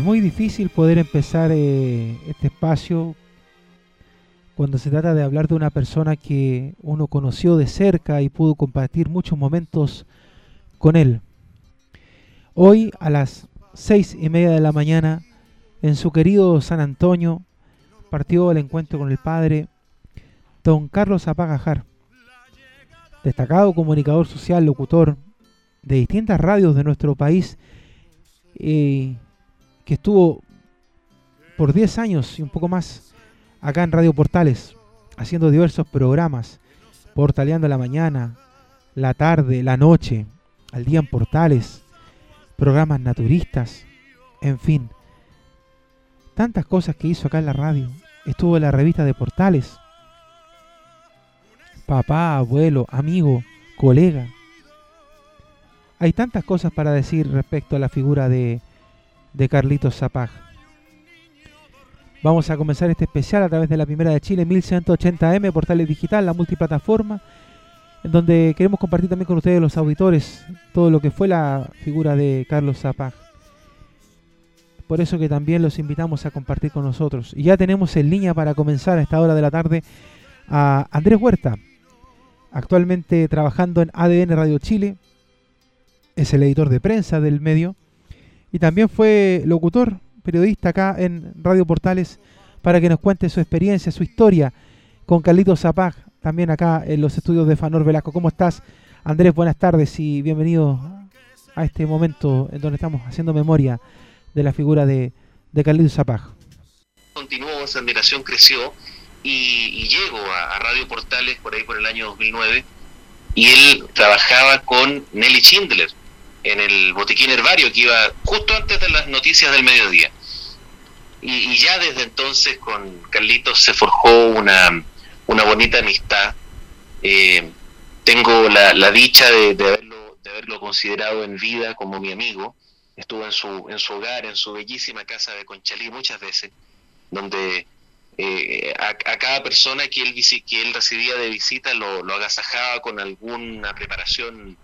Es muy difícil poder empezar eh, este espacio cuando se trata de hablar de una persona que uno conoció de cerca y pudo compartir muchos momentos con él. Hoy a las seis y media de la mañana, en su querido San Antonio, partió el encuentro con el padre don Carlos Apagajar, destacado comunicador social, locutor de distintas radios de nuestro país, eh, que estuvo por 10 años y un poco más acá en Radio Portales, haciendo diversos programas, portaleando la mañana, la tarde, la noche, al día en Portales, programas naturistas, en fin. Tantas cosas que hizo acá en la radio. Estuvo en la revista de Portales. Papá, abuelo, amigo, colega. Hay tantas cosas para decir respecto a la figura de, de Carlitos Zapag. Vamos a comenzar este especial a través de la Primera de Chile 1180M, Portales Digital, la multiplataforma, en donde queremos compartir también con ustedes los auditores todo lo que fue la figura de Carlos Zapag. Por eso que también los invitamos a compartir con nosotros. Y ya tenemos en línea para comenzar a esta hora de la tarde a Andrés Huerta, actualmente trabajando en ADN Radio Chile, es el editor de prensa del medio y también fue locutor periodista acá en Radio Portales, para que nos cuente su experiencia, su historia con Carlitos Zapag, también acá en los estudios de Fanor Velasco. ¿Cómo estás, Andrés? Buenas tardes y bienvenido a este momento en donde estamos haciendo memoria de la figura de, de Carlitos Zapag. Continuó, esa admiración creció y, llego a, a, Radio Portales por ahí por el año 2009 y él trabajaba con Nelly Schindler, en el botiquín herbario que iba justo antes de las noticias del mediodía. Y, ya desde entonces con Carlitos se forjó una, una bonita amistad. Eh, tengo la, la dicha de, de, haberlo, de haberlo considerado en vida como mi amigo. Estuvo en su, en su hogar, en su bellísima casa de Conchalí muchas veces, donde eh, a, a, cada persona que él, que él recibía de visita lo, lo agasajaba con alguna preparación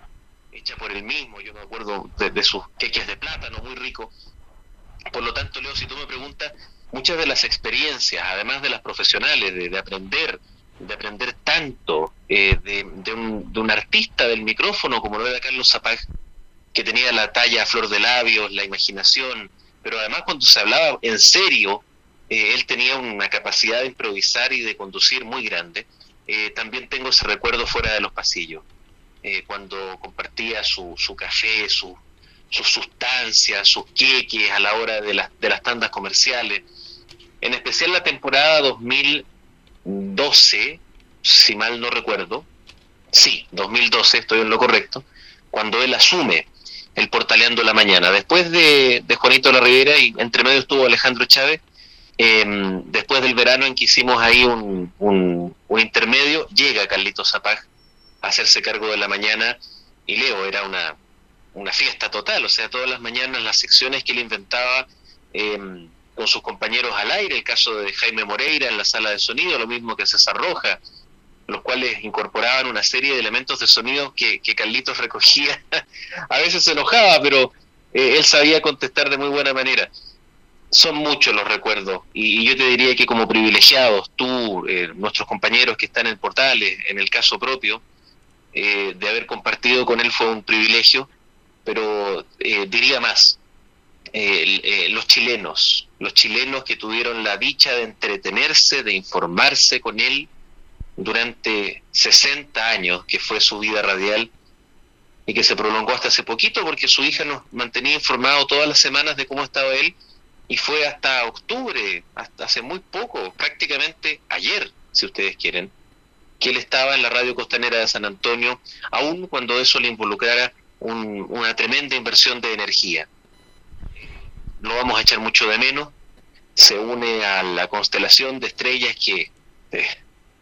hecha por él mismo, yo me acuerdo de, sus queques de plátano, muy rico. Por lo tanto, Leo, si tú me preguntas, muchas de las experiencias, además de las profesionales, de, aprender, de aprender tanto eh, de, un, de, un, artista del micrófono como lo era Carlos Zapag, que tenía la talla a flor de labios, la imaginación, pero además cuando se hablaba en serio, eh, él tenía una capacidad de improvisar y de conducir muy grande. Eh, también tengo ese recuerdo fuera de los pasillos. Eh, cuando compartía su, su café, su, sus sustancias, sus queques a la hora de, las de las tandas comerciales. En especial la temporada 2012, si mal no recuerdo, sí, 2012, estoy en lo correcto, cuando él asume el Portaleando la Mañana. Después de, Juanito La Rivera y entre medio estuvo Alejandro Chávez, eh, después del verano en que hicimos ahí un, un, un intermedio, llega Carlitos Zapag hacerse cargo de la mañana y Leo era una, una fiesta total, o sea, todas las mañanas las secciones que él inventaba eh, con sus compañeros al aire, el caso de Jaime Moreira en la sala de sonido, lo mismo que César Roja, los cuales incorporaban una serie de elementos de sonido que, Carlitos recogía, a veces se enojaba, pero eh, él sabía contestar de muy buena manera. Son muchos los recuerdos y, y yo te diría que como privilegiados, tú, eh, nuestros compañeros que están en portales, en el caso propio, eh, de haber compartido con él fue un privilegio, pero eh, diría más, eh, los chilenos, los chilenos que tuvieron la dicha de entretenerse, de informarse con él durante 60 años, que fue su vida radial, y que se prolongó hasta hace poquito porque su hija nos mantenía informado todas las semanas de cómo estaba él, y fue hasta octubre, hasta hace muy poco, prácticamente ayer, si ustedes quieren, que él estaba en la radio costanera de San Antonio, aun cuando eso le involucrara un, una tremenda inversión de energía. Lo vamos a echar mucho de menos, se une a la constelación de estrellas que eh,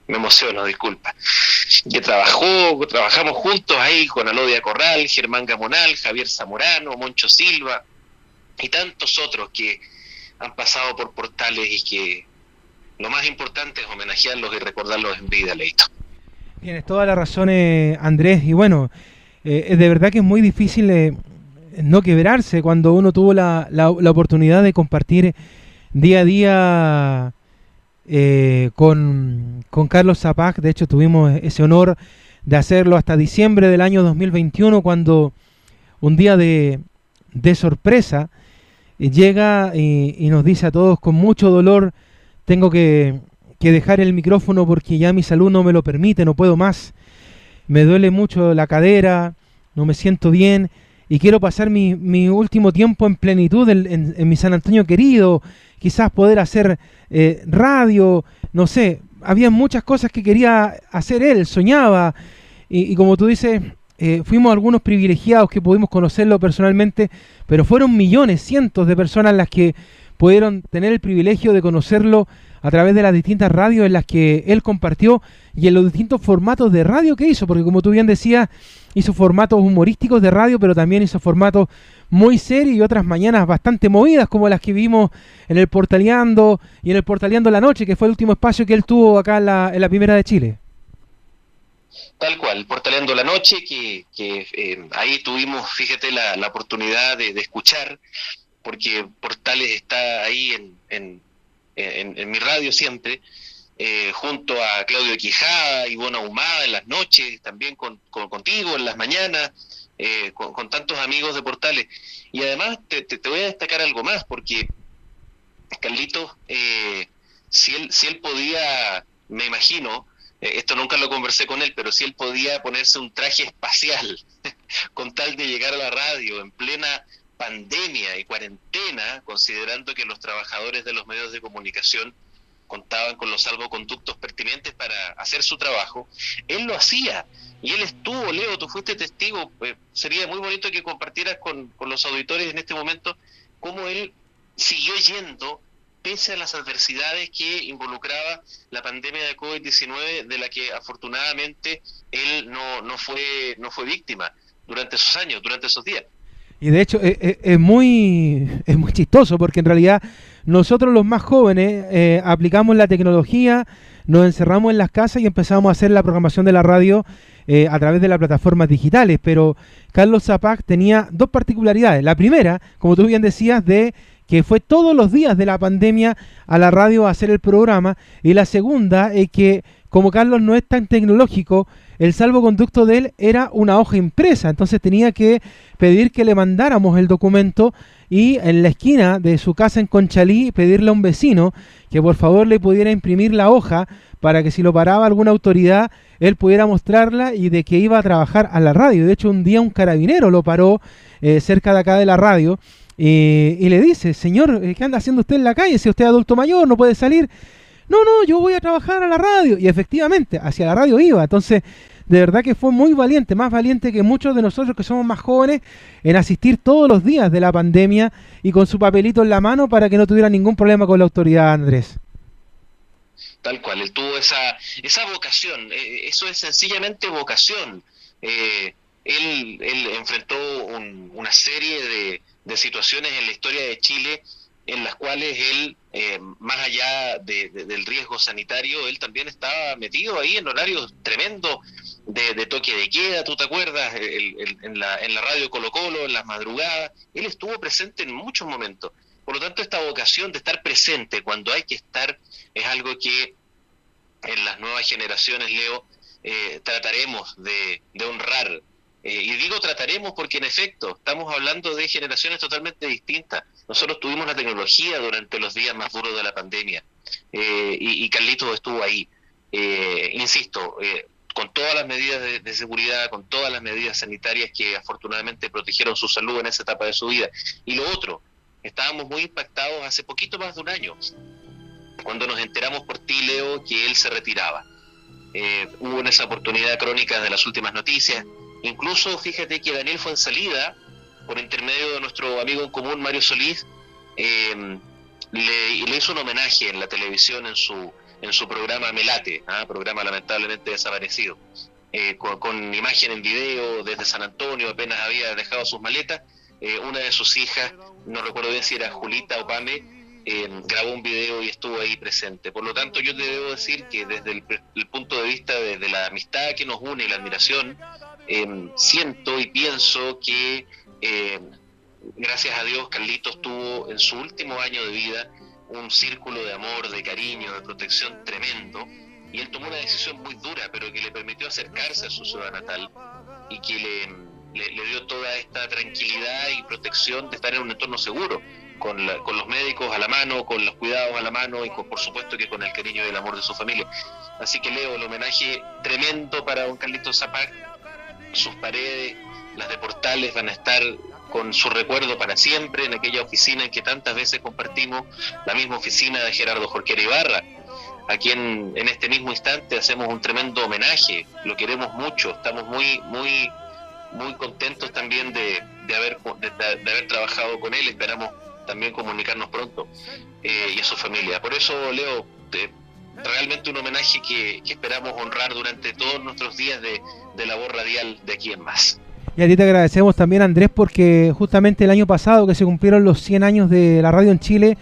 me emociono, disculpa, que trabajó, trabajamos juntos ahí con Alodia Corral, Germán Gamonal, Javier Zamorano, Moncho Silva y tantos otros que han pasado por portales y que lo más importante es homenajearlos y recordarlos en vida, Leito. Tienes toda la razón, eh, Andrés, y bueno, eh, de verdad que es muy difícil eh, no quebrarse cuando uno tuvo la, la, oportunidad de compartir día a día eh, con, con, Carlos Zapac. De hecho, tuvimos ese honor de hacerlo hasta diciembre del año 2021, cuando un día de, de sorpresa llega y, nos dice a todos con mucho dolor, tengo que, que dejar el micrófono porque ya mi salud no me lo permite, no puedo más. Me duele mucho la cadera, no me siento bien y quiero pasar mi, mi último tiempo en plenitud en, mi San Antonio querido, quizás poder hacer eh, radio, no sé, había muchas cosas que quería hacer él, soñaba, y, como tú dices, eh, fuimos algunos privilegiados que pudimos conocerlo personalmente, pero fueron millones, cientos de personas las que pudieron tener el privilegio de conocerlo a través de las distintas radios en las que él compartió y en los distintos formatos de radio que hizo, porque como tú bien decías, hizo formatos humorísticos de radio, pero también hizo formatos muy serios y otras mañanas bastante movidas, como las que vimos en el Portaleando y en el Portaleando la Noche, que fue el último espacio que él tuvo acá en la, en la Primera de Chile. Tal cual, Portaleando la Noche, que, eh, ahí tuvimos, fíjate, la oportunidad de, escuchar, porque Portales está ahí en en, mi radio siempre, eh, junto a Claudio Quijada, y Bona Humada en las noches, también con, contigo en las mañanas, eh, con, tantos amigos de Portales. Y además te, voy a destacar algo más, porque Carlito, eh, si, él, si él podía, me imagino, esto nunca lo conversé con él, pero si él podía ponerse un traje espacial con tal de llegar a la radio en plena pandemia y cuarentena, considerando que los trabajadores de los medios de comunicación contaban con los salvoconductos pertinentes para hacer su trabajo, él lo hacía. Y él estuvo, Leo, tú fuiste testigo, eh, sería muy bonito que compartieras con, con los auditores en este momento cómo él siguió yendo pese a las adversidades que involucraba la pandemia de COVID-19, de la que afortunadamente él no, no, fue, no fue víctima durante esos años, durante esos días. Y de hecho eh, eh, es, muy, es muy chistoso porque en realidad nosotros los más jóvenes eh, aplicamos la tecnología, nos encerramos en las casas y empezamos a hacer la programación de la radio a través de las plataformas digitales. Pero Carlos Zapac tenía dos particularidades. La primera, como tú bien decías, de que fue todos los días de la pandemia a la radio a hacer el programa. Y la segunda es que como Carlos no es tan tecnológico, el salvoconducto de él era una hoja impresa, entonces tenía que pedir que le mandáramos el documento y en la esquina de su casa en Conchalí pedirle a un vecino que por favor le pudiera imprimir la hoja para que si lo paraba alguna autoridad él pudiera mostrarla y de que iba a trabajar a la radio. De hecho un día un carabinero lo paró eh, cerca de acá de la radio y le dice, señor, eh, ¿qué anda haciendo usted en la calle? Si usted es adulto mayor, no puede salir no, no, yo voy a trabajar a la radio. Y efectivamente, hacia la radio iba. Entonces, de verdad que fue muy valiente, más valiente que muchos de nosotros que somos más jóvenes, en asistir todos los días de la pandemia y con su papelito en la mano para que no tuviera ningún problema con la autoridad, Andrés. Tal cual, él tuvo esa, esa vocación, eh, eso es sencillamente vocación. Eh, él, él enfrentó una serie de, de situaciones en la historia de Chile en las cuales él, eh, más allá del riesgo sanitario, él también estaba metido ahí en horarios tremendos de, toque de queda, ¿tú te acuerdas? en, la, en la radio Colo Colo, en las madrugadas, él estuvo presente en muchos momentos. Por lo tanto, esta vocación de estar presente cuando hay que estar es algo que en las nuevas generaciones, Leo, eh, trataremos de, de honrar eh, y digo trataremos porque en efecto estamos hablando de generaciones totalmente distintas. Nosotros tuvimos la tecnología durante los días más duros de la pandemia eh, y, Carlitos estuvo ahí. Eh, insisto, con todas las medidas de, seguridad, con todas las medidas sanitarias que afortunadamente protegieron su salud en esa etapa de su vida. Y lo otro, estábamos muy impactados hace poquito más de un año, cuando nos enteramos por ti, Leo, que él se retiraba. hubo en esa oportunidad crónica de las últimas noticias, Incluso fíjate que Daniel fue en salida, por intermedio de nuestro amigo en común Mario Solís, em, le, hizo un homenaje en la televisión en su, en su programa Melate, ¿ah? programa lamentablemente desaparecido, eh, con, imagen en video desde San Antonio, apenas había dejado sus maletas. Eh, una de sus hijas, no recuerdo bien si era Julita o Pame, em, grabó un video y estuvo ahí presente. Por lo tanto, yo te debo decir que desde el, el punto de vista de, de, la amistad que nos une y la admiración, Em, siento y pienso que em, gracias a Dios, Carlitos tuvo en su último año de vida un círculo de amor, de cariño, de protección tremendo. Y él tomó una decisión muy dura, pero que le permitió acercarse a su ciudad natal y que le, le, dio toda esta tranquilidad y protección de estar en un entorno seguro, con, con los médicos a la mano, con los cuidados a la mano y con, por supuesto que con el cariño y el amor de su familia. Así que Leo, el homenaje tremendo para don Carlitos Zapac, sus paredes, las de Portales van a estar con su recuerdo para siempre en aquella oficina en que tantas veces compartimos, la misma oficina de Gerardo Jorquera Ibarra, a quien en este mismo instante hacemos un tremendo homenaje, lo queremos mucho, estamos muy, muy, muy contentos también de, haber, de, haber trabajado con él, esperamos también comunicarnos pronto eh, y a su familia. Por eso, Leo, realmente un homenaje que, esperamos honrar durante todos nuestros días de, de labor radial de aquí en más. Y a ti te agradecemos también, Andrés, porque justamente el año pasado que se cumplieron los 100 años de la radio en Chile,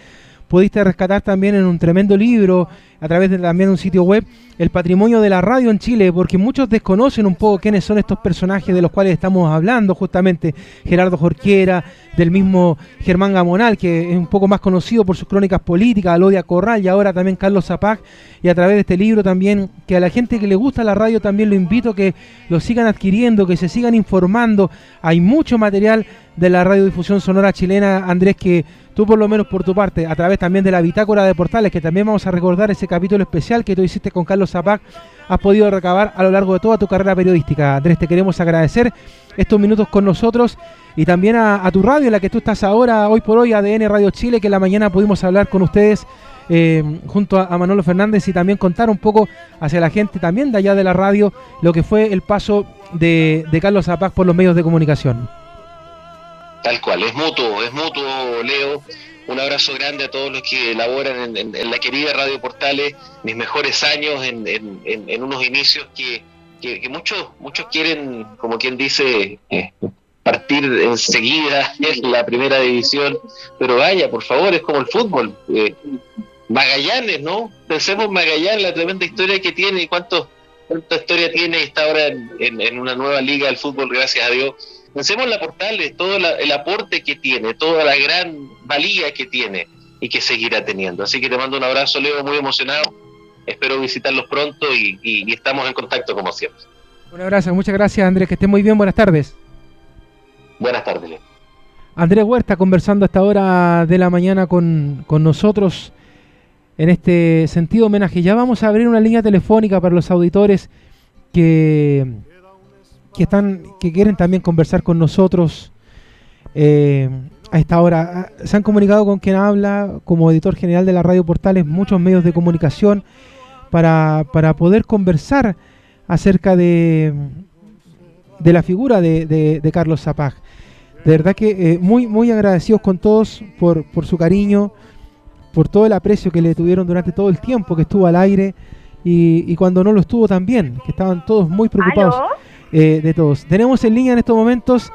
pudiste rescatar también en un tremendo libro, a través de también un sitio web, el patrimonio de la radio en Chile, porque muchos desconocen un poco quiénes son estos personajes de los cuales estamos hablando, justamente Gerardo Jorquiera, del mismo Germán Gamonal, que es un poco más conocido por sus crónicas políticas, Alodia Corral y ahora también Carlos Zapac, y a través de este libro también, que a la gente que le gusta la radio también lo invito a que lo sigan adquiriendo, que se sigan informando, hay mucho material de la radiodifusión sonora chilena, Andrés, que tú por lo menos por tu parte, a través también de la bitácora de portales, que también vamos a recordar ese capítulo especial que tú hiciste con Carlos Zapac, has podido recabar a lo largo de toda tu carrera periodística. Andrés, te queremos agradecer estos minutos con nosotros y también a, tu radio, en la que tú estás ahora, hoy por hoy, ADN Radio Chile, que en la mañana pudimos hablar con ustedes eh, junto a, Manolo Fernández y también contar un poco hacia la gente también de allá de la radio lo que fue el paso de Carlos Zapac por los medios de comunicación. Tal cual, es mutuo, es mutuo, Leo. Un abrazo grande a todos los que laboran en, la querida Radio Portales, mis mejores años en, unos inicios que, muchos, muchos quieren, como quien dice, eh, partir enseguida en la primera división, pero vaya, por favor, es como el fútbol. Eh, Magallanes, ¿no? Pensemos en Magallanes, la tremenda historia que tiene y cuánto, cuánta historia tiene y está ahora en una nueva liga del fútbol, gracias a Dios Pensemos en la Portales, todo el aporte que tiene, toda la gran valía que tiene y que seguirá teniendo. Así que te mando un abrazo, Leo, muy emocionado. Espero visitarlos pronto y, estamos en contacto como siempre. Un abrazo, muchas gracias Andrés, que esté muy bien, buenas tardes. Buenas tardes, Leo. Andrés Huerta conversando a esta hora de la mañana con, con nosotros en este sentido homenaje. Ya vamos a abrir una línea telefónica para los auditores que que están que quieren también conversar con nosotros eh, a esta hora. Ah, se han comunicado con quien habla como editor general de la Radio Portales, muchos medios de comunicación, para, para poder conversar acerca de, de la figura de, de, Carlos Zapag. De verdad que eh, muy, muy agradecidos con todos por, por su cariño, por todo el aprecio que le tuvieron durante todo el tiempo que estuvo al aire y, y cuando no lo estuvo también, que estaban todos muy preocupados. Eh, de todos. Tenemos en línea en estos momentos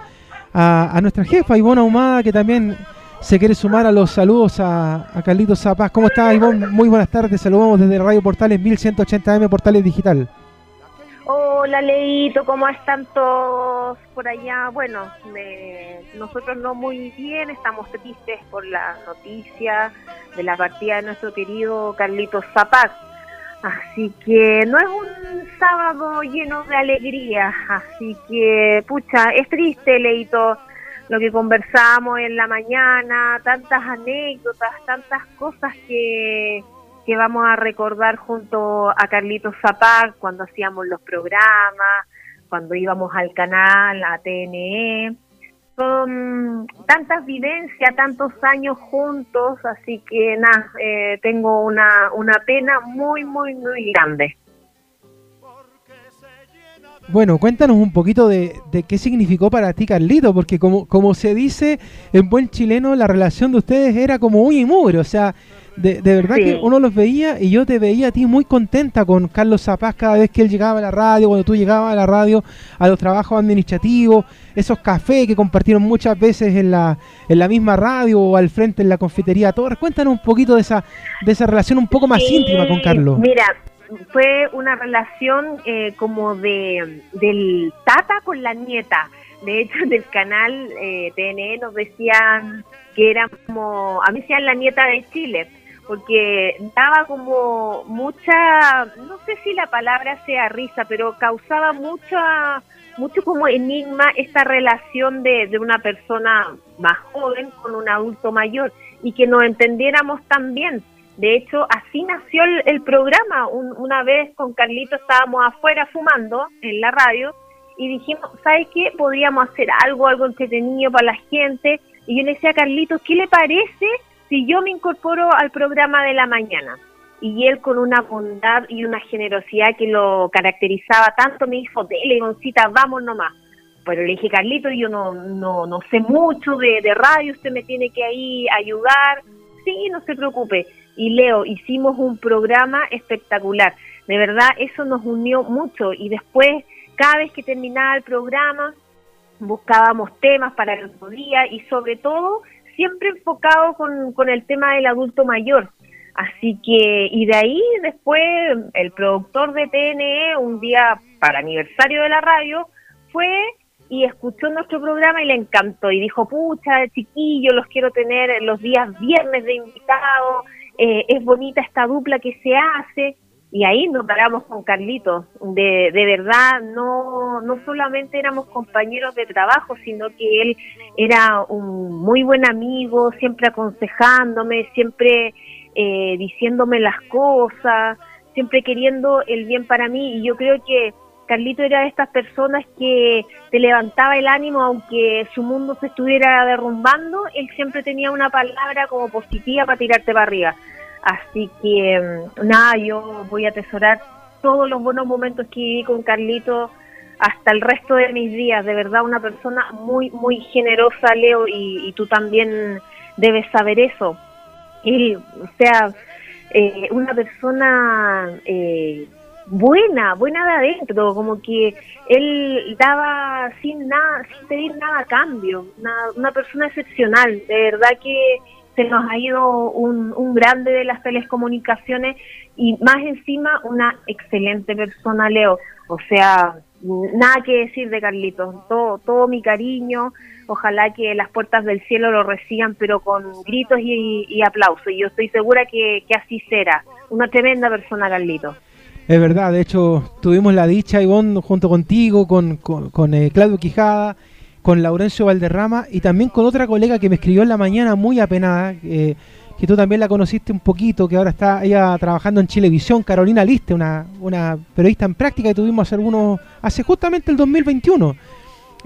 a, nuestra jefa Ivona Humada, que también se quiere sumar a los saludos a, a Carlitos Zapaz. ¿Cómo está Ivonne? Muy buenas tardes, saludamos desde Radio Portales 1180M Portales Digital. Hola Leito, ¿cómo están todos por allá? Bueno, nosotros no muy bien, estamos tristes por la noticia de la partida de nuestro querido Carlitos Zapaz Así que no es un sábado lleno de alegría, así que, pucha, es triste, Leito, lo que conversamos en la mañana, tantas anécdotas, tantas cosas que, que vamos a recordar junto a Carlitos Zapac cuando hacíamos los programas, cuando íbamos al canal, a TNE son tantas vivencias, tantos años juntos, así que nada, eh, tengo una, una pena muy, muy, muy grande. Bueno, cuéntanos un poquito de, de, qué significó para ti Carlito, porque como, como se dice en buen chileno, la relación de ustedes era como muy y o sea, de, verdad que uno los veía y yo te veía a ti muy contenta con Carlos Zapaz cada vez que él llegaba a la radio, cuando tú llegabas a la radio, a los trabajos administrativos, esos cafés que compartieron muchas veces en la, en la misma radio o al frente en la confitería Torres. Cuéntanos un poquito de esa, de esa relación un poco más íntima con Carlos. Mira, fue una relación eh, como de del tata con la nieta de hecho del canal eh, TNE nos decían que como, a mí decían la nieta de Chile, porque daba como mucha, no sé si la palabra sea risa, pero causaba mucha, mucho como enigma esta relación de, de una persona más joven con un adulto mayor y que nos entendiéramos también. De hecho, así nació el, programa. una vez con Carlito estábamos afuera fumando en la radio y dijimos, ¿sabes qué? Podríamos hacer algo, algo entretenido para la gente. Y yo le decía a Carlito, ¿qué le parece si yo me incorporo al programa de la mañana? Y él con una bondad y una generosidad que lo caracterizaba tanto me dijo, dele, Goncita, vamos nomás. Pero le dije, Carlito, yo no, no, no sé mucho de, de radio, usted me tiene que ahí ayudar. Sí, no se preocupe y Leo, hicimos un programa espectacular. De verdad, eso nos unió mucho y después, cada vez que terminaba el programa, buscábamos temas para el otro día y sobre todo, siempre enfocado con, con el tema del adulto mayor. Así que, y de ahí después el productor de TNE, un día para aniversario de la radio, fue y escuchó nuestro programa y le encantó y dijo, pucha, chiquillo, los quiero tener los días viernes de invitado, eh, es bonita esta dupla que se hace, y ahí nos paramos con Carlitos. De, de verdad, no, no solamente éramos compañeros de trabajo, sino que él era un muy buen amigo, siempre aconsejándome, siempre eh, diciéndome las cosas, siempre queriendo el bien para mí. Y yo creo que Carlito era de estas personas que te levantaba el ánimo aunque su mundo se estuviera derrumbando, él siempre tenía una palabra como positiva para tirarte para arriba. Así que mm, nada, yo voy a atesorar todos los buenos momentos que viví con Carlito hasta el resto de mis días. De verdad, una persona muy, muy generosa, Leo, y, tú también debes saber eso. Él, o sea, eh, una persona eh, buena, buena de adentro, como que él daba sin nada, sin pedir nada a cambio, una, una persona excepcional, de verdad que se nos ha ido un, un grande de las telecomunicaciones y más encima una excelente persona, Leo. O sea, nada que decir de Carlitos, todo, todo mi cariño, ojalá que las puertas del cielo lo reciban, pero con gritos y, aplausos. Y yo estoy segura que, así será. Una tremenda persona, Carlitos. Es verdad, de hecho, tuvimos la dicha, Ivonne, junto contigo, con, con, eh, Claudio Quijada con Laurencio Valderrama y también con otra colega que me escribió en la mañana muy apenada, eh, que tú también la conociste un poquito, que ahora está ella trabajando en Chilevisión, Carolina Liste, una, una periodista en práctica que tuvimos algunos, hace justamente el 2021. sí,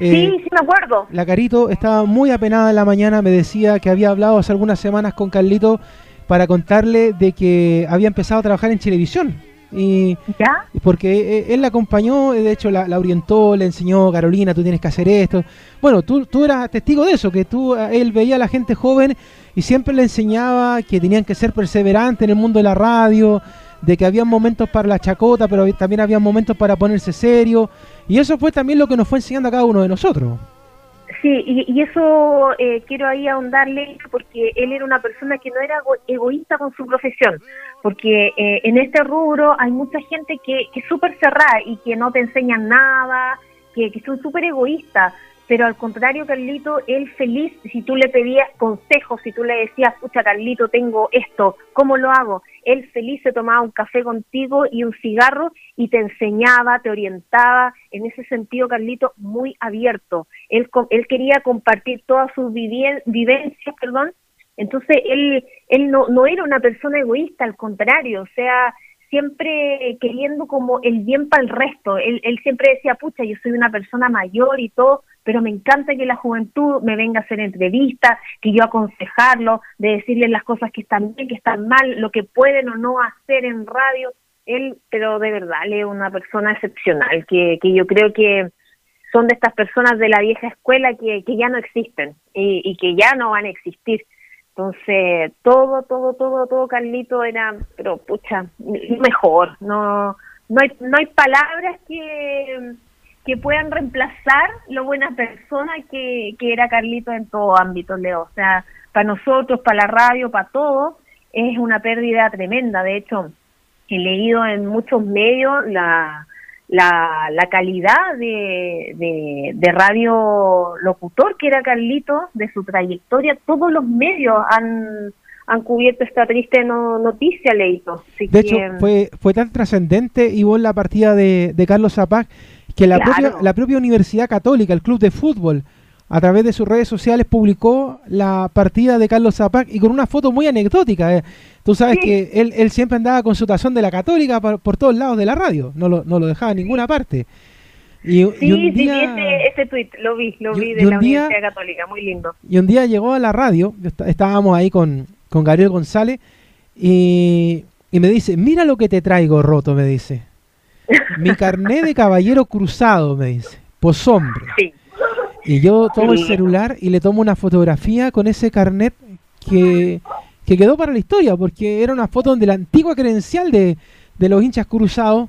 eh, sí me acuerdo. La Carito estaba muy apenada en la mañana, me decía que había hablado hace algunas semanas con Carlito para contarle de que había empezado a trabajar en Chilevisión y, ¿Ya? Porque eh, él la acompañó, de hecho la, orientó, le enseñó, Carolina, tú tienes que hacer esto. Bueno, tú, tú eras testigo de eso, que tú, eh, él veía a la gente joven y siempre le enseñaba que tenían que ser perseverantes en el mundo de la radio, de que había momentos para la chacota, pero también había momentos para ponerse serio. Y eso fue también lo que nos fue enseñando a cada uno de nosotros. Sí, y, eso eh, quiero ahí ahondarle porque él era una persona que no era egoísta con su profesión, porque eh, en este rubro hay mucha gente que, que es súper cerrada y que no te enseñan nada, que, que son súper egoístas, pero al contrario, Carlito, él feliz si tú le pedías consejos, si tú le decías, escucha, Carlito, tengo esto, ¿cómo lo hago? Él feliz se tomaba un café contigo y un cigarro y te enseñaba, te orientaba, en ese sentido, Carlito, muy abierto. Él, él quería compartir todas sus vivencias, perdón, entonces él, él no, no era una persona egoísta, al contrario, o sea, siempre queriendo como el bien para el resto. Él, él siempre decía, pucha, yo soy una persona mayor y todo, pero me encanta que la juventud me venga a hacer entrevistas, que yo aconsejarlo, de decirles las cosas que están bien, que están mal, lo que pueden o no hacer en radio. Él, pero de verdad, él es una persona excepcional, que, que yo creo que son de estas personas de la vieja escuela que, que ya no existen y, y que ya no van a existir. Entonces, todo, todo, todo, todo Carlito era, pero pucha, mejor. No, no hay, no hay palabras que, que puedan reemplazar lo buena persona que, que era Carlito en todo ámbito, Leo. O sea, para nosotros, para la radio, para todo, es una pérdida tremenda. De hecho, he leído en muchos medios la, la, la calidad de, de, de radio locutor que era Carlito, de su trayectoria, todos los medios han, han cubierto esta triste noticia, Leito. de hecho, fue, fue tan trascendente, y vos la partida de, de Carlos Zapac, que la, propia, la propia Universidad Católica, el club de fútbol, a través de sus redes sociales publicó la partida de Carlos Zapac y con una foto muy anecdótica. Eh. Tú sabes que él, él, siempre andaba con su tazón de la Católica por, todos lados de la radio, no lo, no lo dejaba en ninguna parte. Y, sí, un día, sí, ese, tweet lo vi, lo vi de la Universidad Católica, muy lindo. Y un día llegó a la radio, estábamos ahí con, con Gabriel González, y, y me dice, mira lo que te traigo roto, me dice. Mi carné de caballero cruzado, me dice, pues hombre. Sí. Y yo tomo el celular y le tomo una fotografía con ese carnet que, quedó para la historia, porque era una foto de la antigua credencial de, los hinchas cruzados.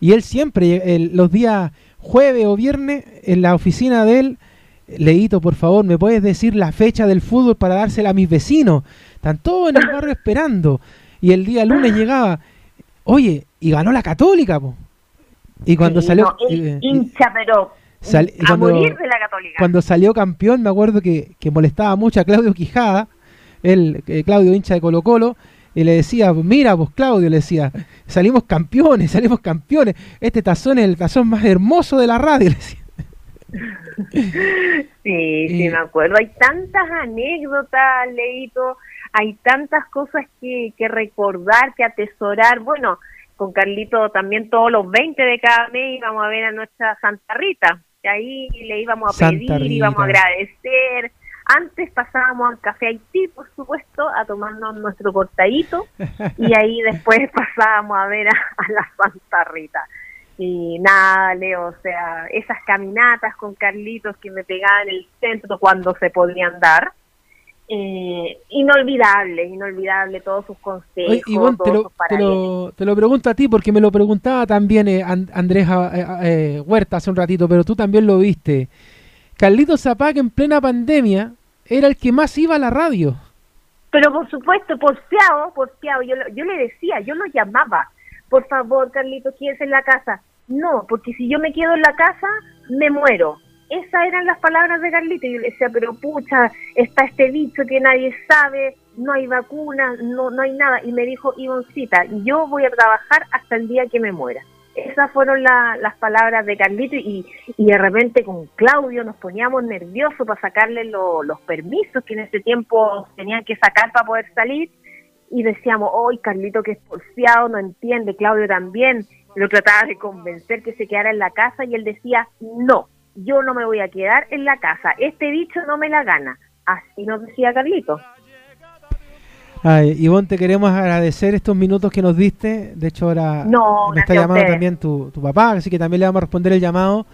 Y él siempre, los días jueves o viernes, en la oficina de él, Leito, por favor, ¿me puedes decir la fecha del fútbol para dársela a mis vecinos? Están todos en el barrio esperando. Y el día lunes llegaba, oye, y ganó la Católica, po. Y cuando salió... hincha, pero cuando, morir de la Católica. Cuando salió campeón, me acuerdo que, molestaba mucho a Claudio Quijada, el eh, Claudio hincha de Colo Colo, y le decía, mira vos Claudio, le decía, salimos campeones, salimos campeones, este tazón es el tazón más hermoso de la radio, le decía. Sí, sí, me acuerdo. Hay tantas anécdotas, Leito, hay tantas cosas que, que recordar, que atesorar. Bueno, con Carlito también todos los 20 de cada mes íbamos a ver a nuestra Santa Rita que ahí le íbamos a pedir, íbamos a agradecer. Antes pasábamos al Café Haití, por supuesto, a tomarnos nuestro cortadito y ahí después pasábamos a ver a, la Santa Rita. Y nada, Leo, o sea, esas caminatas con Carlitos que me pegaban en el centro cuando se podían dar, eh, inolvidable, inolvidable todos sus consejos. te, lo, te, lo, pregunto a ti porque me lo preguntaba también eh, Andrés eh, eh, Huerta hace un ratito, pero tú también lo viste. Carlito Zapac en plena pandemia era el que más iba a la radio. Pero por supuesto, porfiado, porfiado. Yo, yo le decía, yo lo llamaba. Por favor, Carlito, ¿quieres en la casa? No, porque si yo me quedo en la casa, me muero esas eran las palabras de Carlita. Y yo le decía, pero pucha, está este bicho que nadie sabe, no hay vacuna, no, no hay nada. Y me dijo, Ivoncita, yo voy a trabajar hasta el día que me muera. Esas fueron las palabras de Carlito y, y, de repente con Claudio nos poníamos nerviosos para sacarle los permisos que en ese tiempo tenían que sacar para poder salir y decíamos, hoy Carlito que es porfiado, no entiende, Claudio también, lo trataba de convencer que se quedara en la casa y él decía, no, yo no me voy a quedar en la casa, este bicho no me la gana. Así nos decía Carlito. Ay, Ivonne, te queremos agradecer estos minutos que nos diste. De hecho, ahora no, me está llamando también tu, tu, papá, así que también le vamos a responder el llamado.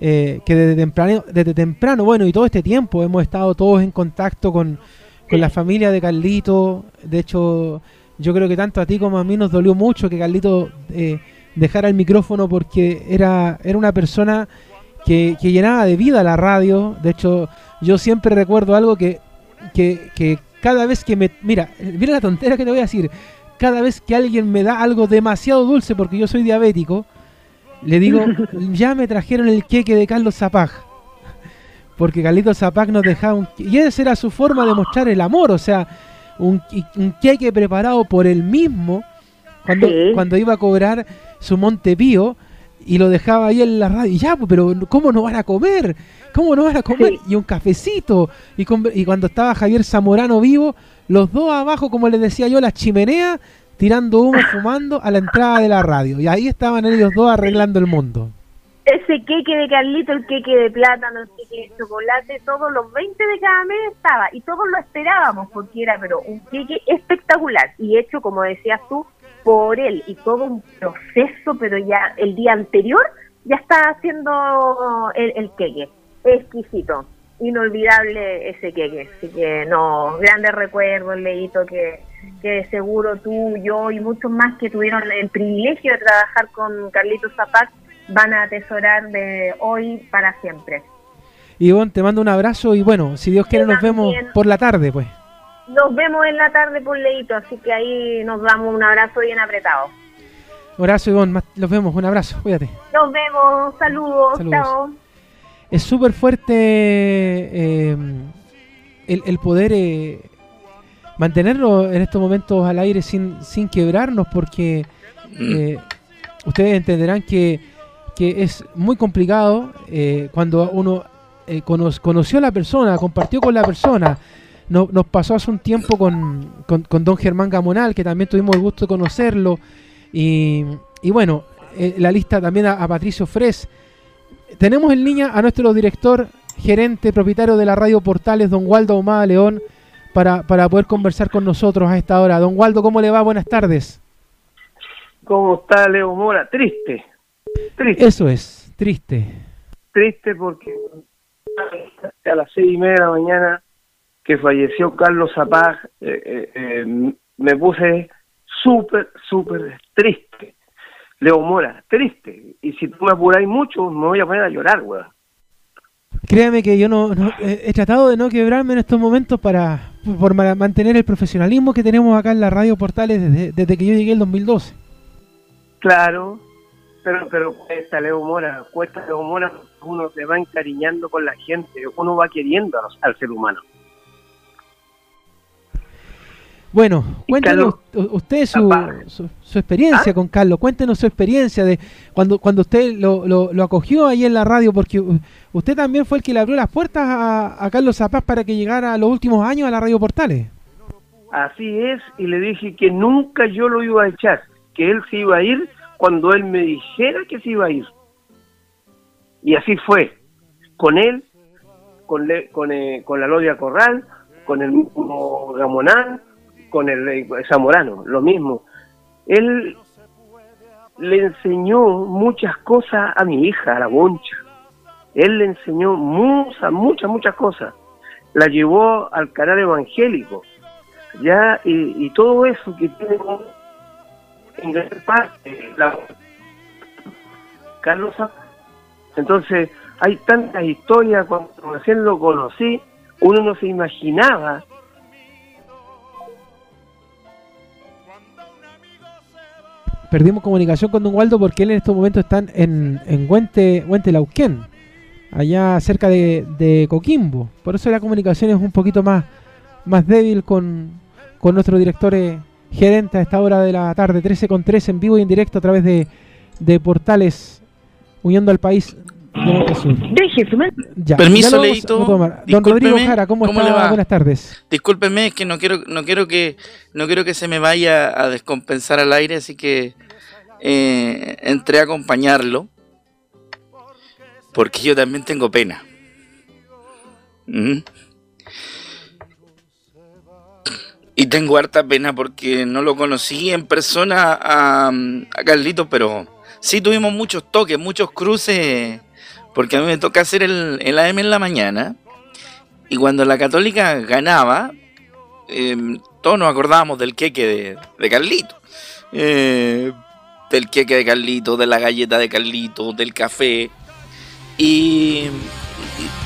Eh, que desde temprano, desde temprano, bueno, y todo este tiempo hemos estado todos en contacto con, con la familia de Carlito. De hecho, yo creo que tanto a ti como a mí nos dolió mucho que Carlito eh, dejara el micrófono porque era, era una persona que, llenaba de vida la radio. De hecho, yo siempre recuerdo algo que, que, cada vez que me... Mira, mira la tontera que te voy a decir. Cada vez que alguien me da algo demasiado dulce porque yo soy diabético, le digo, ya me trajeron el queque de Carlos Zapag. Porque Carlitos Zapag nos dejaba un... Y esa era su forma de mostrar el amor, o sea, un, un queque preparado por él mismo cuando, cuando iba a cobrar su Montepío y lo dejaba ahí en la radio. Y ya, pues, pero ¿cómo no van a comer? ¿Cómo no van a comer? Y un cafecito. Y, y cuando estaba Javier Zamorano vivo, los dos abajo, como les decía yo, la chimenea, tirando humo, fumando a la entrada de la radio. Y ahí estaban ellos dos arreglando el mundo. Ese queque de Carlito, el queque de plátano, el queque de chocolate, todos los 20 de cada mes estaba. Y todos lo esperábamos porque era, pero un queque espectacular. Y hecho, como decías tú, por él y todo un proceso, pero ya el día anterior ya está haciendo el, el queque. Exquisito, inolvidable ese queque. Así que no, grandes recuerdos, Leito, que, que seguro tú, yo y muchos más que tuvieron el privilegio de trabajar con Carlitos Zapac van a atesorar de hoy para siempre. Ivonne, te mando un abrazo y bueno, si Dios quiere nos vemos por la tarde, pues. Nos vemos en la tarde por Leito, así que ahí nos damos un abrazo bien apretado. Abrazo, Ivonne. Los vemos. Un abrazo. Cuídate. Nos vemos. Saludos. Chao. Es súper fuerte eh, el, poder eh, mantenerlo en estos momentos al aire sin, sin quebrarnos, porque eh, ustedes entenderán que, que, es muy complicado cuando uno conoció a la persona, compartió con la persona. No, nos pasó hace un tiempo con, con, don Germán Gamonal, que también tuvimos el gusto de conocerlo. Y, y bueno, la lista también a, Patricio Fres. Tenemos en línea a nuestro director gerente, propietario de la radio Portales, don Waldo Omada León, para, para poder conversar con nosotros a esta hora. Don Waldo, ¿cómo le va? Buenas tardes. ¿Cómo está Leo Mora? Triste. Triste. Eso es, triste. Triste porque a las seis y media de la mañana que falleció Carlos Zapag, eh, eh, eh, me puse súper, súper triste. Leo Mora, triste. Y si tú me apuráis mucho, me voy a poner a llorar, weón. Créame que yo no, he tratado de no quebrarme en estos momentos para, por mantener el profesionalismo que tenemos acá en la radio Portales desde, que yo llegué el 2012. Claro, pero pero cuesta Leo Mora, cuesta Leo Mora, uno se va encariñando con la gente, uno va queriendo al ser humano. Bueno, cuéntenos usted su, su, experiencia ¿Ah? con Carlos, cuéntenos su experiencia de cuando, cuando usted lo, lo, acogió ahí en la radio, porque usted también fue el que le abrió las puertas a, Carlos Zapaz para que llegara a los últimos años a la radio Portales. Así es, y le dije que nunca yo lo iba a echar, que él se iba a ir cuando él me dijera que se iba a ir. Y así fue, con él, con, con, eh, con la Lodia Corral, con el mismo Gamonán, con el Zamorano, lo mismo. Él le enseñó muchas cosas a mi hija, a la Boncha. Él le enseñó muchas, muchas, muchas cosas. La llevó al canal evangélico. Ya, y, todo eso que tiene en gran parte la Carlos Entonces, hay tantas historias, cuando recién lo conocí, uno no se imaginaba perdimos comunicación con Don Waldo porque él en estos momentos están en, en Huente, Lauquén, allá cerca de, Coquimbo. Por eso la comunicación es un poquito más, más débil con, nuestro director eh, gerente a esta hora de la tarde, 13 con 3 en vivo y en directo a través de, Portales, uniendo al país ya, Permiso, Leito. Don Rodrigo Jara, ¿cómo, está? Buenas tardes. Discúlpeme, es que no quiero, no quiero que, no quiero que se me vaya a descompensar al aire, así que eh, entré a acompañarlo porque yo también tengo pena. Y tengo harta pena porque no lo conocí en persona a, a pero sí tuvimos muchos toques, muchos cruces, porque a mí me toca hacer el, el AM en la mañana. Y cuando la católica ganaba, em, todos nos acordábamos del queque de, de Carlito. Eh, del queque de Carlito, de la galleta de Carlito, del café. Y,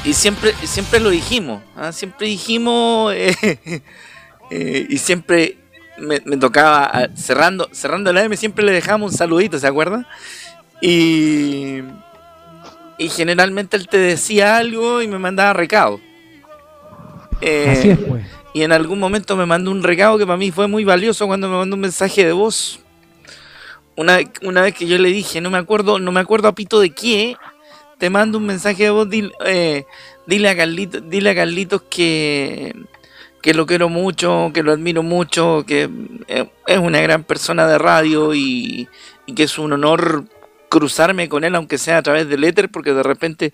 y, siempre, siempre lo dijimos, ¿ah? siempre dijimos eh, eh, y siempre me, tocaba, ah, cerrando, cerrando la M, siempre le dejamos un saludito, ¿se acuerdan? Y, y generalmente él te decía algo y me mandaba recado. Eh, Así es, pues. Y en algún momento me mandó un recado que para mí fue muy valioso cuando me mandó un mensaje de voz una, una vez que yo le dije, no me acuerdo, no me acuerdo a pito de qué, te mando un mensaje de voz, eh, dile, a Carlitos, dile a Carlitos que, que lo quiero mucho, que lo admiro mucho, que eh, es una gran persona de radio y, que es un honor cruzarme con él, aunque sea a través del éter, porque de repente,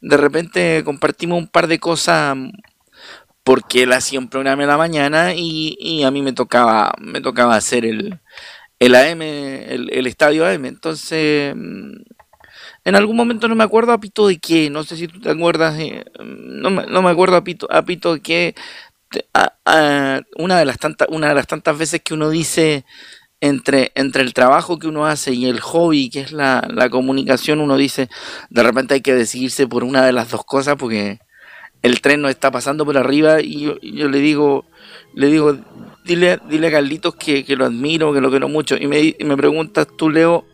de repente compartimos un par de cosas porque él hacía un programa en la mañana y, y a mí me tocaba, me tocaba hacer el, el AM, el, estadio AM. Entonces, mm, en algún momento no me acuerdo a pito de qué, no sé si tú te acuerdas, no, me, no, me, acuerdo a pito, a de qué. una, de las tantas, una de las tantas veces que uno dice entre, entre el trabajo que uno hace y el hobby, que es la, la comunicación, uno dice, de repente hay que decidirse por una de las dos cosas porque el tren nos está pasando por arriba y yo, yo le digo, le digo, dile, dile a Carlitos que, lo admiro, que lo quiero mucho. Y me, y me preguntas tú, Leo,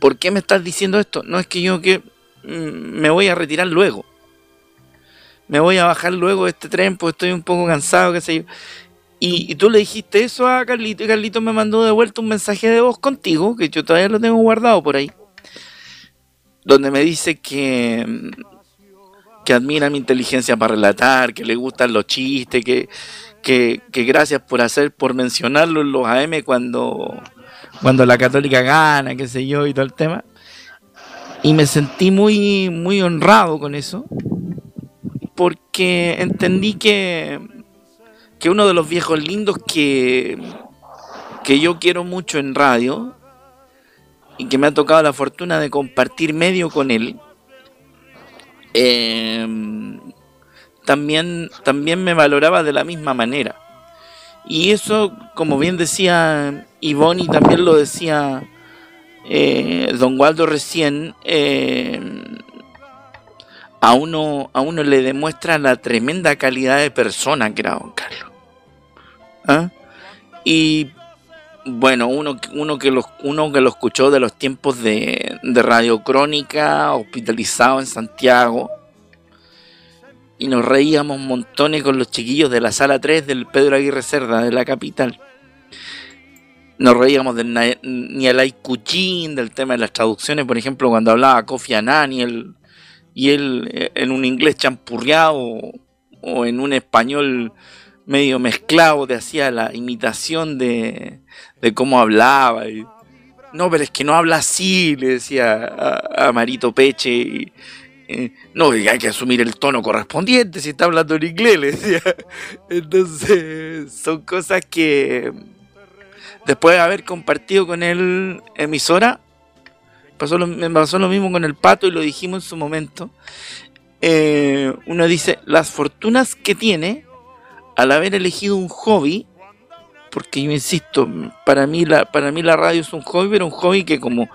¿por qué me estás diciendo esto? No es que yo que mm, me voy a retirar luego. Me voy a bajar luego de este tren, porque estoy un poco cansado, qué sé yo. Y, tú le dijiste eso a Carlito y Carlito me mandó de vuelta un mensaje de voz contigo, que yo todavía lo tengo guardado por ahí, donde me dice que, que admira mi inteligencia para relatar, que le gustan los chistes, que, que, gracias por hacer, por mencionarlo en los AM cuando, cuando la católica gana, qué sé yo, y todo el tema. Y me sentí muy, muy honrado con eso, porque entendí que que uno de los viejos lindos que, que yo quiero mucho en radio y que me ha tocado la fortuna de compartir medio con él, em, también, también me valoraba de la misma manera. Y eso, como bien decía Ivonne y también lo decía eh, Don Waldo recién, em, a uno, a uno le demuestra la tremenda calidad de persona que era Don Carlos. ¿Ah? Y bueno, uno, uno, que lo, uno que lo escuchó de los tiempos de, de Radio Crónica, hospitalizado en Santiago, y nos reíamos montones con los chiquillos de la sala 3 del Pedro Aguirre Cerda, de la capital. Nos reíamos de Nialay Cuchín, del tema de las traducciones, por ejemplo, cuando hablaba Kofi Annan y él, y él eh, en un inglés champurreado o en un español medio mezclado, te hacía la imitación de, de cómo hablaba. No, pero es que no habla así, le decía a, Marito Peche. Y, no, hay que asumir el tono correspondiente si está hablando en inglés, le decía. Entonces, son cosas que después de haber compartido con él emisora, pasó me pasó lo mismo con el pato y lo dijimos en su momento. Eh, uno dice, las fortunas que tiene al haber elegido un hobby, porque yo insisto, para mí para mí la radio es un hobby, pero un hobby que como,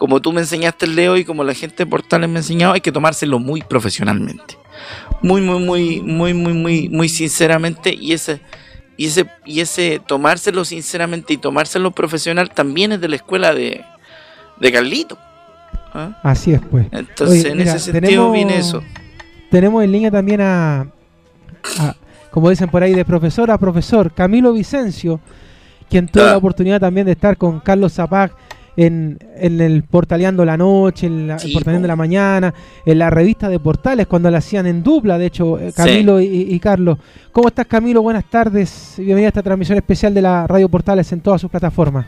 como tú me enseñaste, Leo, y como la gente de Portales me ha enseñado, hay que tomárselo muy profesionalmente. Muy, muy, muy, muy, muy, muy, muy sinceramente. Y ese, y ese, y ese tomárselo sinceramente y tomárselo profesional también es de la escuela de, de Carlito. ¿ah? Así es, pues. Entonces, en ese sentido viene eso. Tenemos en línea también a, como dicen por ahí, de profesor a profesor, Camilo Vicencio, quien tuvo la oportunidad también de estar con Carlos Zapag en, el Portaleando la Noche, en la, el Portaleando la Mañana, en la revista de Portales, cuando la hacían en dupla, de hecho, eh, Camilo y, Carlos. ¿Cómo estás, Camilo? Buenas tardes. Bienvenida a esta transmisión especial de la Radio Portales en todas sus plataformas.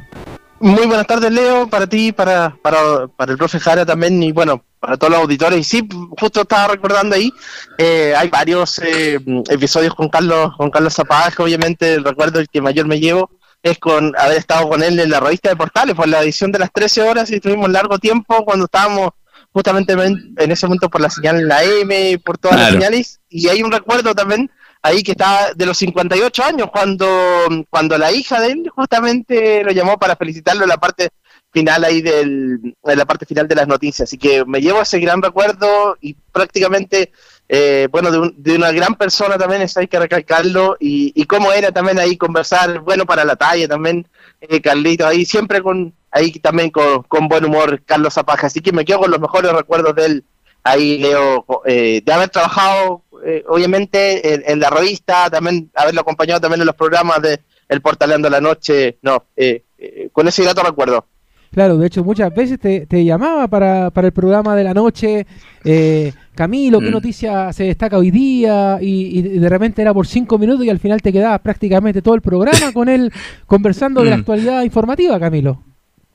Muy buenas tardes, Leo, para ti, para, para, para el profe Jara también, y bueno, para todos los auditores. Y sí, justo estaba recordando ahí, eh, hay varios eh, episodios con Carlos, con Carlos Zapag, obviamente el recuerdo el que mayor me llevo es con haber estado con él en la revista de Portales, por la edición de las 13 horas y estuvimos largo tiempo cuando estábamos justamente en ese momento por la señal en la M, por todas las señales, y hay un recuerdo también ahí que estaba de los 58 años, cuando, cuando la hija de él justamente lo llamó para felicitarlo en la parte final ahí del, en la parte final de las noticias. Así que me llevo ese gran recuerdo y prácticamente, eh, bueno, de, una gran persona también, eso hay que recalcarlo, y, y cómo era también ahí conversar, bueno, para la talla también, eh, Carlito, ahí siempre con, ahí también con, buen humor, Carlos Zapaja. Así que me quedo con los mejores recuerdos de él, ahí Leo, eh, de haber trabajado eh, obviamente en, la revista, también haberlo acompañado también en los programas de El Portaleando la Noche, no, eh, eh, con ese grato recuerdo. Claro, de hecho muchas veces te, llamaba para, para, el programa de la noche, Camilo, ¿qué mm. noticia se destaca hoy día? Y, de repente era por cinco minutos y al final te quedabas prácticamente todo el programa con él conversando de la mm. actualidad informativa, Camilo.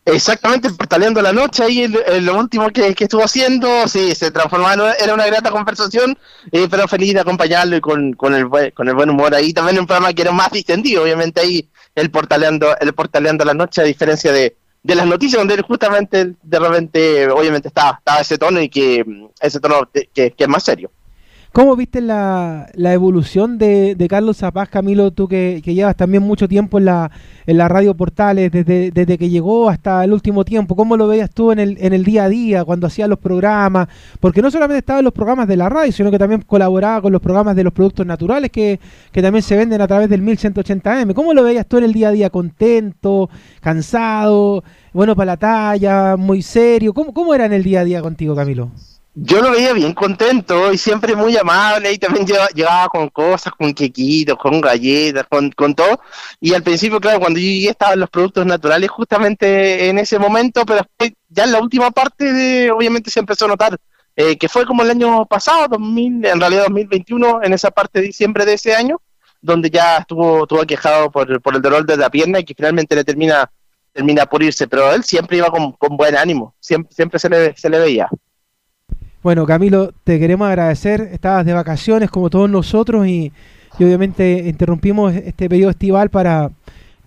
Exactamente, portaleando la noche, ahí lo último que, estuvo haciendo, sí, se transformó, era una grata conversación, eh, pero feliz de acompañarlo y con, con, el, con el buen humor ahí. También un programa que era más distendido, obviamente ahí el portaleando, el portaleando la noche, a diferencia de, de las noticias, donde justamente de repente, obviamente estaba, ese tono y que ese tono que es más serio. ¿Cómo viste la, la evolución de, de, Carlos Zapaz, Camilo, tú que, que, llevas también mucho tiempo en la, en la radio Portales, desde, que llegó hasta el último tiempo? ¿Cómo lo veías tú en el, en el día a día, cuando hacía los programas? Porque no solamente estaba en los programas de la radio, sino que también colaboraba con los programas de los productos naturales que, que también se venden a través del 1180M. ¿Cómo lo veías tú en el día a día? ¿Contento? ¿Cansado? ¿Bueno para la talla? ¿Muy serio? ¿Cómo, cómo era en el día a día contigo, Camilo? Yo lo veía bien contento y siempre muy amable y también llegaba, con cosas, con quequitos, con galletas, con, con, todo. Y al principio, claro, cuando yo llegué estaban los productos naturales justamente en ese momento, pero ya en la última parte de, obviamente se empezó a notar eh, que fue como el año pasado, 2000, en realidad 2021, en esa parte de diciembre de ese año, donde ya estuvo, estuvo quejado por, por el dolor de la pierna y que finalmente le termina termina por irse, pero él siempre iba con, con buen ánimo, siempre, siempre se, le, se le veía. Bueno, Camilo, te queremos agradecer. Estabas de vacaciones como todos nosotros y, obviamente interrumpimos este periodo estival para,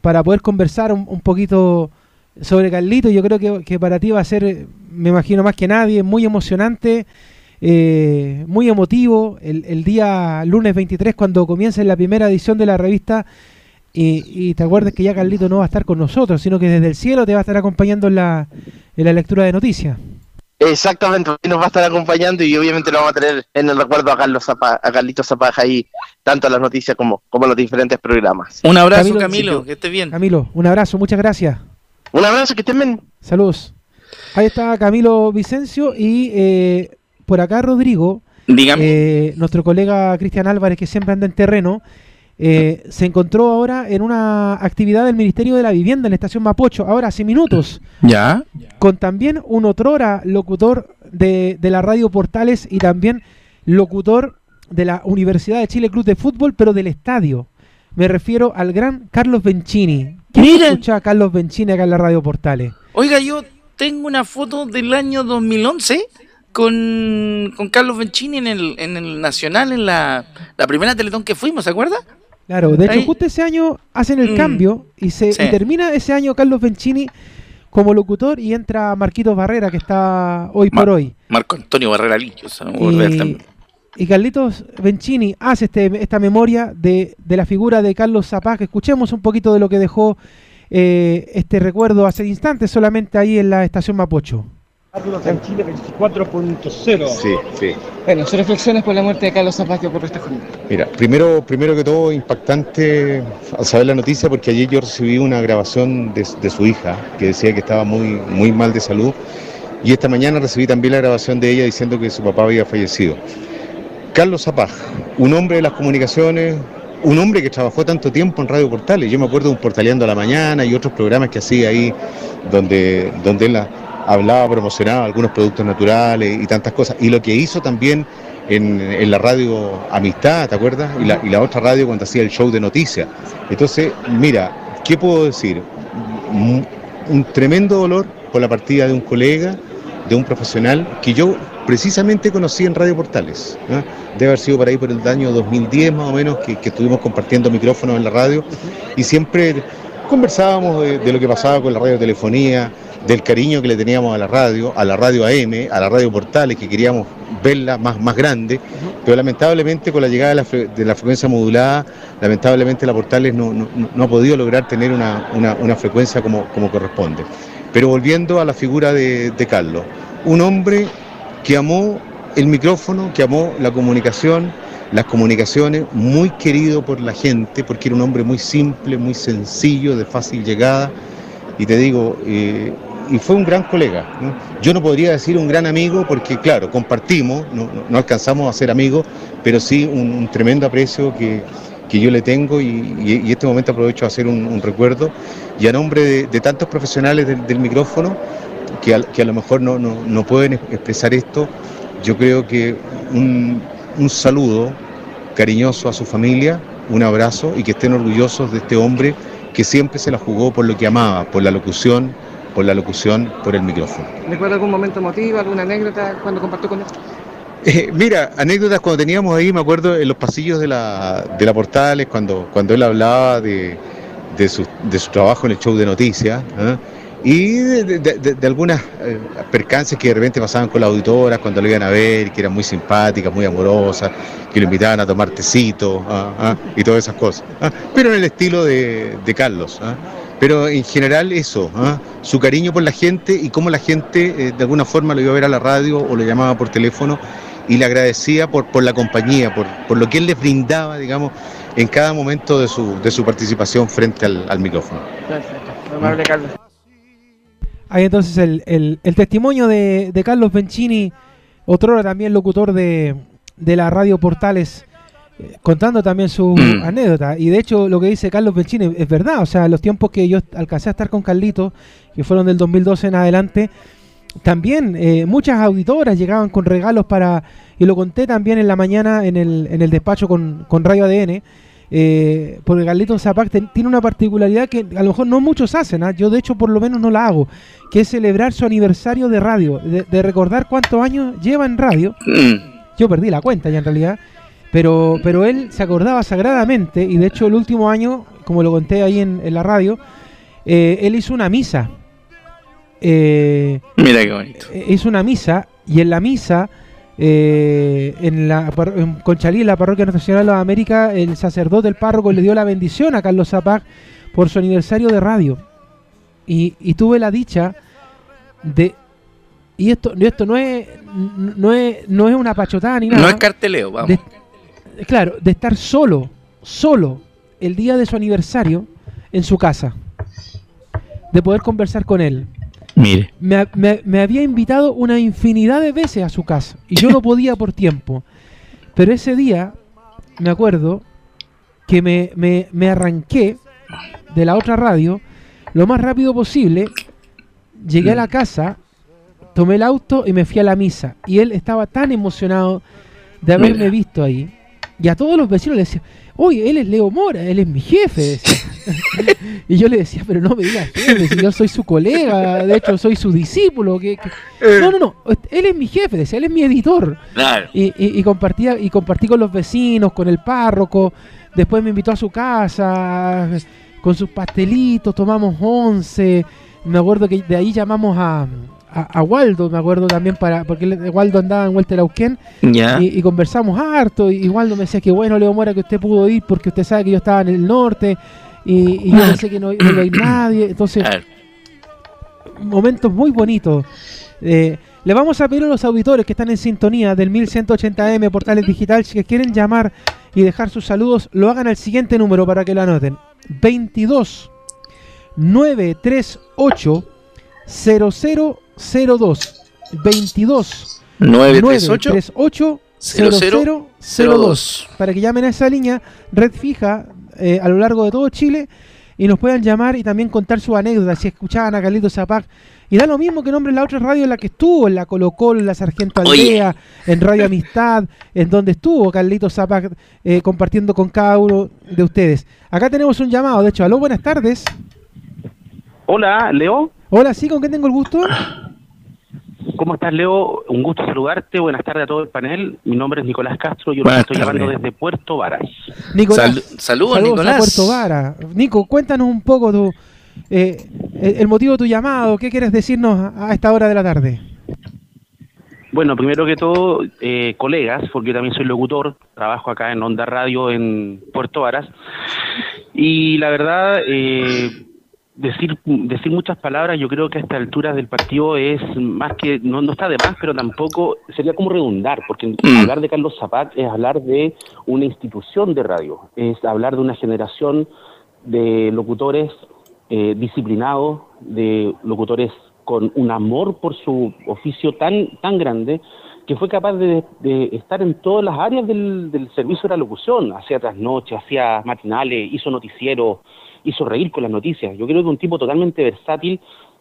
para poder conversar un, poquito sobre Carlito. Yo creo que, para ti va a ser, me imagino más que nadie, muy emocionante, eh, muy emotivo. El, día lunes 23, cuando comience la primera edición de la revista, y, te acuerdes que ya Carlito no va a estar con nosotros, sino que desde el cielo te va a estar acompañando en la, en la lectura de noticias. Exactamente, nos va a estar acompañando y obviamente lo vamos a tener en el recuerdo a Carlos a Carlitos Zapaja ahí, tanto en las noticias como, como en los diferentes programas. Un abrazo, Camilo, que esté bien. Camilo, un abrazo, muchas gracias. Un abrazo, que estén bien. Saludos. Ahí está Camilo Vicencio y eh, por acá Rodrigo, eh, nuestro colega Cristian Álvarez, que siempre anda en terreno, eh, se encontró ahora en una actividad del Ministerio de la Vivienda en la estación Mapocho, ahora hace minutos. Ya. Con también un otrora locutor de, la radio Portales y también locutor de la Universidad de Chile Club de Fútbol, pero del estadio. Me refiero al gran Carlos Bencini. ¿Quién escucha a Carlos Bencini acá en la radio Portales? Oiga, yo tengo una foto del año 2011 con, con Carlos Bencini en el, en el Nacional, en la, la primera Teletón que fuimos, ¿se acuerda? Claro, de hecho, justo ese año hacen el mm. cambio y se termina ese año Carlos Bencini como locutor y entra Marquitos Barrera, que está hoy por hoy. Marco Antonio Barrera Lillo. Y, y Carlitos Bencini hace este, esta memoria de, de, la figura de Carlos Zapag. Escuchemos un poquito de lo que dejó eh, este recuerdo hace instantes solamente ahí en la estación Mapocho. Carlos en Chile 24.0. Sí, sí. Bueno, sus reflexiones por la muerte de Carlos Zapata por esta jornada. Mira, primero, primero que todo, impactante al saber la noticia, porque ayer yo recibí una grabación de, su hija que decía que estaba muy, muy mal de salud. Y esta mañana recibí también la grabación de ella diciendo que su papá había fallecido. Carlos Zapaj, un hombre de las comunicaciones, un hombre que trabajó tanto tiempo en Radio Portales. Yo me acuerdo de un Portaleando a la Mañana y otros programas que hacía ahí, donde, donde él la, hablaba, promocionaba algunos productos naturales y tantas cosas. Y lo que hizo también en, la radio Amistad, ¿te acuerdas? Y la, otra radio cuando hacía el show de noticias. Entonces, mira, ¿qué puedo decir? Un, tremendo dolor por la partida de un colega, de un profesional que yo precisamente conocí en Radio Portales. Debe haber sido por ahí por el año 2010 más o menos que, estuvimos compartiendo micrófonos en la radio y siempre conversábamos de, de lo que pasaba con la radiotelefonía, del cariño que le teníamos a la radio, a la radio AM, a la radio Portales, que queríamos verla más, más grande, pero lamentablemente con la llegada de la, frecuencia modulada, lamentablemente la Portales no, ha podido lograr tener una, frecuencia como, como, corresponde. Pero volviendo a la figura de, de Carlos, un hombre que amó el micrófono, que amó la comunicación, las comunicaciones, muy querido por la gente, porque era un hombre muy simple, muy sencillo, de fácil llegada. Y te digo, eh, y fue un gran colega. Yo no podría decir un gran amigo porque, claro, compartimos, no, alcanzamos a ser amigos, pero sí un, tremendo aprecio que, yo le tengo y, y, este momento aprovecho a hacer un, recuerdo y a nombre de, tantos profesionales del, micrófono que a, que a, lo mejor no, no, pueden expresar esto, yo creo que un, un saludo cariñoso a su familia, un abrazo y que estén orgullosos de este hombre que siempre se la jugó por lo que amaba, por la locución, por la locución, por el micrófono. ¿Recuerda algún momento emotivo, alguna anécdota cuando compartió con él? Eh, mira, anécdotas cuando teníamos ahí, me acuerdo en los pasillos de la, de la Portales, cuando, cuando él hablaba de, de, su, de su trabajo en el show de noticias, ¿eh? Y de, de- algunas eh, percances que de repente pasaban con las auditoras cuando lo iban a ver, que eran muy simpáticas, muy amorosas, que lo invitaban a tomar tecito ah, ah, y todas esas cosas. ah, pero en el estilo de, Carlos. ah. Pero en general eso, su cariño por la gente y cómo la gente eh, de alguna forma lo iba a ver a la radio o lo llamaba por teléfono y le agradecía por, por la compañía, por, por lo que él les brindaba, digamos, en cada momento de su, de su participación frente al, al micrófono. Perfecto. Amable Carlos. Ahí entonces el, el- el testimonio de, de Carlos Bencini, otrora también locutor de, de la radio Portales, eh, contando también su Mm. anécdota. Y de hecho lo que dice Carlos Bencini es verdad, o sea, los tiempos que yo alcancé a estar con Carlito, que fueron del 2012 en adelante, también eh, muchas auditoras llegaban con regalos para, y lo conté también en la mañana en el, en el despacho con, con Radio ADN, eh, porque Carlito Zapac ten- tiene una particularidad que a lo mejor no muchos hacen, ¿ah? yo de hecho por lo menos no la hago, que es celebrar su aniversario de radio, de, de recordar cuántos años lleva en radio. Mm. Yo perdí la cuenta ya en realidad, pero, pero él se acordaba sagradamente y de hecho el último año, como lo conté ahí en, en la radio, eh, él hizo una misa. Eh, Mira qué bonito. hizo una misa y en la misa eh, en la en Conchalí, en la parroquia Nuestra Señora de las Américas, el sacerdote, el párroco, le dio la bendición a Carlos Zapac por su aniversario de radio. Y, y tuve la dicha de... Y esto, esto no es no es no es una pachotada ni nada. No es carteleo, vamos. De- claro, de estar solo, solo, el día de su aniversario en su casa. De poder conversar con él Mire. me, me- me había invitado una infinidad de veces a su casa y yo no podía por tiempo. Pero ese día, me acuerdo que me, me- me arranqué de la otra radio lo más rápido posible, llegué a la casa, tomé el auto y me fui a la misa. Y él estaba tan emocionado de haberme Mira. visto ahí. Y a todos los vecinos le decía, oye, él es Leo Mora, él es mi jefe. y yo le decía, pero no me digas jefe, si yo soy su colega, de hecho soy su discípulo. que- que-". No, no, no, él es mi jefe, decía, él es mi editor. Claro. Y, y- y compartía y compartí con los vecinos, con el párroco. Después me invitó a su casa con sus pastelitos, tomamos once. Me acuerdo que de ahí llamamos a, a, a Waldo, me acuerdo también para porque él- Waldo andaba en Vuelta Lauquén Ya. y, y conversamos harto. Y Waldo me decía que bueno, Leo Mora, que usted pudo ir porque usted sabe que yo estaba en el norte y, y yo pensé que no, no ir nadie. Entonces, momentos muy bonitos. Eh, le vamos a pedir a los auditores que están en sintonía del 1180M Portales Digital, si quieren llamar y dejar sus saludos, lo hagan al siguiente número para que lo anoten. 22 938 0002 22 938 938 0002 para que llamen a esa línea red fija eh, a lo largo de todo Chile y nos puedan llamar y también contar sus anécdotas si escuchaban a Carlitos Zapac y da lo mismo que nombre la otra radio en la que estuvo, en la Colo Colo, en la Sargento Oye. Aldea, en Radio Amistad, en donde estuvo Carlitos Zapac eh, compartiendo con cada uno de ustedes. Acá tenemos un llamado, de hecho, aló, buenas tardes. Hola, Leo. Hola, sí, ¿con quién tengo el gusto? ¿Cómo estás, Leo? Un gusto saludarte. Buenas tardes a todo el panel. Mi nombre es Nicolás Castro. Yo los Buenas estoy llamando desde Puerto Varas. Nicolás. Sal- saludos, a Nicolás. Puerto Vara. Nico, cuéntanos un poco tu, eh, el, motivo de tu llamado. ¿Qué quieres decirnos a, a esta hora de la tarde? Bueno, primero que todo, eh, colegas, porque yo también soy locutor, trabajo acá en Onda Radio en Puerto Varas. Y la verdad, eh, decir decir muchas palabras, yo creo que a esta altura del partido es más que, no, no está de más, pero tampoco sería como redundar, porque Mm. hablar de Carlos Zapat es hablar de una institución de radio, es hablar de una generación de locutores eh, disciplinados, de locutores con un amor por su oficio tan, tan grande, que fue capaz de, de estar en todas las áreas del, del servicio de la locución, hacía trasnoche, hacía matinales, hizo noticiero, hizo reír con las noticias. Yo creo que un tipo totalmente versátil,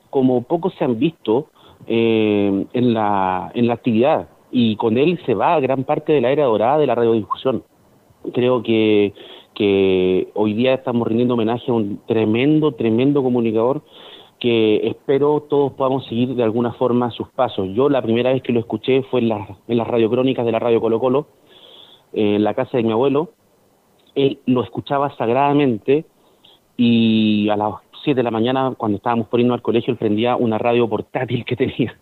como pocos se han visto eh, en, la, en la actividad, y con él se va gran parte de la era dorada de la radiodifusión. Creo que, que hoy día estamos rindiendo homenaje a un tremendo, tremendo comunicador que espero todos podamos seguir de alguna forma sus pasos. Yo la primera vez que lo escuché fue en, las en las radiocrónicas de la Radio Colo Colo, eh, en la casa de mi abuelo. Él lo escuchaba sagradamente y a las 7 de la mañana, cuando estábamos por irnos al colegio, él prendía una radio portátil que tenía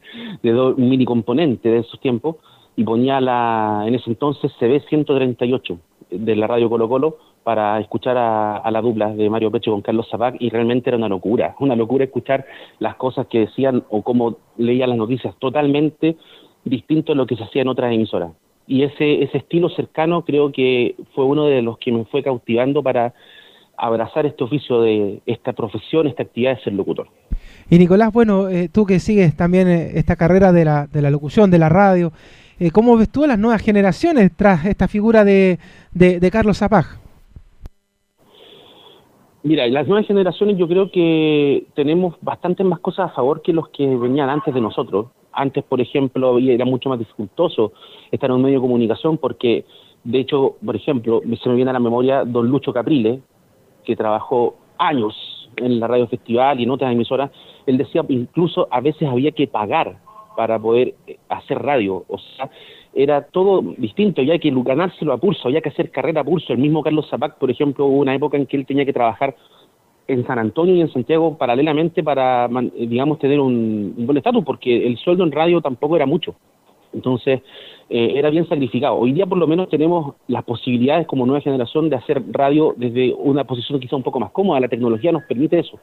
de dos mini componentes de esos tiempos y ponía la, en ese entonces CB 138 de la radio Colo Colo para escuchar a, la dupla de Mario Pecho con Carlos Zapac y realmente era una locura, una locura escuchar las cosas que decían o cómo leían las noticias, totalmente distinto a lo que se hacía en otras emisoras. Y ese, ese estilo cercano creo que fue uno de los que me fue cautivando para abrazar este oficio de esta profesión, esta actividad de ser locutor. Y Nicolás, bueno, eh, tú que sigues también eh, esta carrera de la, de la locución, de la radio, eh, ¿cómo ves tú a las nuevas generaciones tras esta figura de, de, Carlos Zapag? Mira, las nuevas generaciones yo creo que tenemos bastantes más cosas a favor que los que venían antes de nosotros. Antes, por ejemplo, era mucho más dificultoso estar en un medio de comunicación porque, de hecho, por ejemplo, se me viene a la memoria don Lucho Caprile, que trabajó años en la radio festival y en otras emisoras, él decía incluso a veces había que pagar para poder eh, hacer radio, o sea, era todo distinto, ya que ganárselo a pulso, había que hacer carrera a pulso. El mismo Carlos Zapac, por ejemplo, hubo una época en que él tenía que trabajar en San Antonio y en Santiago paralelamente para, eh, digamos, tener un, un buen estatus, porque el sueldo en radio tampoco era mucho. Entonces, eh, era bien sacrificado. Hoy día por lo menos tenemos las posibilidades como nueva generación de hacer radio desde una posición quizá un poco más cómoda. La tecnología nos permite eso.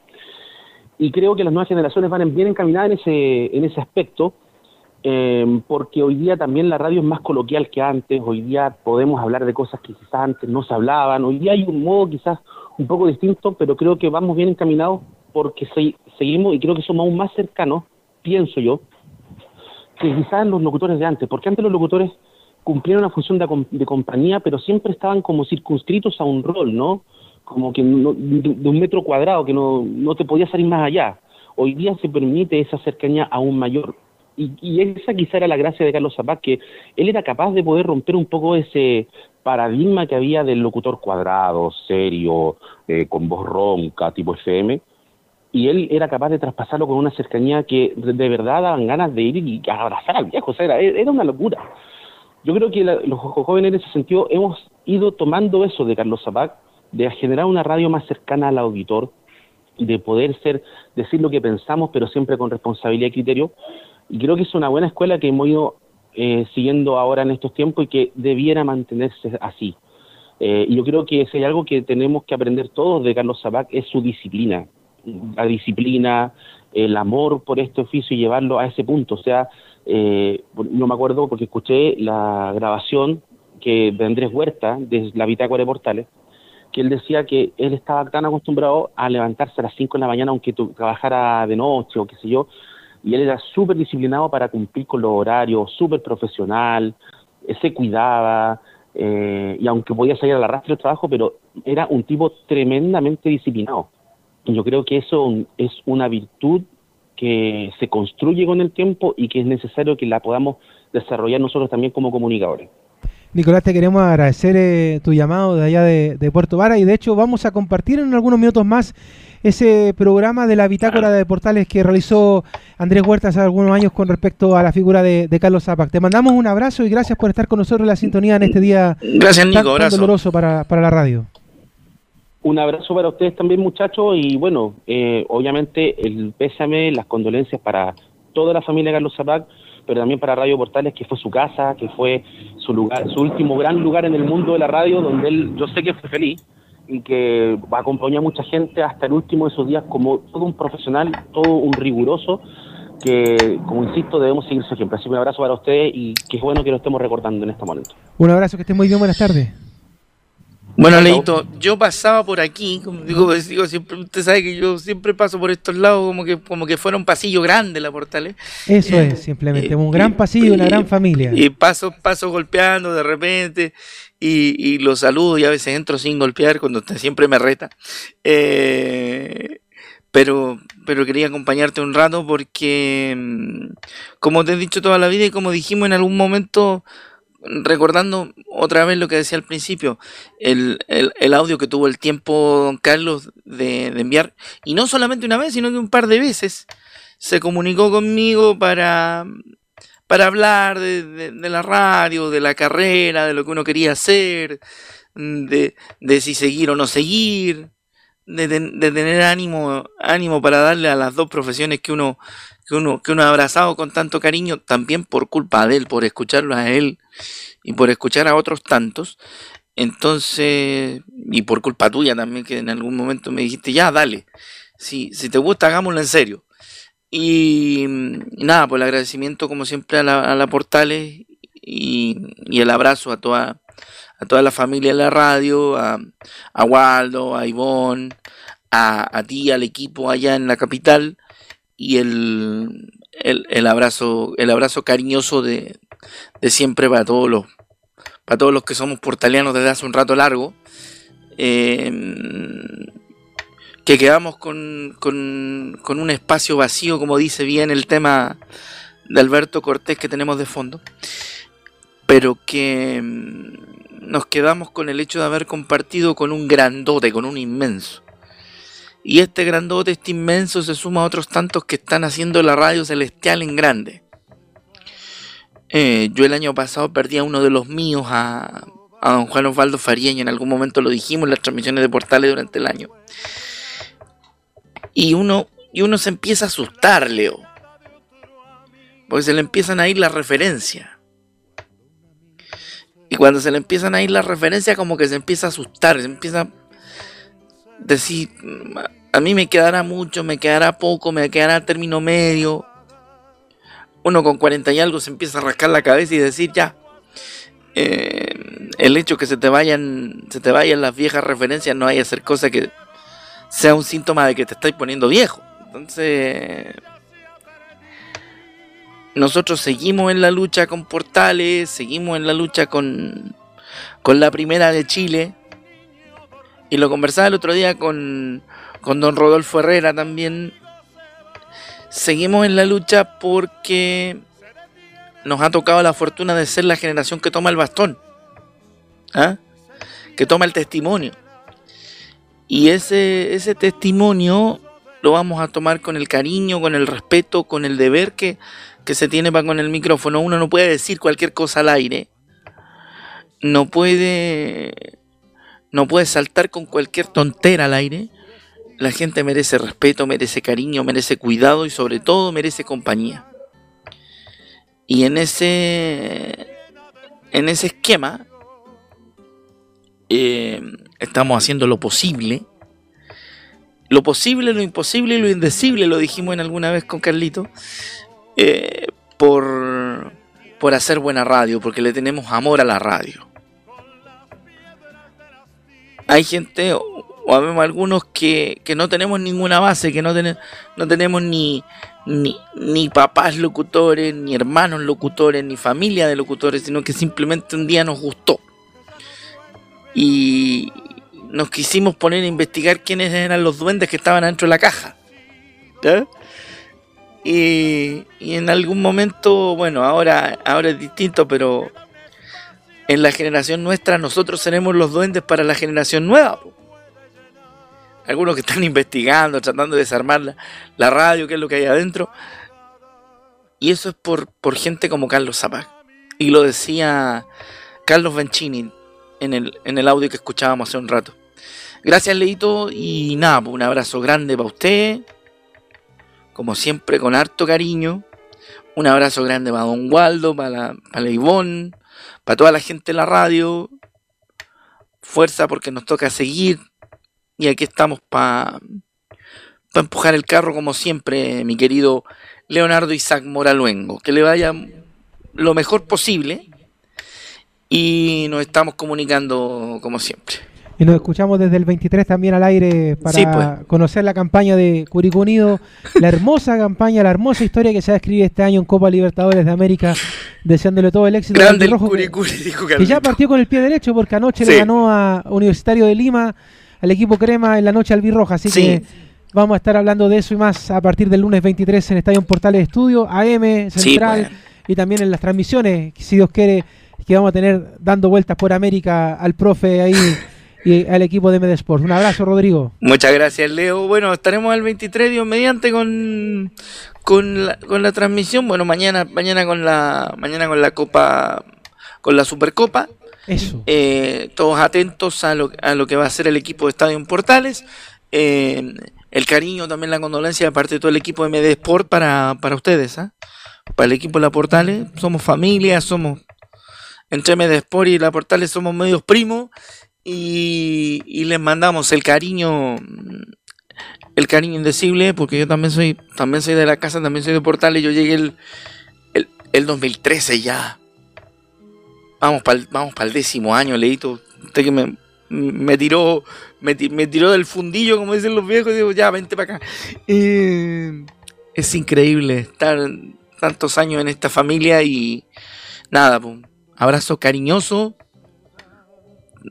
Y creo que las nuevas generaciones van bien encaminadas en ese, en ese aspecto, eh, porque hoy día también la radio es más coloquial que antes, hoy día podemos hablar de cosas que quizás antes no se hablaban, hoy día hay un modo quizás un poco distinto, pero creo que vamos bien encaminados porque seguimos y creo que somos aún más cercanos, pienso yo, que quizás los locutores de antes, porque antes los locutores cumplían una función de, compañía, pero siempre estaban como circunscritos a un rol, ¿no? Como que de, un metro cuadrado, que no, no te podía salir más allá. Hoy día se permite esa cercanía aún mayor. Y, y esa quizá era la gracia de Carlos Zapaz, que él era capaz de poder romper un poco ese paradigma que había del locutor cuadrado, serio, eh, con voz ronca, tipo FM, y él era capaz de traspasarlo con una cercanía que de verdad daban ganas de ir y abrazar al viejo, o sea, era, una locura. Yo creo que los jóvenes en ese sentido hemos ido tomando eso de Carlos Zapac, de generar una radio más cercana al auditor, de poder ser, decir lo que pensamos, pero siempre con responsabilidad y criterio. Y creo que es una buena escuela que hemos ido eh, siguiendo ahora en estos tiempos y que debiera mantenerse así. Eh, y yo creo que si hay algo que tenemos que aprender todos de Carlos Zapac es su disciplina la disciplina, el amor por este oficio y llevarlo a ese punto. O sea, eh, no me acuerdo porque escuché la grabación que de Andrés Huerta, de la Bitácora de Portales, que él decía que él estaba tan acostumbrado a levantarse a las 5 de la mañana aunque trabajara de noche o qué sé yo, y él era súper disciplinado para cumplir con los horarios, súper profesional, eh, se cuidaba, eh, y aunque podía salir a la rastra del trabajo, pero era un tipo tremendamente disciplinado. Yo creo que eso es una virtud que se construye con el tiempo y que es necesario que la podamos desarrollar nosotros también como comunicadores. Nicolás, te queremos agradecer eh, tu llamado de allá de, Puerto Vara y de hecho vamos a compartir en algunos minutos más ese programa de la bitácora de portales que realizó Andrés Huerta hace algunos años con respecto a la figura de, Carlos Zapac. Te mandamos un abrazo y gracias por estar con nosotros en la sintonía en este día gracias, Nico, tan, doloroso para, para la radio. Un abrazo para ustedes también, muchachos, y bueno, eh, obviamente el pésame, las condolencias para toda la familia de Carlos Zapac, pero también para Radio Portales, que fue su casa, que fue su lugar, su último gran lugar en el mundo de la radio, donde él, yo sé que fue feliz y que acompañó a mucha gente hasta el último de esos días como todo un profesional, todo un riguroso, que, como insisto, debemos seguir su ejemplo. Así que un abrazo para ustedes y que es bueno que lo estemos recordando en este momento. Un abrazo, que estén muy bien, buenas tardes. Bueno, Leito, yo pasaba por aquí, como digo, digo, siempre, usted sabe que yo siempre paso por estos lados como que como que fuera un pasillo grande la Portales. Eso es, simplemente, un gran pasillo, una gran familia. Y paso, paso golpeando de repente y, y lo saludo y a veces entro sin golpear cuando usted siempre me reta. Eh, pero, pero quería acompañarte un rato porque, mm, como te he dicho toda la vida y como dijimos en algún momento recordando otra vez lo que decía al principio, el, audio que tuvo el tiempo don Carlos de, enviar, y no solamente una vez, sino que un par de veces, se comunicó conmigo para, para hablar de, la radio, de la carrera, de lo que uno quería hacer, de, si seguir o no seguir, de, de tener ánimo, ánimo para darle a las dos profesiones que uno, que uno, que uno ha abrazado con tanto cariño, también por culpa de él, por escucharlo a él y por escuchar a otros tantos. Entonces, y por culpa tuya también, que en algún momento me dijiste, ya, dale, si, si te gusta, hagámoslo en serio. Y, nada, pues el agradecimiento como siempre a la, a la Portales y, y, el abrazo a toda, a toda la familia de la radio, a, a Waldo, a Ivonne, a, a ti, al equipo allá en la capital y el, el, el abrazo, el abrazo cariñoso de, de siempre para todos los para todos los que somos portalianos desde hace un rato largo, eh, que quedamos con, con, con, un espacio vacío, como dice bien el tema de Alberto Cortés que tenemos de fondo, pero que mm, nos quedamos con el hecho de haber compartido con un grandote, con un inmenso. Y este grandote, este inmenso, se suma a otros tantos que están haciendo la radio celestial en grande. Eh, yo el año pasado perdí a uno de los míos, a, a don Juan Osvaldo y en algún momento lo dijimos en las transmisiones de portales durante el año. Y uno, y uno se empieza a asustar, Leo. Porque se le empiezan a ir las referencias. Y cuando se le empiezan a ir las referencias, como que se empieza a asustar, se empieza decir, a mí me quedará mucho, me quedará poco, me quedará término medio uno con 40 y algo se empieza a rascar la cabeza y decir ya, eh, el hecho que se te vayan, se te vayan las viejas referencias no hay hacer cosa que sea un síntoma de que te estáis poniendo viejo. Entonces, nosotros seguimos en la lucha con Portales, seguimos en la lucha con, con la primera de Chile. Y lo conversaba el otro día con, con don Rodolfo Herrera también, seguimos en la lucha porque nos ha tocado la fortuna de ser la generación que toma el bastón, ¿ah? que toma el testimonio. Y ese, ese testimonio lo vamos a tomar con el cariño, con el respeto, con el deber que, que se tiene para con el micrófono. Uno no puede decir cualquier cosa al aire. No puede. No puede saltar con cualquier tontera al aire. La gente merece respeto, merece cariño, merece cuidado y sobre todo merece compañía. Y en ese, en ese esquema eh, estamos haciendo lo posible. Lo posible, lo imposible y lo indecible, lo dijimos en alguna vez con Carlito, eh, por, por hacer buena radio, porque le tenemos amor a la radio. Hay gente, o habemos algunos que, que, no tenemos ninguna base, que no, ten, no tenemos ni, ni, ni, papás locutores, ni hermanos locutores, ni familia de locutores, sino que simplemente un día nos gustó. Y nos quisimos poner a investigar quiénes eran los duendes que estaban dentro de la caja. Y, y, en algún momento, bueno, ahora, ahora es distinto, pero en la generación nuestra nosotros seremos los duendes para la generación nueva algunos que están investigando, tratando de desarmar la, la, radio, qué es lo que hay adentro. Y eso es por, por gente como Carlos Zapac. Y lo decía Carlos Bencini en el, en el audio que escuchábamos hace un rato. Gracias, Leito. Y nada, pues, un abrazo grande para usted. Como siempre, con harto cariño. Un abrazo grande para Don Waldo, para la, para Ivonne, para toda la gente de la radio. Fuerza porque nos toca seguir y aquí estamos para pa empujar el carro como siempre, mi querido Leonardo Isaac Moraluengo. Que le vaya lo mejor posible y nos estamos comunicando como siempre. Y nos escuchamos desde el 23 también al aire para Sí, pues. conocer la campaña de Curicó Unido, la hermosa campaña, la hermosa historia que se va a escribir este año en Copa Libertadores de América, deseándole todo el éxito al Grande el Rojo, dijo que ya partió con el pie derecho porque anoche Sí. le ganó a Universitario de Lima, al equipo Crema en la noche albirroja, así Sí. que vamos a estar hablando de eso y más a partir del lunes 23 en Estadio Portales Estudio, AM, Central pues. y también en las transmisiones, si Dios quiere, que vamos a tener dando vueltas por América al profe ahí y al equipo de MD Sports. Un abrazo, Rodrigo. Muchas gracias, Leo. Bueno, estaremos el 23, Dios mediante, con, con, la, con la transmisión. Bueno, mañana, mañana con la, mañana con la Copa, con la Supercopa. Eso. Eh, todos atentos a lo, a lo que va a ser el equipo de Estadio en Portales. Eh, el cariño, también la condolencia de parte de todo el equipo de MD Sport para, para ustedes, ¿ah? Para el equipo de la Portales, somos familia, somos entre MD Sport y la Portales somos medios primos y, les mandamos el cariño el cariño indecible porque yo también soy también soy de la casa, también soy de Portales, yo llegué el, el, el 2013 ya. Vamos para el, vamos para el décimo año, Leito. Usted que me, me tiró me, tiró del fundillo, como dicen los viejos, digo, ya, vente para acá. es increíble estar tantos años en esta familia y nada, abrazo cariñoso.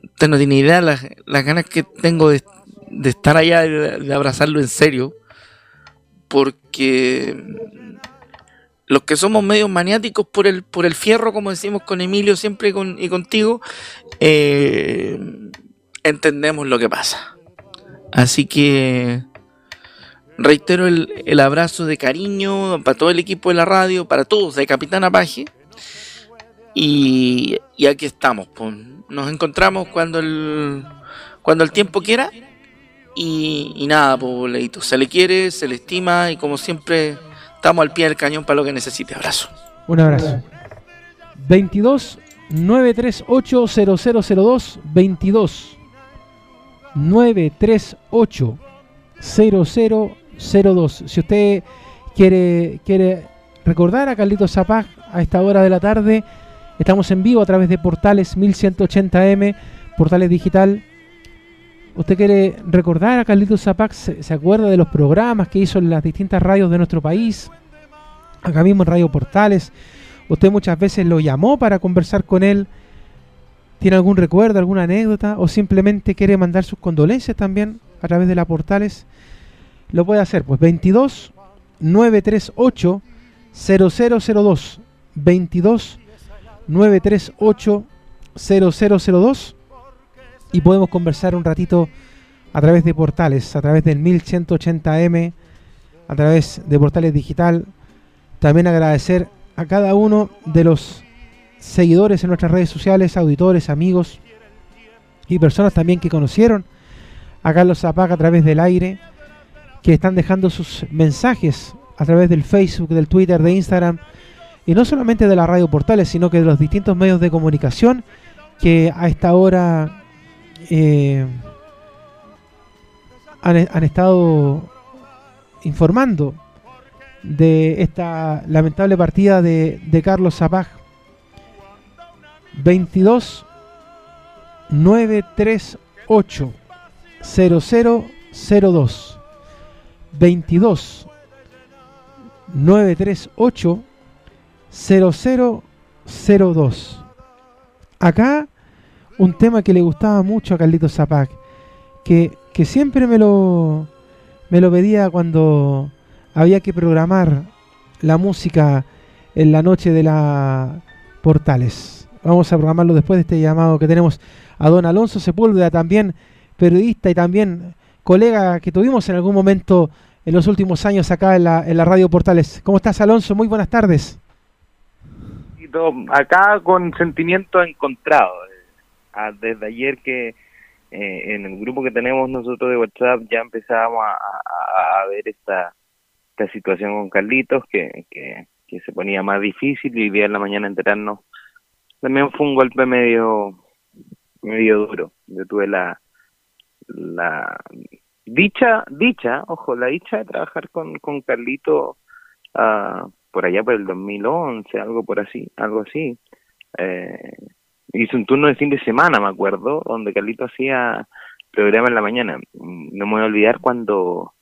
Usted no tiene idea las, ganas que tengo de, estar allá, de, abrazarlo en serio, porque los que somos medios maniáticos por el, por el fierro, como decimos con Emilio siempre y contigo, eh, entendemos lo que pasa. Así que reitero el, abrazo de cariño para todo el equipo de la radio, para todos, de Capitán Apache. Y, aquí estamos. Pues. Nos encontramos cuando el, cuando el tiempo quiera. Y, nada, pues, Se le quiere, se le estima y como siempre estamos al pie del cañón para lo que necesite. Abrazo. Un abrazo. 22 938 0002 22 938 0002. Si usted quiere, quiere recordar a Carlitos Zapag a esta hora de la tarde, estamos en vivo a través de Portales 1180M, Portales Digital. ¿Usted quiere recordar a Carlitos Zapag? ¿Se, ¿Se, acuerda de los programas que hizo en las distintas radios de nuestro país? Acá mismo en Radio Portales. Usted muchas veces lo llamó para conversar con él tiene algún recuerdo, alguna anécdota o simplemente quiere mandar sus condolencias también a través de la portales, lo puede hacer. Pues 22 938 0002 22 938 0002 y podemos conversar un ratito a través de portales, a través del 1180M, a través de portales digital. También agradecer a cada uno de los seguidores en nuestras redes sociales, auditores, amigos y personas también que conocieron a Carlos Zapaga a través del aire, que están dejando sus mensajes a través del Facebook, del Twitter, de Instagram, y no solamente de la radio portales, sino que de los distintos medios de comunicación que a esta hora eh, han, estado informando de esta lamentable partida de, de Carlos Zapag. 22 938 0002 22 938 0002 Acá un tema que le gustaba mucho a Carlitos Zapac, que, que siempre me lo, me lo pedía cuando había que programar la música en la noche de la Portales. Vamos a programarlo después de este llamado que tenemos a don Alonso Sepúlveda, también periodista y también colega que tuvimos en algún momento en los últimos años acá en la, en la Radio Portales. ¿Cómo estás, Alonso? Muy buenas tardes. Acá con sentimiento encontrado. Ah, desde ayer que eh, en el grupo que tenemos nosotros de WhatsApp ya empezábamos a, ver esta, esta situación con Carlitos, que, que, que se ponía más difícil y día en la mañana enterarnos también fue un golpe medio medio duro. Yo tuve la la dicha, dicha, ojo, la dicha de trabajar con, con Carlito uh, por allá por el 2011, algo por así, algo así. Eh, hice un turno de fin de semana, me acuerdo, donde Carlito hacía programa en la mañana. No me voy a olvidar cuando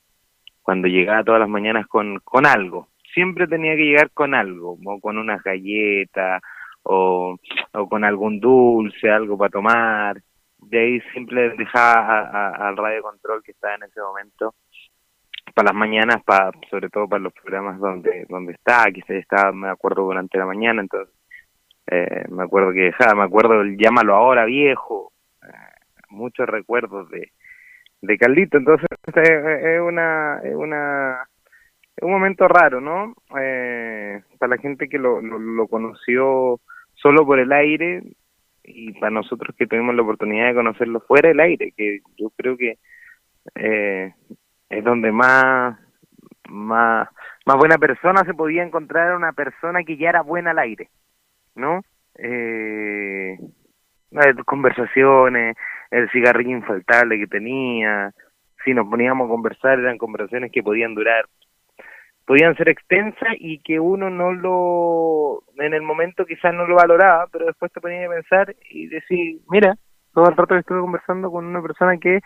cuando llegaba todas las mañanas con, con algo. Siempre tenía que llegar con algo, o con unas galletas, o, o con algún dulce, algo para tomar. De ahí siempre dejaba al radio control que estaba en ese momento para las mañanas, para, sobre todo para los programas donde donde está, quizás estaba, me acuerdo, durante la mañana, entonces eh, me acuerdo que dejaba, me acuerdo el llámalo ahora viejo, eh, muchos recuerdos de, de Carlito, entonces es una, es una un momento raro, ¿no? Eh, para la gente que lo, lo, lo conoció solo por el aire y para nosotros que tuvimos la oportunidad de conocerlo fuera del aire, que yo creo que eh, es donde más, más, más buena persona se podía encontrar una persona que ya era buena al aire, ¿no? Eh, conversaciones, el cigarrillo infaltable que tenía, si nos poníamos a conversar eran conversaciones que podían durar, podían ser extensas y que uno no lo, en el momento quizás no lo valoraba, pero después te ponía a pensar y decir, mira, todo el rato estuve conversando con una persona que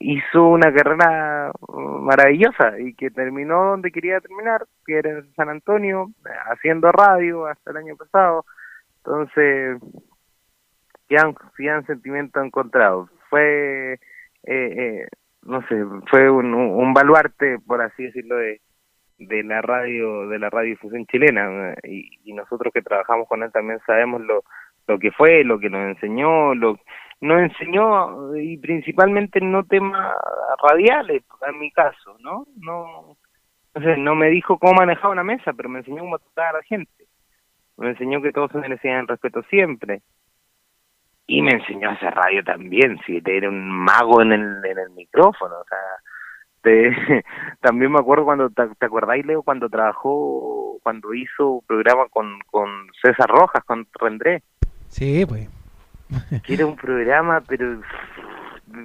hizo una carrera maravillosa y que terminó donde quería terminar, que era en San Antonio, haciendo radio hasta el año pasado. Entonces, quedan, quedan sentimientos encontrados. Fue, eh, eh, no sé, fue un, un baluarte, por así decirlo, de, de la radio, de la radiodifusión chilena. Y, y nosotros que trabajamos con él también sabemos lo, lo que fue, lo que nos enseñó, lo nos enseñó y principalmente no temas radiales, en mi caso, ¿no? No, no, no me dijo cómo manejar una mesa, pero me enseñó cómo tratar a la gente. Me enseñó que todos se merecían respeto siempre. Y me enseñó a hacer radio también, si era un mago en el, en el micrófono, o sea, te, también me acuerdo cuando, te, te Leo, cuando trabajó, cuando hizo un programa con, con César Rojas, con Rendré. Sí, pues. Que era un programa, pero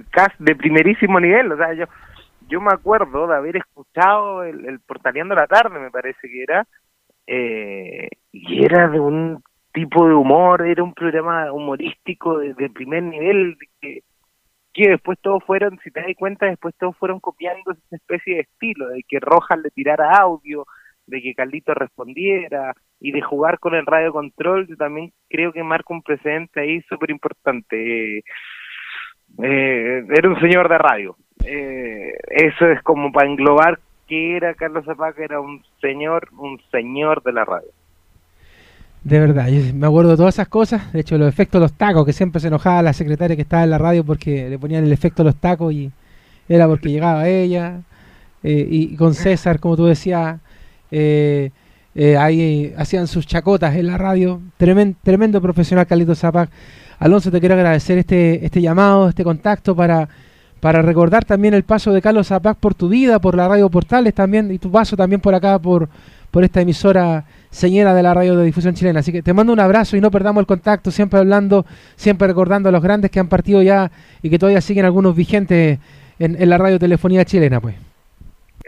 casi de primerísimo nivel, o sea, yo yo me acuerdo de haber escuchado el, el Portaleando la Tarde, me parece que era, eh, y era de un tipo de humor, era un programa humorístico de, primer nivel, que, que después todos fueron, si te das cuenta, después todos fueron copiando esa especie de estilo, de que Rojas le tirara audio, de que Carlito respondiera y de jugar con el radio control, yo también creo que marca un precedente ahí súper importante. Eh, era un señor de radio. Eh, eso es como para englobar que era Carlos Zapaca, era un señor, un señor de la radio. De verdad, me acuerdo de todas esas cosas. De hecho, los efectos de los tacos, que siempre se enojaba la secretaria que estaba en la radio porque le ponían el efecto de los tacos y era porque llegaba ella. Eh, y con César, como tú decías, eh, eh, ahí hacían sus chacotas en la radio. Tremendo, tremendo profesional Carlito Zapac. Alonso, te quiero agradecer este, este llamado, este contacto para, para recordar también el paso de Carlos Zapac por tu vida, por la radio Portales también, y tu paso también por acá, por, por esta emisora señora de la radio de difusión chilena. Así que te mando un abrazo y no perdamos el contacto, siempre hablando, siempre recordando a los grandes que han partido ya y que todavía siguen algunos vigentes en, en la radio telefonía chilena, pues.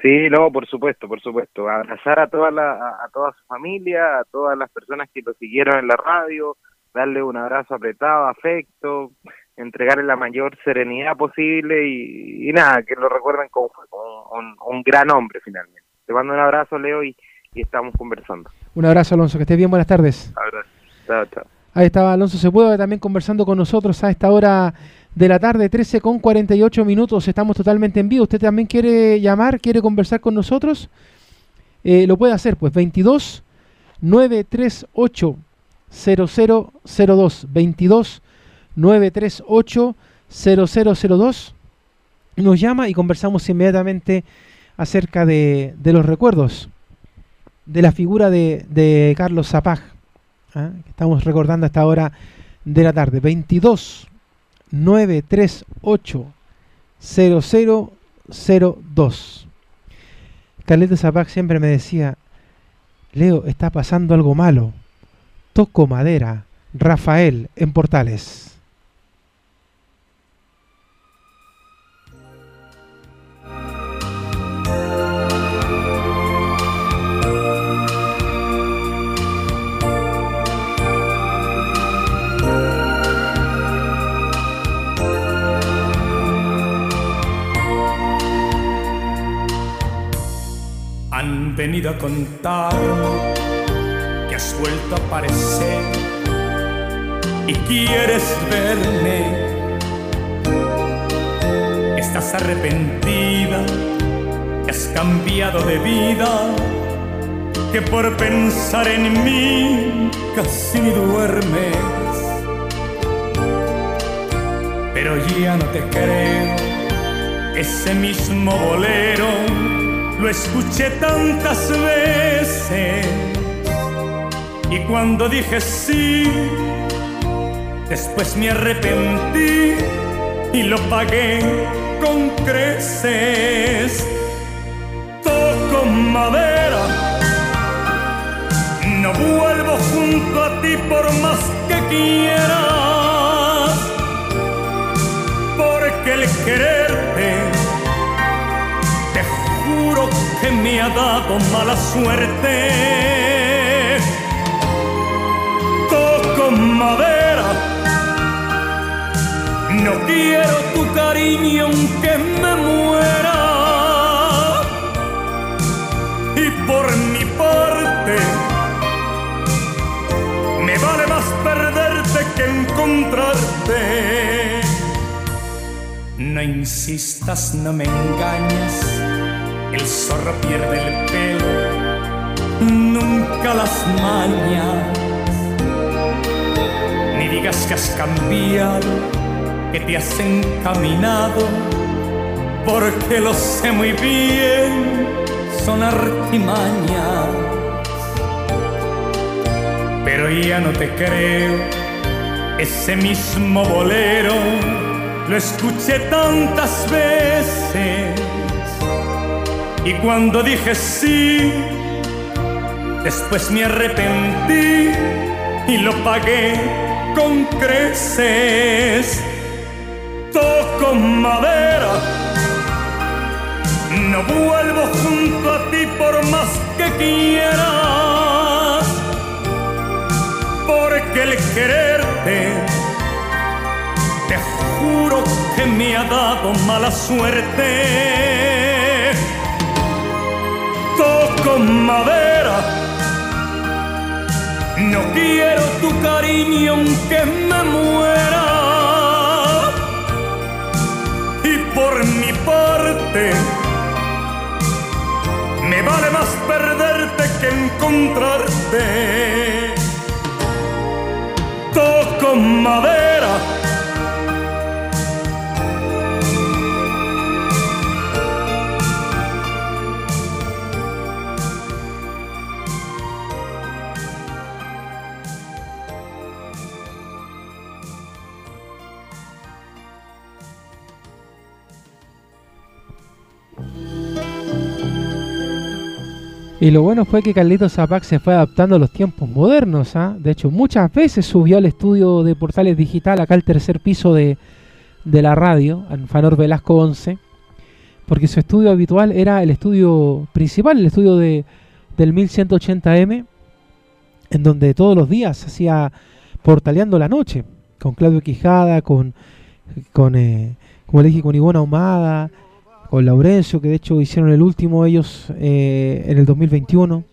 Sí, no, por supuesto, por supuesto. Abrazar a toda, la, a, toda su familia, a todas las personas que lo siguieron en la radio, darle un abrazo apretado, afecto, entregarle la mayor serenidad posible y, y nada, que lo recuerden como, como un, un, gran hombre finalmente. Te mando un abrazo, Leo, y, y estamos conversando. Un abrazo, Alonso, que estés bien, buenas tardes. Abrazo. Chao, chao. Ahí estaba Alonso Sepúlveda también conversando con nosotros a esta hora de la tarde, 13 con 48 minutos. Estamos totalmente en vivo. ¿Usted también quiere llamar, quiere conversar con nosotros? Eh, lo puede hacer, pues 22 938 0002. 22 938 0002. Nos llama y conversamos inmediatamente acerca de, de los recuerdos de la figura de, de Carlos Zapag. ¿ah? Estamos recordando a esta hora de la tarde. 22 938 0002. Carlito Zapag siempre me decía, Leo, está pasando algo malo. Toco madera. Rafael en Portales. Venido a contarme que has vuelto a aparecer y quieres verme. Estás arrepentida, has cambiado de vida, que por pensar en mí casi duermes. Pero ya no te creo, ese mismo bolero lo escuché tantas veces y cuando dije sí, después me arrepentí y lo pagué con creces. Toco madera, no vuelvo junto a ti por más que quieras, porque el quererte, te juro que me ha dado mala suerte. Toco madera, no quiero tu cariño aunque me muera. Y por mi parte, me vale más perderte que encontrarte. No insistas, no me engañas, el zorro pierde el pelo, nunca las mañas. Ni digas que has cambiado, que te has encaminado, porque lo sé muy bien, son artimañas. Pero ya no te creo, ese mismo bolero lo escuché tantas veces. Y cuando dije sí, después me arrepentí y lo pagué con creces. Toco madera, no vuelvo junto a ti por más que quiera, porque el quererte, te juro que me ha dado mala suerte. Toco madera, no quiero tu cariño aunque me muera. Y por mi parte, me vale más perderte que encontrarte. Toco madera. Y lo bueno fue que Carlitos Zapac se fue adaptando a los tiempos modernos. ¿ah? De hecho, muchas veces subió al estudio de Portales Digital, acá al tercer piso de, de la radio, en Fanor Velasco 11, porque su estudio habitual era el estudio principal, el estudio de, del 1180M, en donde todos los días hacía Portaleando la Noche, con Claudio Quijada, con, con eh, como con Ivona Ahumada, con Laurencio, que de hecho hicieron el último ellos eh, en el 2021.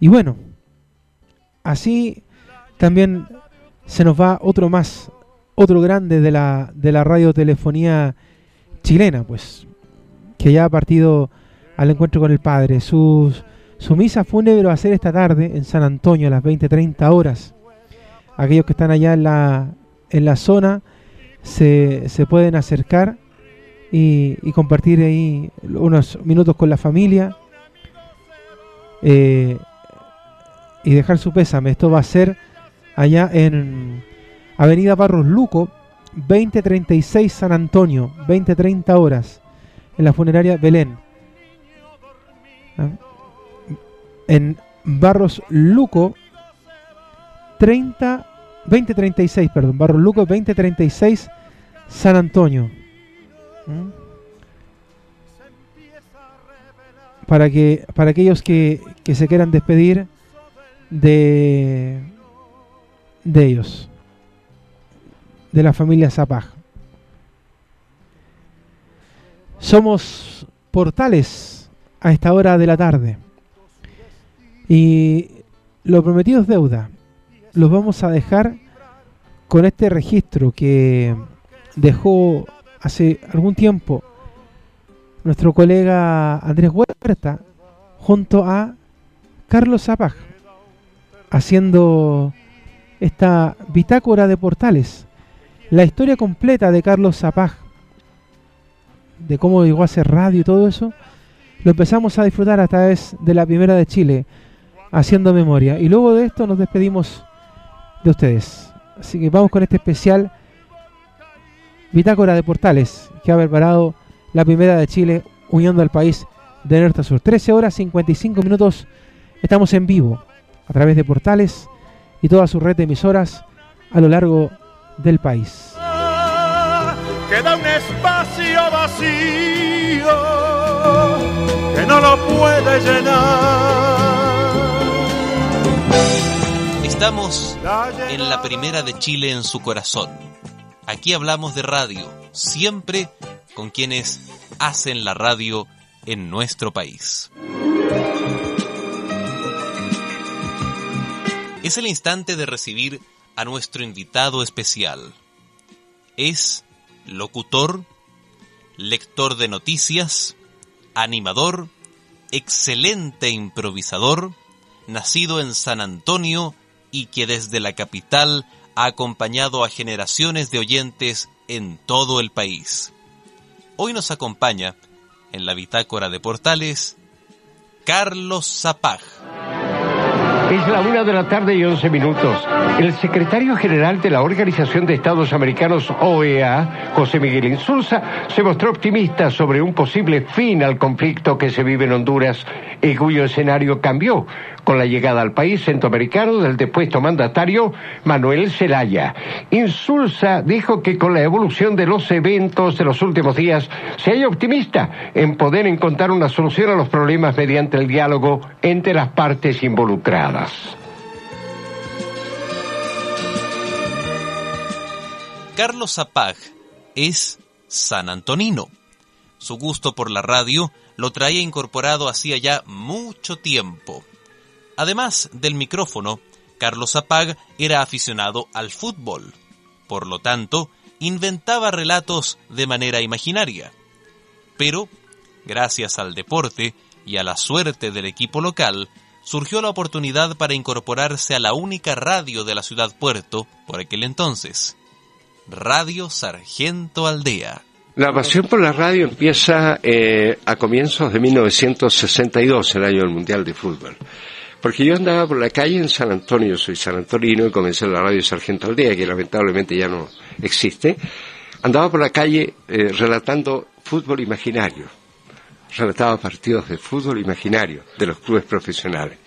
Y bueno, así también se nos va otro más, otro grande de la, de la radiotelefonía chilena, pues, que ya ha partido al encuentro con el Padre. Su, su misa fúnebre va a ser esta tarde en San Antonio a las 20-30 horas. Aquellos que están allá en la, en la zona se, se pueden acercar y, compartir ahí unos minutos con la familia eh, y dejar su pésame. Esto va a ser allá en Avenida Barros Luco, 2036 San Antonio, 20-30 horas, en la funeraria Belén. ¿Ah? En Barros Luco, 30, 2036, perdón, Barros Luco, 2036 San Antonio. ¿Mm? Para que para aquellos que, que se quieran despedir de de ellos, de la familia Zapaj. Somos portales a esta hora de la tarde. Y lo prometido es deuda. Los vamos a dejar con este registro que dejó hace algún tiempo nuestro colega Andrés Huerta junto a Carlos Zapaj haciendo esta bitácora de portales. La historia completa de Carlos Zapaj, de cómo llegó a hacer radio y todo eso, lo empezamos a disfrutar a través de la primera de Chile, haciendo memoria. Y luego de esto nos despedimos de ustedes. Así que vamos con este especial Bitácora de Portales, que ha preparado la primera de Chile uniendo al país de norte a sur. 13 horas 55 minutos. Estamos en vivo a través de Portales y toda su red de emisoras a lo largo del país. Queda un espacio vacío que no lo puede llenar. Estamos en la primera de Chile en su corazón. Aquí hablamos de radio, siempre con quienes hacen la radio en nuestro país. Es el instante de recibir a nuestro invitado especial. Es locutor, lector de noticias, animador, excelente improvisador, nacido en San Antonio y que desde la capital ha acompañado a generaciones de oyentes en todo el país. Hoy nos acompaña en la bitácora de Portales Carlos Zapag. Es la una de la tarde y once minutos. El secretario general de la Organización de Estados Americanos OEA, José Miguel Insulza, se mostró optimista sobre un posible fin al conflicto que se vive en Honduras y cuyo escenario cambió con la llegada al país centroamericano del depuesto mandatario Manuel Zelaya. Insulza dijo que con la evolución de los eventos de los últimos días se halla optimista en poder encontrar una solución a los problemas mediante el diálogo entre las partes involucradas. Carlos Zapag es san Antonino. Su gusto por la radio lo traía incorporado hacía ya mucho tiempo. Además del micrófono, Carlos Zapag era aficionado al fútbol. Por lo tanto, inventaba relatos de manera imaginaria. Pero, gracias al deporte y a la suerte del equipo local, surgió la oportunidad para incorporarse a la única radio de la ciudad puerto por aquel entonces, Radio Sargento Aldea. La pasión por la radio empieza eh, a comienzos de 1962, el año del Mundial de Fútbol. Porque yo andaba por la calle en San Antonio, soy San Antonino y comencé la radio Sargento Aldea, que lamentablemente ya no existe. Andaba por la calle eh, relatando fútbol imaginario. Relataba partidos de fútbol imaginario de los clubes profesionales.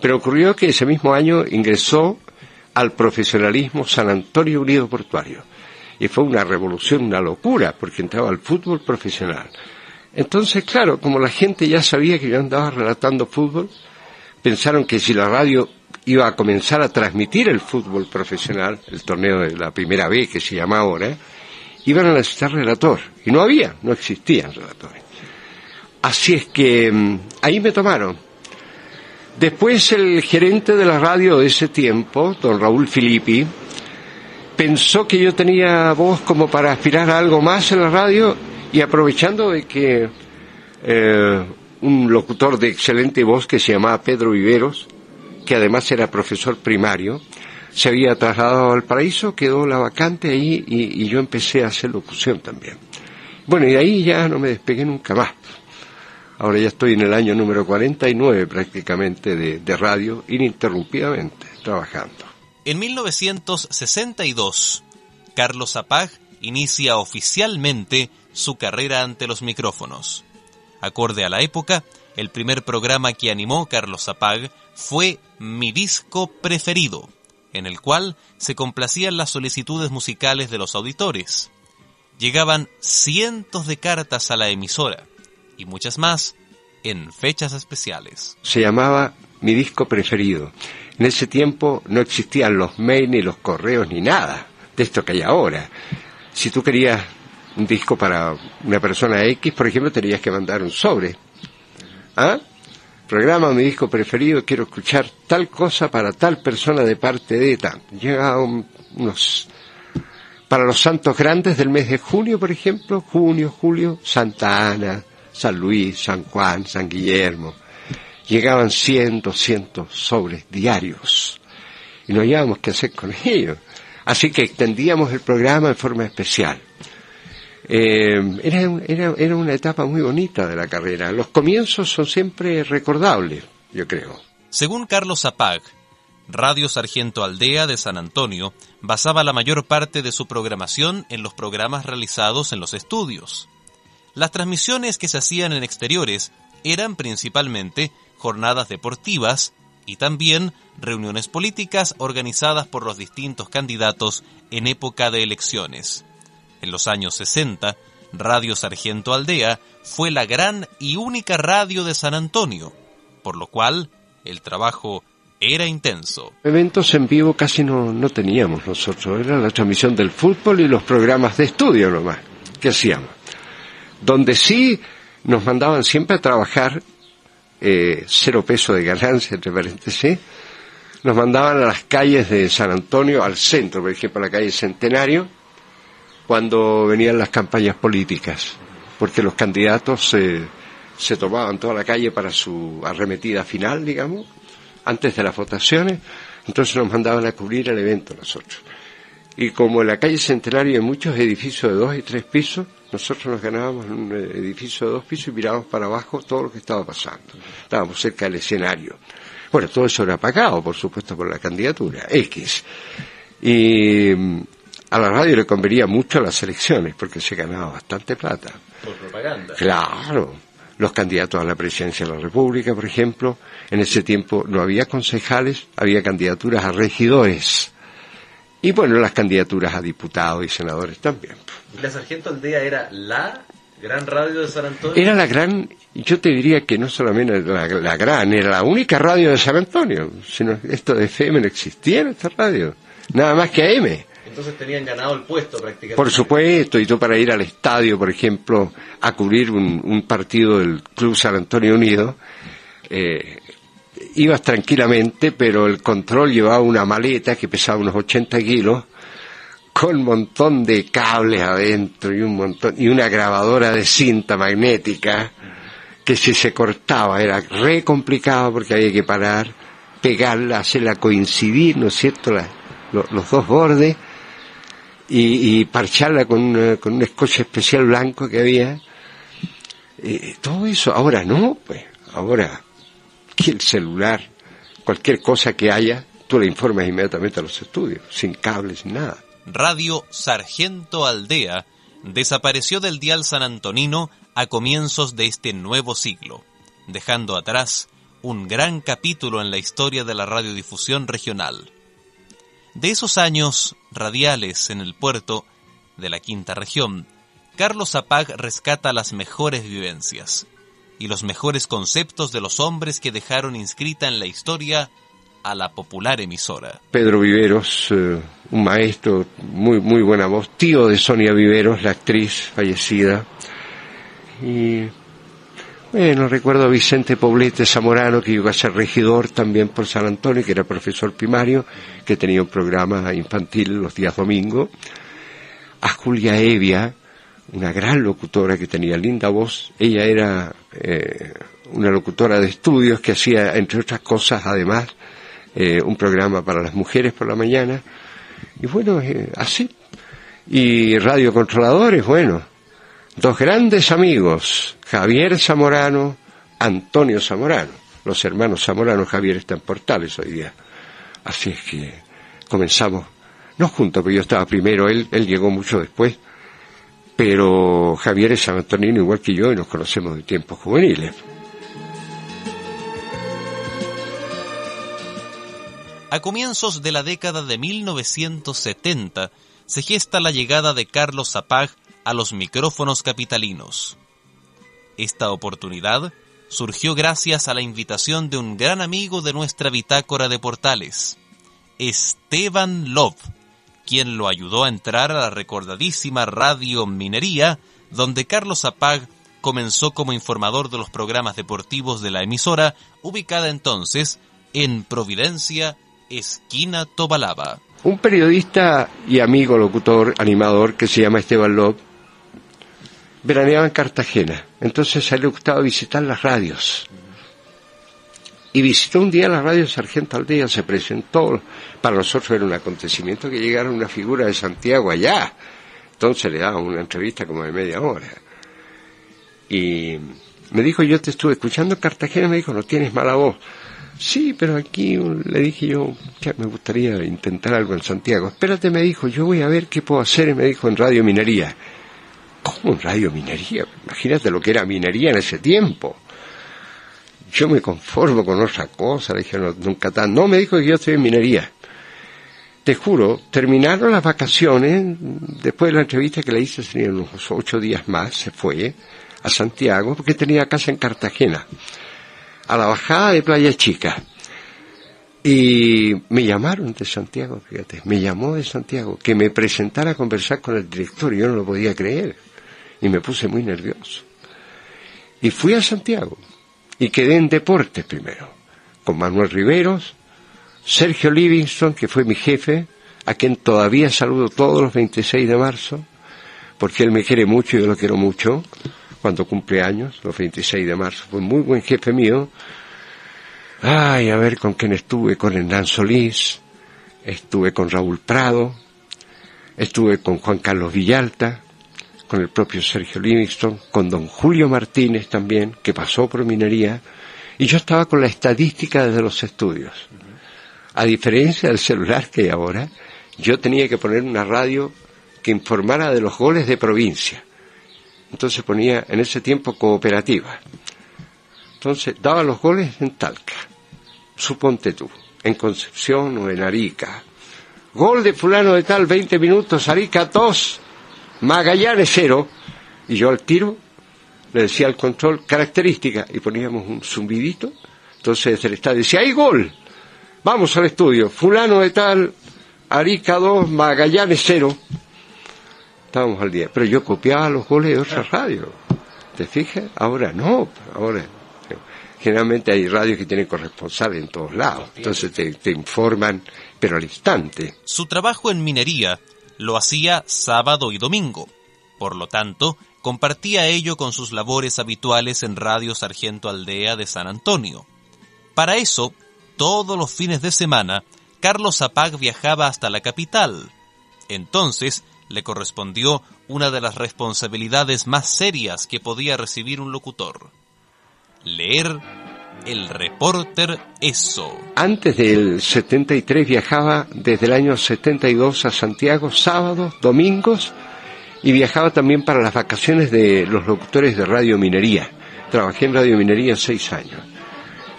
Pero ocurrió que ese mismo año ingresó al profesionalismo San Antonio Unido Portuario y fue una revolución, una locura, porque entraba al fútbol profesional. Entonces, claro, como la gente ya sabía que yo andaba relatando fútbol, pensaron que si la radio iba a comenzar a transmitir el fútbol profesional, el torneo de la primera vez que se llama ahora, iban a necesitar relator. Y no había, no existían relatores. Así es que mm, ahí me tomaron. Después el gerente de la radio de ese tiempo, don Raúl Filippi, pensó que yo tenía voz como para aspirar a algo más en la radio y aprovechando de que eh, un locutor de excelente voz que se llamaba Pedro Viveros, que además era profesor primario, se había trasladado al paraíso, quedó la vacante ahí y, yo empecé a hacer locución también. Bueno, y ahí ya no me despegué nunca más. Ahora ya estoy en el año número 49 prácticamente de, de radio, ininterrumpidamente, trabajando. En 1962, Carlos Zapag inicia oficialmente su carrera ante los micrófonos. Acorde a la época, el primer programa que animó Carlos Zapag fue Mi Disco Preferido, en el cual se complacían las solicitudes musicales de los auditores. Llegaban cientos de cartas a la emisora y muchas más en fechas especiales. Se llamaba Mi Disco Preferido en ese tiempo no existían los mails, ni los correos, ni nada de esto que hay ahora. Si tú querías un disco para una persona X, por ejemplo, tenías que mandar un sobre. ¿Ah? Programa mi disco preferido, quiero escuchar tal cosa para tal persona de parte de tal. Llega unos... Para los santos grandes del mes de junio, por ejemplo, junio, julio, Santa Ana, San Luis, San Juan, San Guillermo, llegaban cientos, cientos sobres diarios y no hallábamos qué hacer con ellos. Así que extendíamos el programa en forma especial. Eh, era, era, una etapa muy bonita de la carrera. Los comienzos son siempre recordables, yo creo. Según Carlos Zapag, Radio Sargento Aldea de San Antonio basaba la mayor parte de su programación en los programas realizados en los estudios. Las transmisiones que se hacían en exteriores eran principalmente jornadas deportivas y también reuniones políticas organizadas por los distintos candidatos en época de elecciones. En los años 60, Radio Sargento Aldea fue la gran y única radio de San Antonio, por lo cual el trabajo era intenso. Eventos en vivo casi no, no teníamos nosotros, era la transmisión del fútbol y los programas de estudio nomás que hacíamos. Donde sí nos mandaban siempre a trabajar eh, cero peso de ganancia, entre paréntesis, nos mandaban a las calles de San Antonio, al centro, por ejemplo, la calle Centenario, cuando venían las campañas políticas, porque los candidatos se tomaban toda la calle para su arremetida final, digamos, antes de las votaciones, entonces nos mandaban a cubrir el evento nosotros. Y como en la calle Centenario hay muchos edificios de dos y tres pisos, nosotros nos ganábamos en un edificio de dos pisos y mirábamos para abajo todo lo que estaba pasando. Estábamos cerca del escenario. Bueno, todo eso era pagado, por supuesto, por la candidatura, X. Y a la radio le convenía mucho las elecciones, porque se ganaba bastante plata. Por propaganda. Claro. Los candidatos a la presidencia de la República, por ejemplo, en ese tiempo no había concejales, había candidaturas a regidores. Y bueno, las candidaturas a diputados y senadores también. ¿Y la Sargento Aldea era la gran radio de San Antonio? Era la gran, yo te diría que no solamente la, la gran, era la única radio de San Antonio, sino esto de FM no existía en esta radio, nada más que AM. Entonces tenían ganado el puesto prácticamente. Por supuesto, y tú para ir al estadio, por ejemplo, a cubrir un, partido del Club San Antonio Unido, eh, ibas tranquilamente, pero el control llevaba una maleta que pesaba unos 80 kilos, con un montón de cables adentro y un montón, y una grabadora de cinta magnética, que si se cortaba era re complicado porque había que parar, pegarla, hacerla coincidir, ¿no es cierto?, la, lo- los dos bordes, y, parcharla con, con un escoche especial blanco que había. Eh, todo eso, ahora no, pues, ahora que el celular, cualquier cosa que haya, tú le informas inmediatamente a los estudios, sin cables, sin nada. Radio Sargento Aldea desapareció del dial San Antonino a comienzos de este nuevo siglo, dejando atrás un gran capítulo en la historia de la radiodifusión regional. De esos años radiales en el puerto de la quinta región, Carlos Zapag rescata las mejores vivencias y los mejores conceptos de los hombres que dejaron inscrita en la historia a la popular emisora. Pedro Viveros, eh, un maestro, muy, muy buena voz, tío de Sonia Viveros, la actriz fallecida. Y bueno, recuerdo a Vicente Poblete Zamorano, que iba a ser regidor también por San Antonio, que era profesor primario, que tenía un programa infantil los días domingos. A Julia Evia, una gran locutora que tenía linda voz. Ella era eh, una locutora de estudios que hacía, entre otras cosas, además, eh, un programa para las mujeres por la mañana. Y bueno, eh, así. Y radiocontroladores, bueno, dos grandes amigos, Javier Zamorano, Antonio Zamorano. Los hermanos Zamorano, Javier está en Portales hoy día. Así es que comenzamos, no juntos, porque yo estaba primero, él, él llegó mucho después, pero Javier es San Antonino igual que yo y nos conocemos de tiempos juveniles. A comienzos de la década de 1970 se gesta la llegada de Carlos Zapag a los micrófonos capitalinos. Esta oportunidad surgió gracias a la invitación de un gran amigo de nuestra bitácora de portales, Esteban Love, quien lo ayudó a entrar a la recordadísima Radio Minería, donde Carlos Zapag comenzó como informador de los programas deportivos de la emisora, ubicada entonces en Providencia, esquina Tobalaba. Un periodista y amigo locutor, animador, que se llama Esteban Lop, veraneaba en Cartagena. Entonces a él le gustaba visitar las radios. Y visitó un día la radio Sargento Aldea, se presentó. Para nosotros era un acontecimiento que llegara una figura de Santiago allá. Entonces le daba una entrevista como de media hora. Y me dijo, yo te estuve escuchando en Cartagena, me dijo, no tienes mala voz. Sí, pero aquí le dije yo, que me gustaría intentar algo en Santiago. Espérate, me dijo, yo voy a ver qué puedo hacer, me dijo en Radio Minería. ¿Cómo en Radio Minería? Imagínate lo que era minería en ese tiempo. Yo me conformo con otra cosa, le dije, no, nunca tan. No, me dijo que yo estoy en minería. Te juro, terminaron las vacaciones, después de la entrevista que le hice, tenía unos ocho días más, se fue a Santiago, porque tenía casa en Cartagena a la bajada de Playa Chica. Y me llamaron de Santiago, fíjate, me llamó de Santiago, que me presentara a conversar con el director, yo no lo podía creer, y me puse muy nervioso. Y fui a Santiago, y quedé en deportes primero, con Manuel Riveros, Sergio Livingston, que fue mi jefe, a quien todavía saludo todos los 26 de marzo, porque él me quiere mucho y yo lo quiero mucho, cuando cumple años, los 26 de marzo. Fue muy buen jefe mío. Ay, a ver con quién estuve, con Hernán Solís, estuve con Raúl Prado, estuve con Juan Carlos Villalta, con el propio Sergio Livingston, con don Julio Martínez también, que pasó por minería, y yo estaba con la estadística desde los estudios. A diferencia del celular que hay ahora, yo tenía que poner una radio que informara de los goles de provincia entonces ponía en ese tiempo cooperativa. Entonces daba los goles en Talca, suponte tú, en Concepción o en Arica. Gol de fulano de tal, 20 minutos, Arica 2, Magallanes 0. Y yo al tiro le decía al control característica y poníamos un zumbidito. Entonces el estadio decía, ¡hay gol! Vamos al estudio, fulano de tal, Arica 2, Magallanes 0 estábamos al día. Pero yo copiaba los goles de otras radios. ¿Te fijas? Ahora no. Ahora generalmente hay radios que tienen corresponsal en todos lados. Entonces te informan, pero al instante. Su trabajo en minería lo hacía sábado y domingo. Por lo tanto, compartía ello con sus labores habituales en Radio Sargento Aldea de San Antonio. Para eso, todos los fines de semana, Carlos Zapag viajaba hasta la capital. Entonces, le correspondió una de las responsabilidades más serias que podía recibir un locutor. Leer el reporter Eso. Antes del 73 viajaba desde el año 72 a Santiago, sábados, domingos, y viajaba también para las vacaciones de los locutores de Radio Minería. Trabajé en Radio Minería seis años.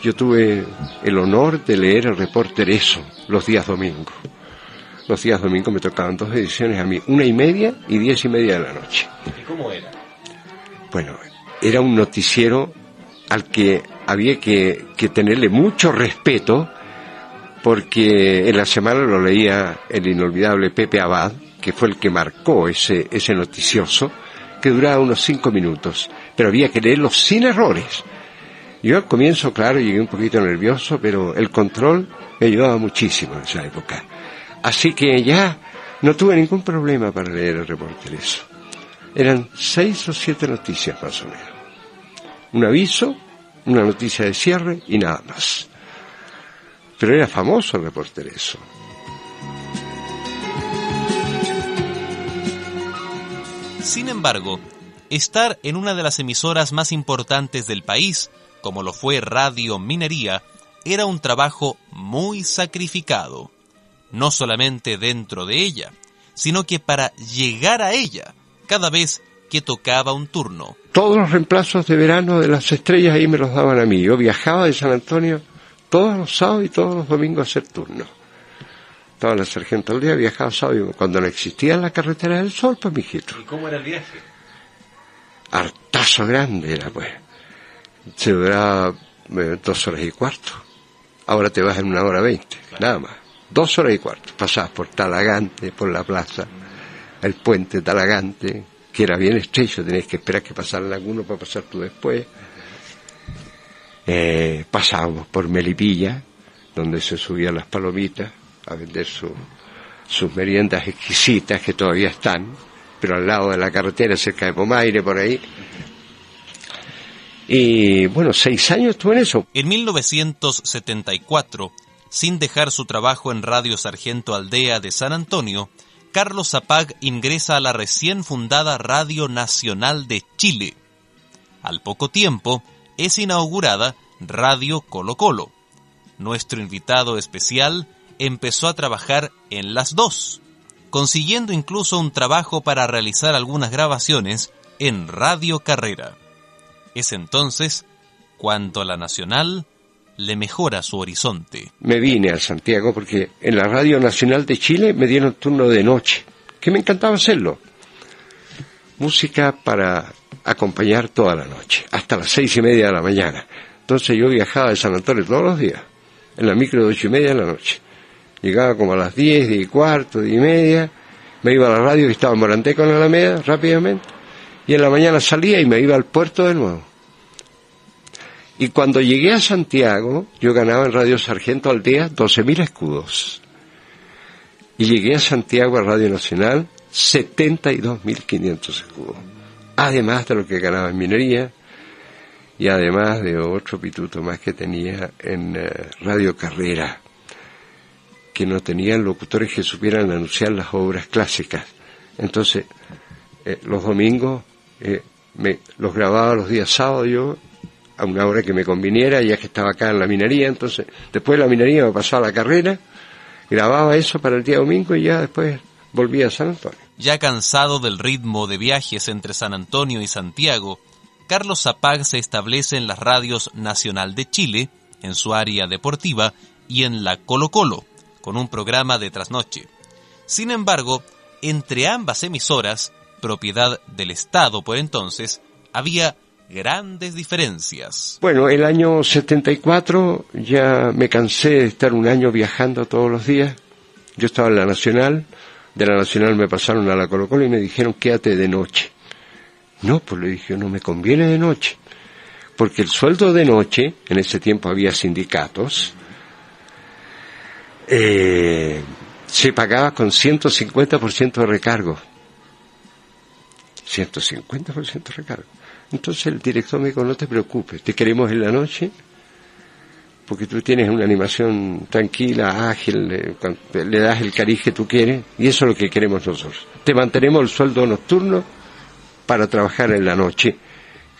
Yo tuve el honor de leer el reporter Eso los días domingos los días domingos me tocaban dos ediciones a mí, una y media y diez y media de la noche. ¿Y cómo era? Bueno, era un noticiero al que había que, tenerle mucho respeto porque en la semana lo leía el inolvidable Pepe Abad, que fue el que marcó ese, ese noticioso, que duraba unos cinco minutos, pero había que leerlo sin errores. Yo al comienzo, claro, llegué un poquito nervioso, pero el control me ayudaba muchísimo en esa época. Así que ya no tuve ningún problema para leer el reporte de eso. Eran seis o siete noticias más o menos. Un aviso, una noticia de cierre y nada más. Pero era famoso el reporte eso. Sin embargo, estar en una de las emisoras más importantes del país, como lo fue Radio Minería, era un trabajo muy sacrificado no solamente dentro de ella, sino que para llegar a ella cada vez que tocaba un turno. Todos los reemplazos de verano de las estrellas ahí me los daban a mí. Yo viajaba de San Antonio todos los sábados y todos los domingos a hacer turno. Estaba en la Sargento al día, viajaba sábado cuando no existía la carretera del sol, pues mijito. ¿Y cómo era el viaje? Hartazo grande era, pues. Se duraba eh, dos horas y cuarto. Ahora te vas en una hora veinte, nada más dos horas y cuarto. Pasabas por Talagante, por la plaza, el puente Talagante, que era bien estrecho, tenías que esperar que pasara alguno para pasar tú después. Eh, pasábamos por Melipilla, donde se subían las palomitas a vender sus meriendas exquisitas que todavía están, pero al lado de la carretera, cerca de Pomaire, por ahí. Y bueno, seis años estuve en eso. En 1974 sin dejar su trabajo en Radio Sargento Aldea de San Antonio, Carlos Zapag ingresa a la recién fundada Radio Nacional de Chile. Al poco tiempo es inaugurada Radio Colo Colo. nuestro invitado especial empezó a trabajar en las dos, consiguiendo incluso un trabajo para realizar algunas grabaciones en Radio Carrera. Es entonces cuando la Nacional le mejora su horizonte. Me vine a Santiago porque en la Radio Nacional de Chile me dieron turno de noche, que me encantaba hacerlo. Música para acompañar toda la noche, hasta las seis y media de la mañana. Entonces yo viajaba de San Antonio todos los días, en la micro de ocho y media de la noche. Llegaba como a las diez, diez y cuarto, diez y media, me iba a la radio que estaba en Moranteco en Alameda, rápidamente, y en la mañana salía y me iba al puerto de nuevo. Y cuando llegué a Santiago, yo ganaba en Radio Sargento al día 12.000 escudos. Y llegué a Santiago a Radio Nacional 72.500 escudos. Además de lo que ganaba en minería y además de otro pituto más que tenía en eh, Radio Carrera, que no tenían locutores que supieran anunciar las obras clásicas. Entonces, eh, los domingos eh, me los grababa los días sábados yo a una hora que me conviniera, ya que estaba acá en la minería, entonces después de la minería me pasaba a la carrera, grababa eso para el día domingo y ya después volvía a San Antonio. Ya cansado del ritmo de viajes entre San Antonio y Santiago, Carlos Zapag se establece en las radios Nacional de Chile, en su área deportiva, y en la Colo Colo, con un programa de trasnoche. Sin embargo, entre ambas emisoras, propiedad del Estado por entonces, había grandes diferencias. Bueno, el año 74 ya me cansé de estar un año viajando todos los días. Yo estaba en la Nacional, de la Nacional me pasaron a la Colo Colo y me dijeron quédate de noche. No, pues le dije, no me conviene de noche. Porque el sueldo de noche, en ese tiempo había sindicatos, eh, se pagaba con 150% de recargo. 150% de recargo. Entonces el director me dijo, no te preocupes, te queremos en la noche, porque tú tienes una animación tranquila, ágil, le, le das el cariz que tú quieres, y eso es lo que queremos nosotros. Te mantenemos el sueldo nocturno para trabajar en la noche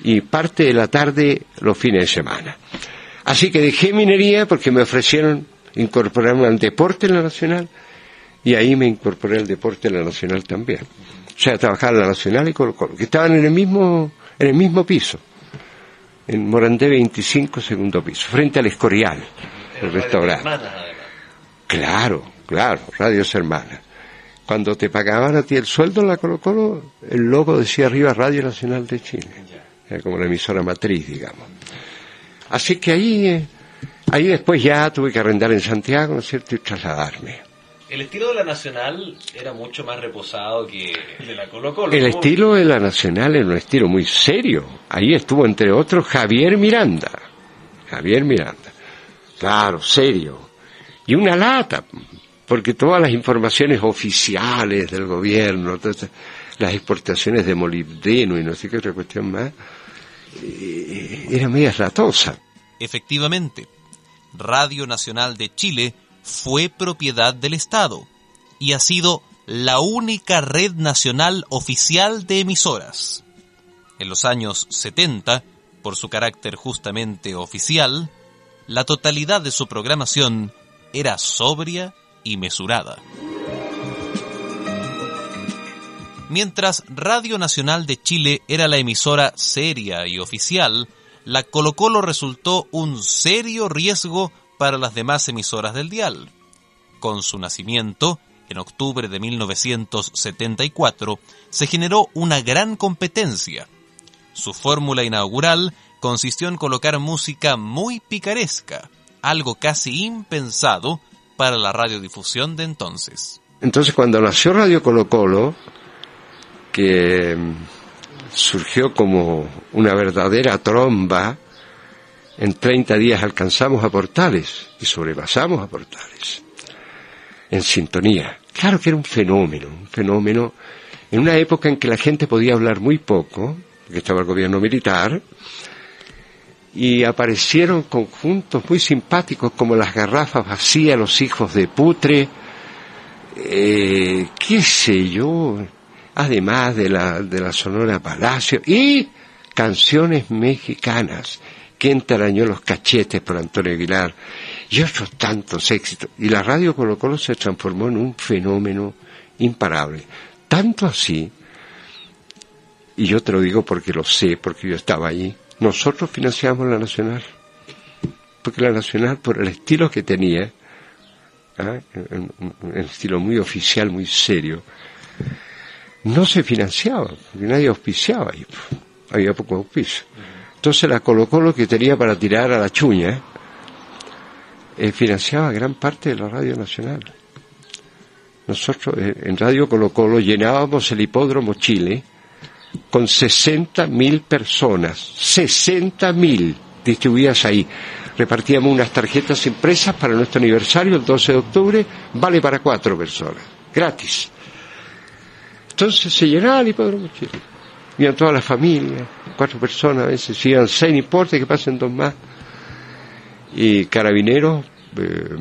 y parte de la tarde los fines de semana. Así que dejé minería porque me ofrecieron incorporarme al deporte en la Nacional y ahí me incorporé al deporte en la Nacional también. O sea, trabajar en la Nacional y Colo Colo, que estaban en el mismo en el mismo piso, en Morandé 25, segundo piso, frente al Escorial, el restaurante. Claro, claro, radios hermanas. Cuando te pagaban a ti el sueldo en la Colo Colo, el logo decía arriba Radio Nacional de Chile. Era como la emisora matriz, digamos. Así que ahí, eh, ahí después ya tuve que arrendar en Santiago, ¿no es cierto?, y trasladarme. El estilo de la Nacional era mucho más reposado que el de la Colo Colo. El estilo de la Nacional era un estilo muy serio. Ahí estuvo, entre otros, Javier Miranda. Javier Miranda. Claro, serio. Y una lata, porque todas las informaciones oficiales del gobierno, todas las exportaciones de molibdeno y no sé qué otra cuestión más, eh, era media latosa. Efectivamente, Radio Nacional de Chile fue propiedad del Estado y ha sido la única red nacional oficial de emisoras. En los años 70, por su carácter justamente oficial, la totalidad de su programación era sobria y mesurada. Mientras Radio Nacional de Chile era la emisora seria y oficial, la Colo Colo resultó un serio riesgo para las demás emisoras del dial. Con su nacimiento, en octubre de 1974, se generó una gran competencia. Su fórmula inaugural consistió en colocar música muy picaresca, algo casi impensado para la radiodifusión de entonces. Entonces cuando nació Radio Colo Colo, que surgió como una verdadera tromba, en 30 días alcanzamos a Portales y sobrepasamos a Portales en sintonía. Claro que era un fenómeno, un fenómeno. En una época en que la gente podía hablar muy poco, porque estaba el gobierno militar, y aparecieron conjuntos muy simpáticos como las garrafas vacías, los hijos de putre, eh, qué sé yo, además de la, de la Sonora Palacio, y canciones mexicanas Quien te arañó los cachetes por Antonio Aguilar y otros tantos éxitos. Y la radio Colo Colo se transformó en un fenómeno imparable. Tanto así, y yo te lo digo porque lo sé, porque yo estaba allí, nosotros financiamos la Nacional. Porque la Nacional, por el estilo que tenía, ¿ah? un, un estilo muy oficial, muy serio, no se financiaba, porque nadie auspiciaba ahí. Había poco auspicio. Entonces la Colo Colo que tenía para tirar a la chuña, eh, financiaba gran parte de la Radio Nacional. Nosotros eh, en Radio Colo Colo llenábamos el hipódromo Chile con 60 mil personas, 60 mil distribuidas ahí. Repartíamos unas tarjetas impresas para nuestro aniversario el 12 de octubre, vale para cuatro personas, gratis. Entonces se llenaba el hipódromo Chile. Iban todas las familias, cuatro personas a veces, si seis, no importa que pasen dos más. Y Carabineros eh,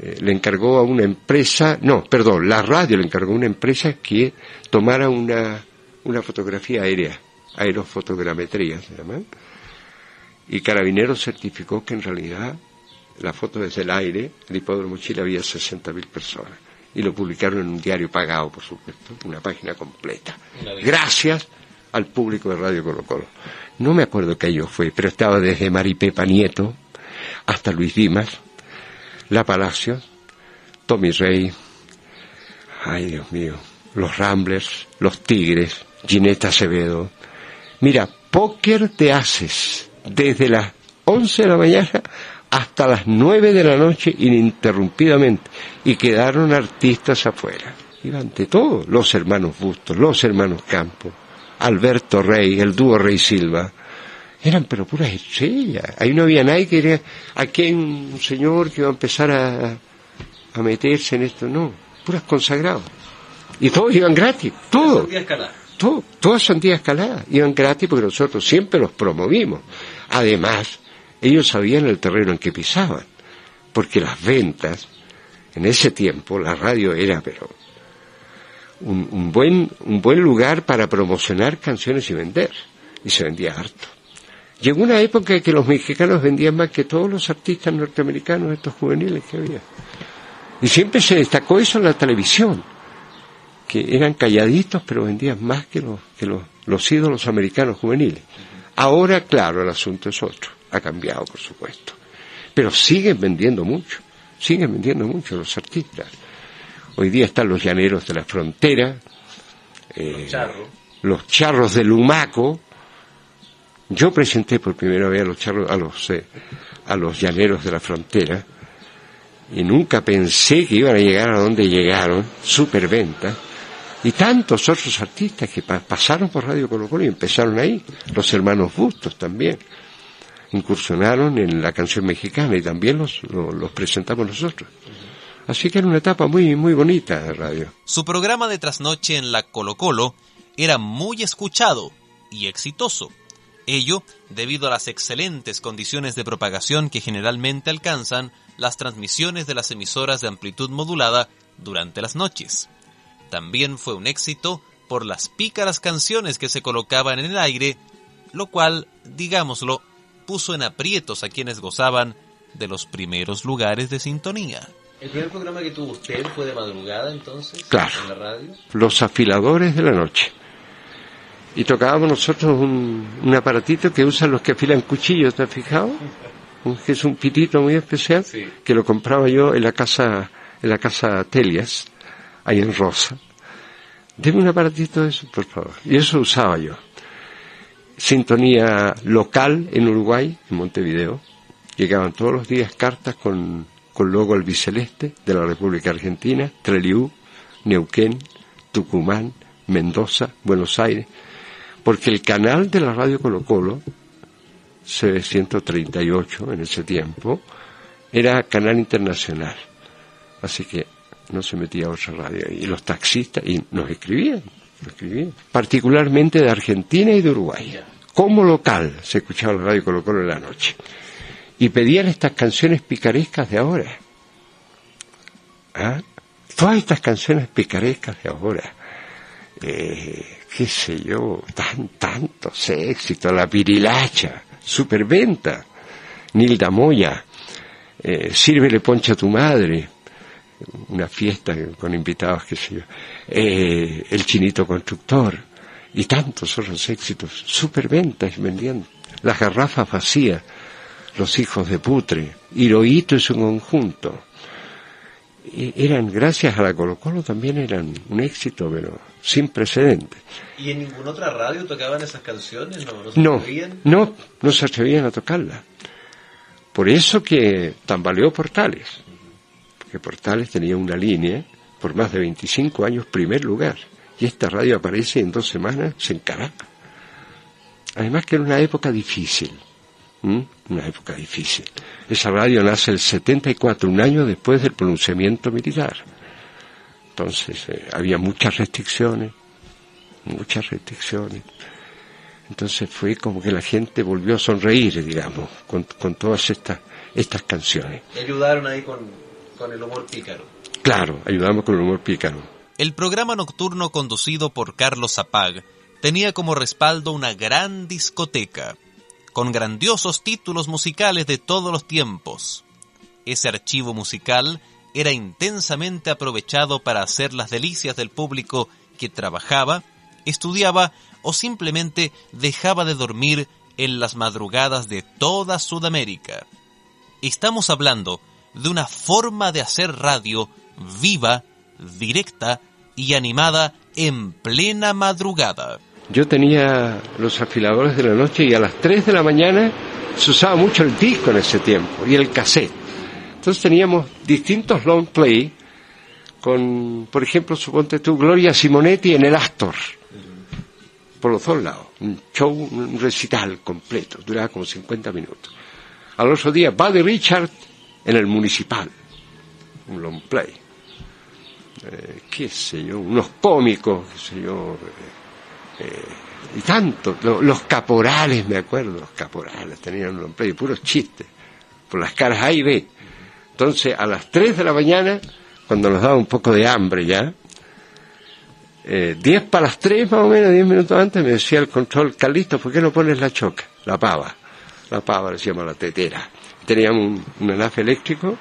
eh, le encargó a una empresa, no, perdón, la radio le encargó a una empresa que tomara una, una fotografía aérea, aerofotogrametría se llama, y Carabineros certificó que en realidad la foto desde el aire, el hipódromo Chile había 60.000 personas. Y lo publicaron en un diario pagado, por supuesto, una página completa. Gracias al público de Radio Colo Colo. No me acuerdo qué año fue, pero estaba desde Maripepa Nieto hasta Luis Dimas, La Palacio, Tommy Rey, ay Dios mío, los Ramblers, los Tigres, Gineta Acevedo. Mira, póker te haces desde las 11 de la mañana hasta las 9 de la noche ininterrumpidamente y quedaron artistas afuera. Iban de todo, los hermanos Bustos, los hermanos Campos, Alberto Rey, el dúo Rey Silva, eran pero puras estrellas. Ahí no había nadie que era, aquí hay un señor que va a empezar a, a meterse en esto, no, puras consagrados. Y todos iban gratis, todos. Todo, todas sandía escalada, iban gratis porque nosotros siempre los promovimos. Además, ellos sabían el terreno en que pisaban, porque las ventas, en ese tiempo, la radio era, pero, un, un buen, un buen lugar para promocionar canciones y vender. Y se vendía harto. Llegó una época en que los mexicanos vendían más que todos los artistas norteamericanos, estos juveniles que había. Y siempre se destacó eso en la televisión, que eran calladitos pero vendían más que los, que los, los ídolos americanos juveniles. Ahora, claro, el asunto es otro, ha cambiado, por supuesto. Pero siguen vendiendo mucho, siguen vendiendo mucho los artistas. Hoy día están los llaneros de la frontera, eh, Los charros. los charros de Lumaco. Yo presenté por primera vez a los charros, a los, eh, a los llaneros de la frontera y nunca pensé que iban a llegar a donde llegaron, superventa. Y tantos otros artistas que pa- pasaron por Radio Colo Colo y empezaron ahí, los hermanos Bustos también, incursionaron en la canción mexicana y también los, lo- los presentamos nosotros. Así que era una etapa muy, muy bonita de radio. Su programa de trasnoche en la Colo Colo era muy escuchado y exitoso. Ello debido a las excelentes condiciones de propagación que generalmente alcanzan las transmisiones de las emisoras de amplitud modulada durante las noches. También fue un éxito por las pícaras canciones que se colocaban en el aire, lo cual, digámoslo, puso en aprietos a quienes gozaban de los primeros lugares de sintonía. ¿El primer programa que tuvo usted fue de madrugada entonces? Claro. En la radio. Los afiladores de la noche. Y tocábamos nosotros un, un aparatito que usan los que afilan cuchillos, ¿te has fijado? Que es un pitito muy especial, que lo compraba yo en la casa, en la casa Telias, ahí en Rosa. Deme un aparatito de eso, por favor. Y eso usaba yo. Sintonía local en Uruguay, en Montevideo. Llegaban todos los días cartas con, con logo albiceleste de la República Argentina, Treliú, Neuquén, Tucumán, Mendoza, Buenos Aires. Porque el canal de la radio Colo Colo, 138 en ese tiempo, era canal internacional. Así que no se metía otra radio. Y los taxistas, y nos escribían, nos escribían. Particularmente de Argentina y de Uruguay. Como local se escuchaba la radio Colo Colo en la noche. Y pedían estas canciones picarescas de ahora. ¿Ah? Todas estas canciones picarescas de ahora. Eh, qué sé yo, tan, tantos éxitos, la pirilacha, superventa. Nilda Moya, eh, Sírvele poncha a tu madre, una fiesta con invitados, que sé yo, eh, El Chinito Constructor, y tantos otros éxitos, superventas vendiendo, las garrafas vacías, Los Hijos de Putre, Hirohito y su conjunto. E- Eran, gracias a la Colo Colo, también eran un éxito, pero sin precedentes. ¿Y en ninguna otra radio tocaban esas canciones? ¿No, no se No, atrevían? no, no se atrevían a tocarla. Por eso que tambaleó Portales, porque Portales tenía una línea por más de 25 años primer lugar, y esta radio aparece en dos semanas en Caracas. Además que era una época difícil, ¿m? una época difícil. Esa radio nace el 74, un año después del pronunciamiento militar. Entonces eh, había muchas restricciones, muchas restricciones. Entonces fue como que la gente volvió a sonreír, digamos, con, con todas estas, estas canciones. Y ayudaron ahí con, con el humor pícaro. Claro, ayudamos con el humor pícaro. El programa nocturno conducido por Carlos Zapag tenía como respaldo una gran discoteca, con grandiosos títulos musicales de todos los tiempos. Ese archivo musical era intensamente aprovechado para hacer las delicias del público que trabajaba, estudiaba o simplemente dejaba de dormir en las madrugadas de toda Sudamérica. Estamos hablando de una forma de hacer radio viva, directa y animada en plena madrugada. Yo tenía los afiladores de la noche y a las 3 de la mañana se usaba mucho el disco en ese tiempo y el cassette. Entonces teníamos distintos long play con, por ejemplo, suponte tú, Gloria Simonetti en el Astor, por los dos lados. Un show, un recital completo, duraba como 50 minutos. Al otro día, Buddy Richard en el Municipal, un long play. Eh, qué sé yo, unos cómicos, qué sé yo, eh, eh, y tanto, lo- los caporales, me acuerdo, los caporales tenían un play, puros chistes, por las caras A y B. Entonces, a las 3 de la mañana, cuando nos daba un poco de hambre ya, eh, 10 para las 3 más o menos, 10 minutos antes, me decía el control, Carlitos, ¿por qué no pones la choca? La pava. La pava, le decíamos la tetera. Teníamos un, anafe eléctrico,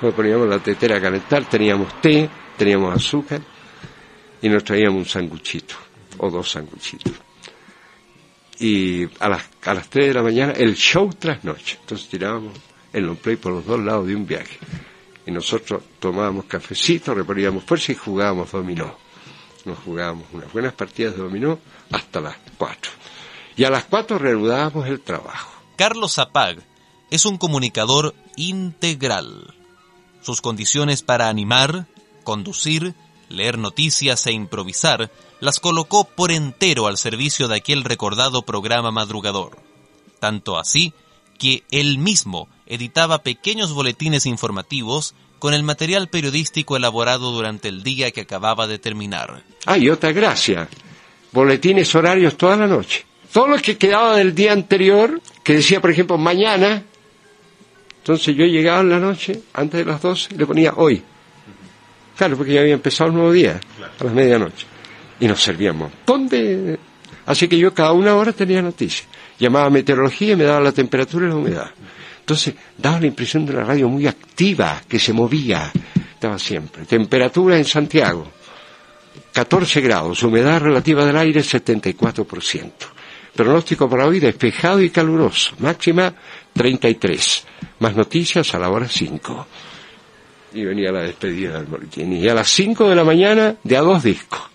nos poníamos la tetera a calentar, teníamos té, teníamos azúcar, y nos traíamos un sanguchito, o dos sanguchitos. Y a las, a las 3 de la mañana, el show tras noche. Entonces tirábamos el long play por los dos lados de un viaje. Y nosotros tomábamos cafecito, reponíamos fuerza y jugábamos dominó. Nos jugábamos unas buenas partidas de dominó hasta las 4. Y a las 4 reanudábamos el trabajo. Carlos Zapag es un comunicador integral. Sus condiciones para animar, conducir, leer noticias e improvisar las colocó por entero al servicio de aquel recordado programa madrugador. Tanto así que él mismo editaba pequeños boletines informativos con el material periodístico elaborado durante el día que acababa de terminar. Ah, y otra gracia. Boletines horarios toda la noche. Todo lo que quedaba del día anterior, que decía, por ejemplo, mañana, entonces yo llegaba en la noche, antes de las 12, le ponía hoy. Claro, porque ya había empezado el nuevo día, a las medianoche. Y nos servíamos. ¿Dónde? Así que yo cada una hora tenía noticias. Llamaba a meteorología y me daba la temperatura y la humedad. Entonces daba la impresión de la radio muy activa, que se movía. Estaba siempre. Temperatura en Santiago, 14 grados. Humedad relativa del aire, 74%. Pronóstico para hoy despejado y caluroso. Máxima 33. Más noticias a la hora 5. Y venía la despedida del boletín. Y a las 5 de la mañana, de a dos discos.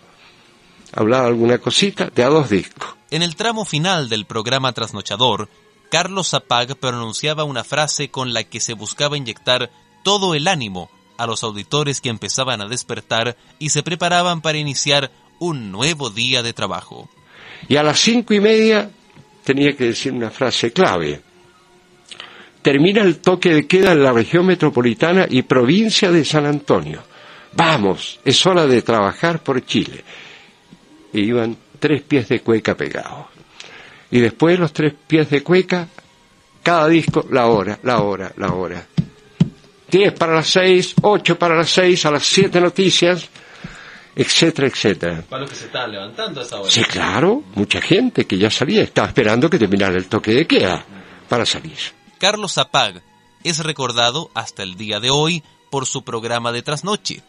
Hablaba alguna cosita, de a dos discos. En el tramo final del programa Trasnochador, Carlos Zapag pronunciaba una frase con la que se buscaba inyectar todo el ánimo a los auditores que empezaban a despertar y se preparaban para iniciar un nuevo día de trabajo. Y a las cinco y media tenía que decir una frase clave. Termina el toque de queda en la región metropolitana y provincia de San Antonio. Vamos, es hora de trabajar por Chile. Y iban tres pies de cueca pegados. Y después los tres pies de cueca, cada disco, la hora, la hora, la hora. Diez para las seis, ocho para las seis, a las siete noticias, etcétera, etcétera. Para los que se estaban levantando a esa hora. Sí, claro, mucha gente que ya salía, estaba esperando que terminara el toque de queda. para salir. Carlos Zapag es recordado hasta el día de hoy por su programa de trasnoche,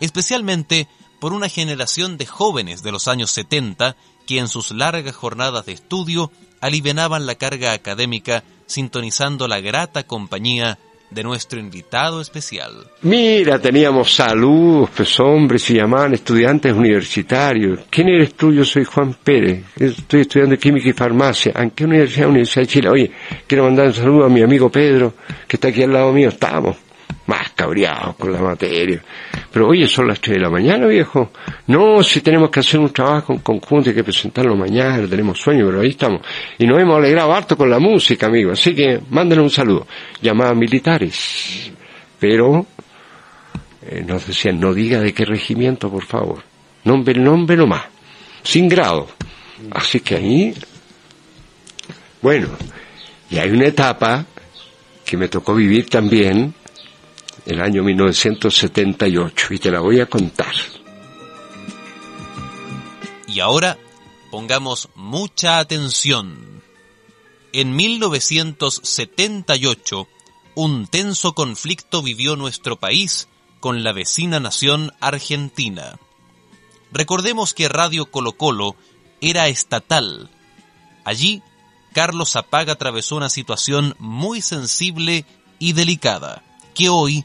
especialmente por una generación de jóvenes de los años 70 que en sus largas jornadas de estudio alivianaban la carga académica sintonizando la grata compañía de nuestro invitado especial. Mira, teníamos saludos, pues hombres se llamaban estudiantes universitarios. ¿Quién eres tú? Yo soy Juan Pérez. Estoy estudiando química y farmacia. ¿En qué universidad? Universidad de Chile. Oye, quiero mandar un saludo a mi amigo Pedro, que está aquí al lado mío. Estamos más cabreados con la materia. Pero oye, son las 3 de la mañana, viejo. No, si tenemos que hacer un trabajo en conjunto, hay que presentarlo mañana, tenemos sueño, pero ahí estamos. Y nos hemos alegrado harto con la música, amigo. Así que mándenos un saludo. Llamadas militares. Pero, eh, nos decían, no diga de qué regimiento, por favor. Nombre, nombre nomás. Sin grado. Así que ahí, bueno, y hay una etapa que me tocó vivir también, el año 1978, y te la voy a contar. Y ahora pongamos mucha atención. En 1978, un tenso conflicto vivió nuestro país con la vecina nación argentina. Recordemos que Radio Colo Colo era estatal. Allí, Carlos Zapag atravesó una situación muy sensible y delicada, que hoy,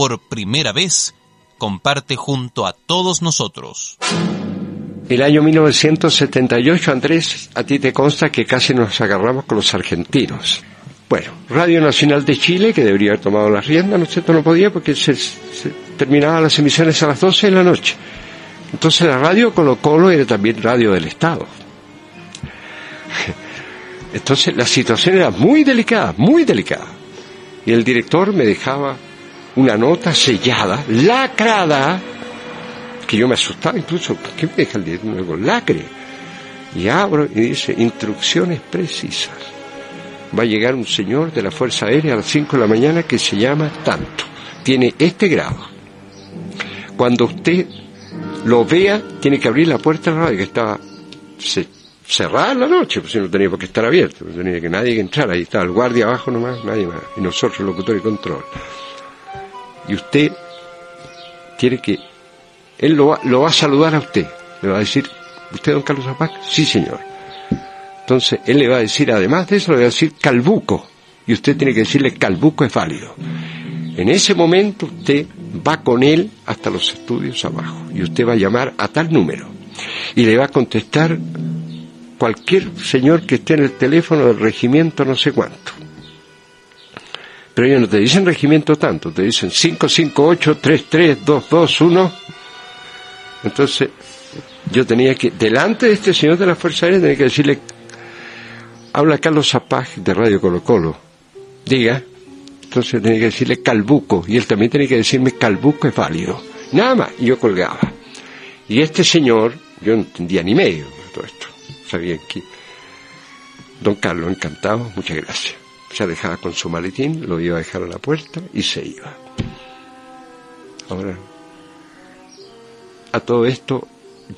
por primera vez, comparte junto a todos nosotros. El año 1978, Andrés, a ti te consta que casi nos agarramos con los argentinos. Bueno, Radio Nacional de Chile, que debería haber tomado las riendas, ¿no es cierto? No podía porque se, se terminaban las emisiones a las 12 de la noche. Entonces la radio Colo Colo era también radio del Estado. Entonces la situación era muy delicada, muy delicada. Y el director me dejaba una nota sellada, lacrada, que yo me asustaba incluso, ¿por qué me deja el director con lacre? Y abro y dice, instrucciones precisas. Va a llegar un señor de la Fuerza Aérea a las 5 de la mañana que se llama tanto. Tiene este grado. Cuando usted lo vea, tiene que abrir la puerta de la radio, que estaba cerrada la noche, pues si no tenía por qué estar abierto, no tenía que nadie que entrar, ahí estaba el guardia abajo nomás, nadie más, y nosotros, el locutor y control. Y usted tiene que, él lo va, lo va a saludar a usted, le va a decir, ¿usted don Carlos Zapac? Sí, señor. Entonces, él le va a decir, además de eso, le va a decir calbuco, y usted tiene que decirle calbuco es válido. En ese momento usted va con él hasta los estudios abajo y usted va a llamar a tal número y le va a contestar cualquier señor que esté en el teléfono del regimiento no sé cuánto. Pero ellos no te dicen regimiento tanto, te dicen 558-33221. Entonces yo tenía que, delante de este señor de la Fuerza Aérea, tenía que decirle, habla Carlos Zapag de Radio Colo Colo, diga, entonces tenía que decirle calbuco, y él también tenía que decirme calbuco es válido. Nada más, y yo colgaba. Y este señor, yo no entendía ni medio de todo esto. Sabía que. Don Carlos, encantado, muchas gracias. Se dejaba con su maletín, lo iba a dejar a la puerta y se iba. Ahora, a todo esto,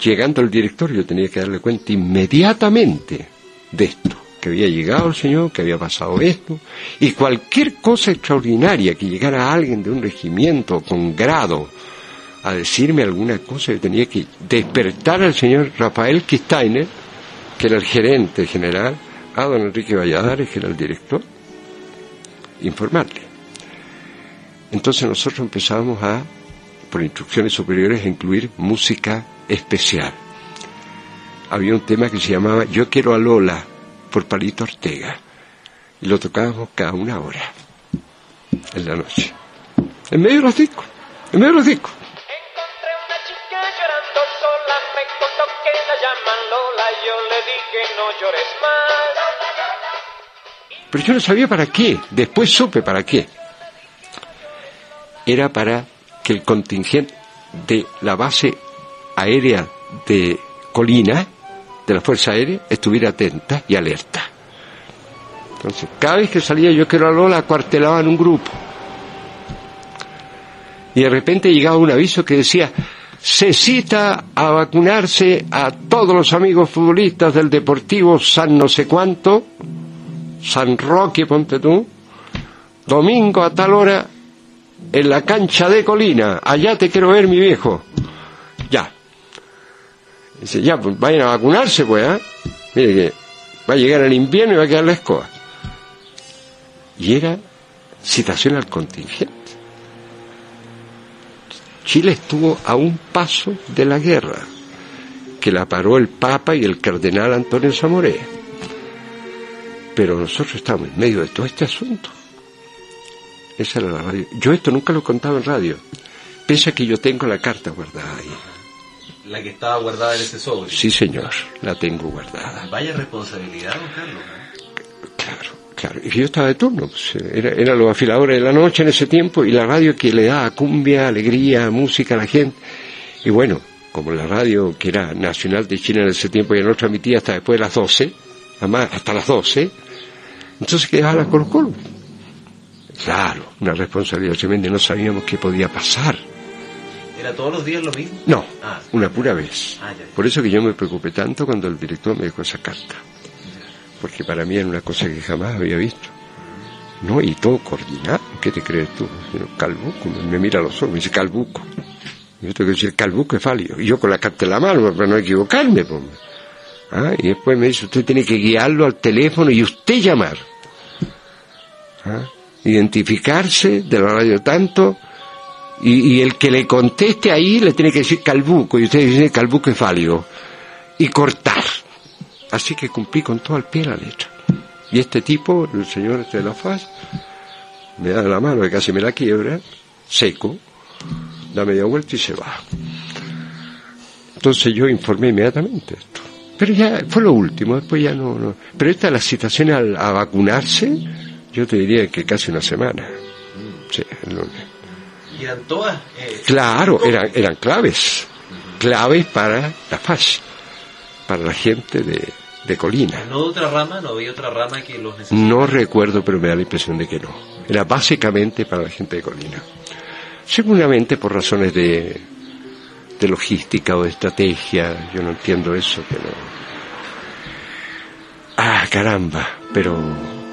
llegando al director, yo tenía que darle cuenta inmediatamente de esto, que había llegado el señor, que había pasado esto, y cualquier cosa extraordinaria, que llegara alguien de un regimiento con grado a decirme alguna cosa, yo tenía que despertar al señor Rafael Kistainer, que era el gerente general, a don Enrique Valladares, que era el director, informarle. Entonces nosotros empezamos a, por instrucciones superiores, a incluir música especial. Había un tema que se llamaba Yo quiero a Lola, por Palito Ortega, y lo tocábamos cada una hora, en la noche. En medio de los discos, en medio de los discos. Pero yo no sabía para qué, después supe para qué. Era para que el contingente de la base aérea de Colina, de la Fuerza Aérea, estuviera atenta y alerta. Entonces, cada vez que salía yo quiero a Lola, acuartelaban un grupo. Y de repente llegaba un aviso que decía, se cita a vacunarse a todos los amigos futbolistas del Deportivo San no sé cuánto, San Roque, ponte tú, domingo a tal hora, en la cancha de Colina, allá te quiero ver mi viejo. Ya. Dice, ya, pues vayan a vacunarse, pues, ¿ah? Mire que va a llegar el invierno y va a quedar la escoba. Y era citación al contingente. Chile estuvo a un paso de la guerra, que la paró el Papa y el cardenal Antonio Zamoré. Pero nosotros estamos en medio de todo este asunto. Esa era la radio. Yo esto nunca lo contaba en radio. Piensa que yo tengo la carta guardada ahí. La que estaba guardada en ese sobre. Sí, señor, la tengo guardada. Vaya responsabilidad, don Carlos. Claro, y yo estaba de turno, pues, era, era los afiladores de la noche en ese tiempo y la radio que le da cumbia, alegría, música a la gente. Y bueno, como la radio que era nacional de China en ese tiempo ya no transmitía hasta después de las 12, además hasta las 12, entonces quedaba la Colo Colo. Claro, una responsabilidad tremenda, no sabíamos qué podía pasar. ¿Era todos los días lo mismo? No, Ah, una pura vez. Ah, ya. Por eso que yo me preocupé tanto cuando el director me dejó esa carta. Porque para mí era una cosa que jamás había visto. No, y todo coordinado. ¿Qué te crees tú? Calbuco, me, mira a los ojos, me dice Calbuco. Yo tengo que decir Calbuco es falio. Y yo con la carta en la mano, para no equivocarme. pues. Ah, y después me dice, usted tiene que guiarlo al teléfono y usted llamar. Ah, Identificarse de la radio tanto y, el que le conteste ahí le tiene que decir Calbuco y usted dice Calbuco es válido. Y cortar. Así que cumplí con todo al pie la letra. Y este tipo, el señor este de la faz, me da la mano que casi me la quiebra, seco, da media vuelta y se va. Entonces yo informé inmediatamente esto. Pero ya fue lo último, después ya no. no. Pero esta la citación al- a, vacunarse, yo te diría que casi una semana. Sí, el lunes. ¿Y eran todas? eh, Claro, eran, eran claves, claves para la FAS, para la gente de, de Colina. ¿No de otra rama? ¿No había otra rama que los necesitaba? No recuerdo, pero me da la impresión de que no. Era básicamente para la gente de Colina. Seguramente por razones de, de logística o de estrategia, yo no entiendo eso, pero... Ah, caramba, pero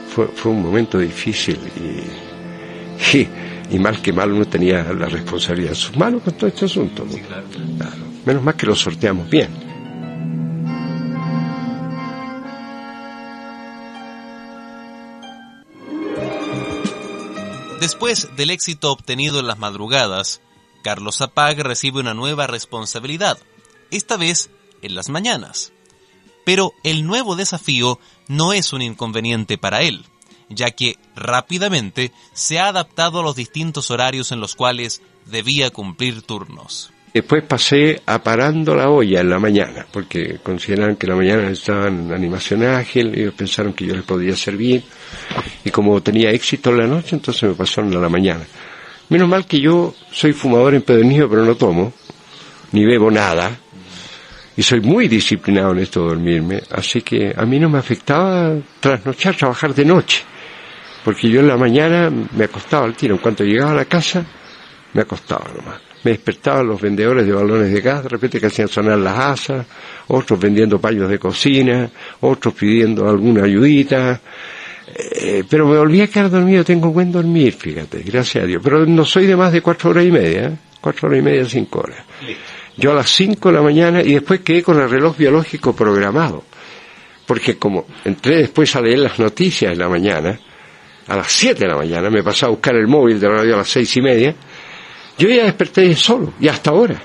fue, fue un momento difícil y, y, y mal que mal uno tenía la responsabilidad en sus manos con todo este asunto. ¿no? Claro. Menos mal que lo sorteamos bien. Después del éxito obtenido en las madrugadas, Carlos Zapag recibe una nueva responsabilidad, esta vez en las mañanas. Pero el nuevo desafío no es un inconveniente para él, ya que rápidamente se ha adaptado a los distintos horarios en los cuales debía cumplir turnos. Después pasé a parando la olla en la mañana, porque consideraban que en la mañana estaban en animación ágil, ellos pensaron que yo les podía servir, y como tenía éxito en la noche, entonces me pasaron a la mañana. Menos mal que yo soy fumador empedernido, pero no tomo, ni bebo nada, y soy muy disciplinado en esto de dormirme, así que a mí no me afectaba trasnochar, trabajar de noche, porque yo en la mañana me acostaba al tiro, en cuanto llegaba a la casa, me acostaba nomás. Me despertaban los vendedores de balones de gas, de repente que hacían sonar las asas, otros vendiendo paños de cocina, otros pidiendo alguna ayudita, eh, pero me volví a quedar dormido, tengo buen dormir, fíjate, gracias a Dios. Pero no soy de más de cuatro horas y media, ¿eh? cuatro horas y media, cinco horas. Yo a las cinco de la mañana y después quedé con el reloj biológico programado. Porque como entré después a leer las noticias en la mañana, a las siete de la mañana, me pasé a buscar el móvil de la radio a las seis y media, yo ya desperté solo, y hasta ahora,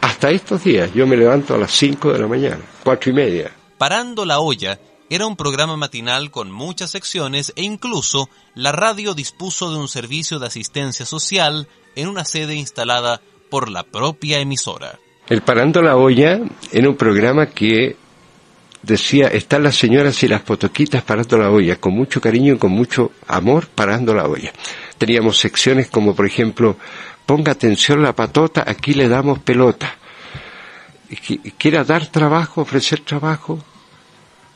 hasta estos días, yo me levanto a las cinco de la mañana, cuatro y media. Parando la olla era un programa matinal con muchas secciones e incluso la radio dispuso de un servicio de asistencia social en una sede instalada por la propia emisora. El Parando la Olla era un programa que decía, están las señoras y las potoquitas parando la olla, con mucho cariño y con mucho amor parando la olla. Teníamos secciones como, por ejemplo, ponga atención la patota, aquí le damos pelota. Quiera dar trabajo, ofrecer trabajo,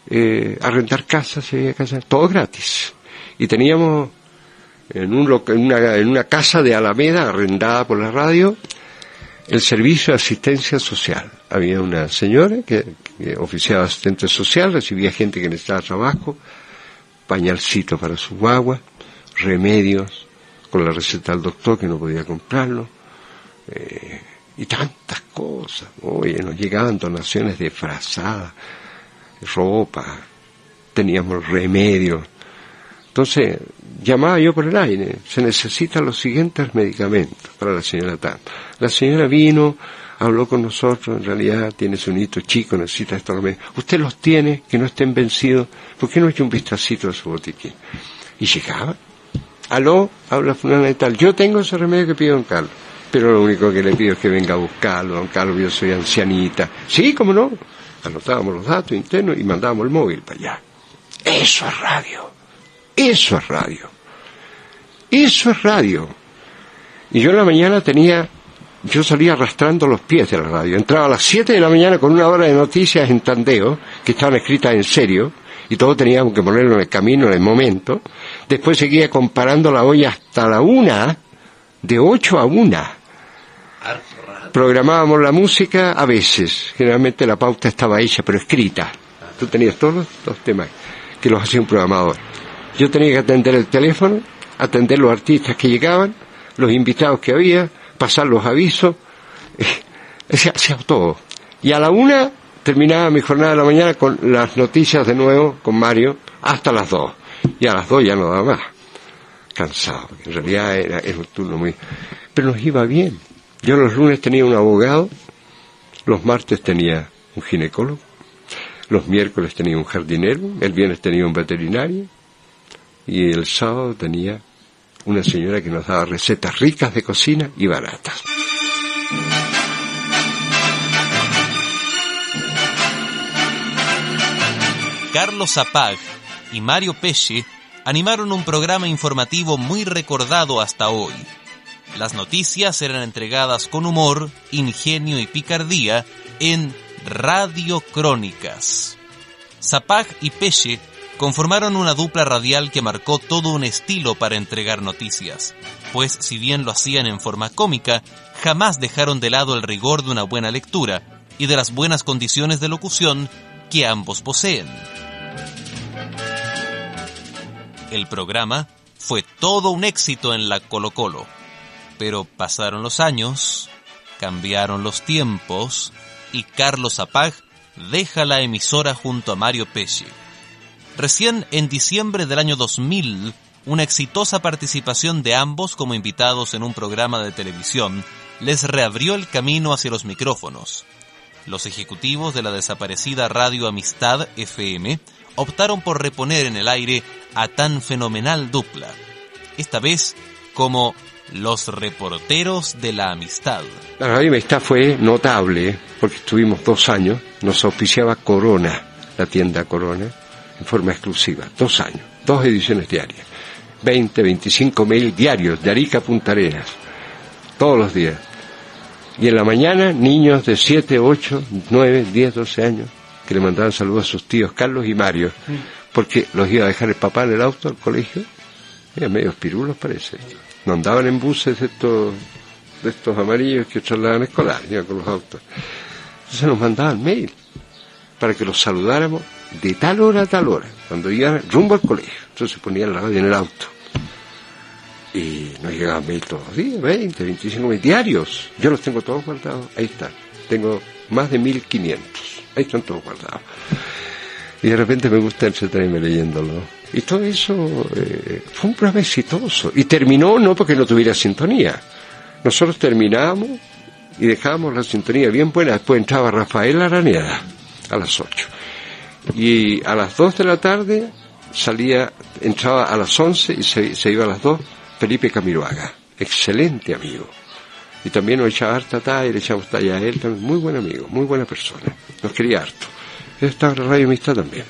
eh, arrendar casas, casas, todo gratis. Y teníamos en, un en una casa de Alameda, arrendada por la radio, el servicio de asistencia social. Había una señora que, oficiaba asistente social, recibía gente que necesitaba trabajo, pañalcito para su guagua, remedios, con la receta del doctor que no podía comprarlo, eh, y tantas cosas. Oye, nos llegaban donaciones de frazada, ropa, teníamos remedios. Entonces, llamaba yo por el aire, se necesitan los siguientes medicamentos para la señora Tan. La señora vino, habló con nosotros, en realidad tiene su niño chico, necesita remedios. Usted los tiene, que no estén vencidos, ¿por qué no echa un vistacito a su botiquín? Y llegaba, aló, habla fulana de tal, yo tengo ese remedio que pido don Carlos, pero lo único que le pido es que venga a buscarlo, don Carlos, yo soy ancianita. Sí, cómo no, anotábamos los datos internos y mandábamos el móvil para allá. Eso es radio, eso es radio, eso es radio. Y yo en la mañana tenía, yo salía arrastrando los pies de la radio, entraba a las 7 de la mañana con una hora de noticias en tandeo, que estaban escritas en serio, y todo teníamos que ponerlo en el camino en el momento. Después seguía comparando la olla hasta la una, de ocho a una. Programábamos la música a veces, generalmente la pauta estaba hecha, pero escrita. Tú tenías todos los temas que los hacía un programador. Yo tenía que atender el teléfono, atender los artistas que llegaban, los invitados que había, pasar los avisos, hacía, hacía todo. Y a la una terminaba mi jornada de la mañana con las noticias de nuevo con Mario hasta las dos. Y a las dos ya no daba más. Cansado, en realidad era un turno muy... Pero nos iba bien. Yo los lunes tenía un abogado, los martes tenía un ginecólogo, los miércoles tenía un jardinero, el viernes tenía un veterinario y el sábado tenía una señora que nos daba recetas ricas de cocina y baratas. Carlos Zapag y Mario Pesce animaron un programa informativo muy recordado hasta hoy. Las noticias eran entregadas con humor, ingenio y picardía en Radio Crónicas. Zapag y Pesce conformaron una dupla radial que marcó todo un estilo para entregar noticias, pues si bien lo hacían en forma cómica, jamás dejaron de lado el rigor de una buena lectura y de las buenas condiciones de locución que ambos poseen. El programa fue todo un éxito en la Colo Colo, pero pasaron los años, cambiaron los tiempos y Carlos Zapag deja la emisora junto a Mario Pesce. Recién en diciembre del año 2000, una exitosa participación de ambos como invitados en un programa de televisión les reabrió el camino hacia los micrófonos. Los ejecutivos de la desaparecida Radio Amistad FM optaron por reponer en el aire a tan fenomenal dupla, esta vez como los reporteros de la amistad. La Radio Amistad fue notable porque estuvimos dos años, nos auspiciaba Corona, la tienda Corona, en forma exclusiva, dos años, dos ediciones diarias, 20, 25 mail diarios de Arica a Punta Arenas, todos los días. Y en la mañana, niños de 7, 8, 9, 10, 12 años, que le mandaban saludos a sus tíos Carlos y Mario, porque los iba a dejar el papá en el auto al colegio, eran medio pirulos parece. No andaban en buses de estos, de estos amarillos que trasladan escolares, iban con los autos. Entonces nos mandaban mail para que los saludáramos de tal hora a tal hora, cuando iban rumbo al colegio. Entonces ponían la radio en el auto. Y nos llegaban mail todos los días, 20, 25 mail diarios. Yo los tengo todos guardados, ahí están. Tengo más de 1500, ahí están todos guardados. Y de repente me gusta entretenerme leyéndolo. Y todo eso eh, fue un programa exitoso. Y terminó no porque no tuviera sintonía. Nosotros terminábamos y dejábamos la sintonía bien buena. Después entraba Rafael Araneda a las 8. Y a las 2 de la tarde salía, entraba a las 11 y se, iba a las 2 Felipe Camiroaga. Excelente amigo. Y también nos echaba harta talla, le echamos talla a él, también muy buen amigo, muy buena persona. Nos quería harto. Estaba en Radio Amistad también.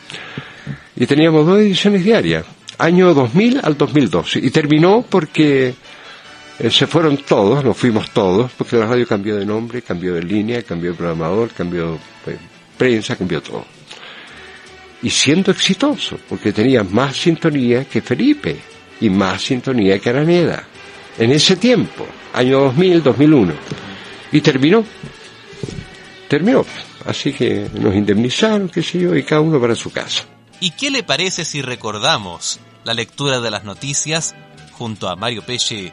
Y teníamos dos ediciones diarias, año 2000 al 2012. Y terminó porque eh, se fueron todos, nos fuimos todos, porque la radio cambió de nombre, cambió de línea, cambió de programador, cambió de prensa, cambió todo. Y siendo exitoso, porque tenía más sintonía que Felipe y más sintonía que Araneda. En ese tiempo, año 2000, 2001. Y terminó. Terminó. Así que nos indemnizaron, qué sé yo, y cada uno para su casa. ¿Y qué le parece si recordamos la lectura de las noticias junto a Mario Peche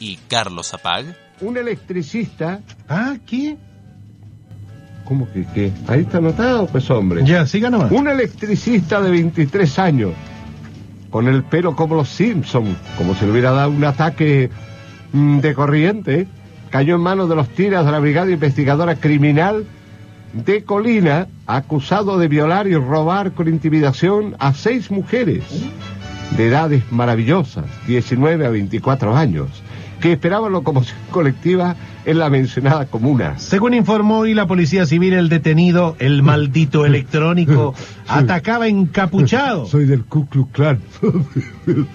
y Carlos Apag? Un electricista. ¿Ah, qué? ¿Cómo que qué? Ahí está anotado, pues hombre. Ya, siga nomás. Un electricista de 23 años, con el pelo como los Simpson, como si le hubiera dado un ataque mm, de corriente, cayó en manos de los tiras de la Brigada Investigadora Criminal de Colina, acusado de violar y robar con intimidación a seis mujeres de edades maravillosas, 19 a 24 años, que esperaban locomoción colectiva en la mencionada comuna. Según informó hoy la Policía Civil, el detenido, el maldito electrónico, atacaba encapuchado. Soy del Ku Klux Klan.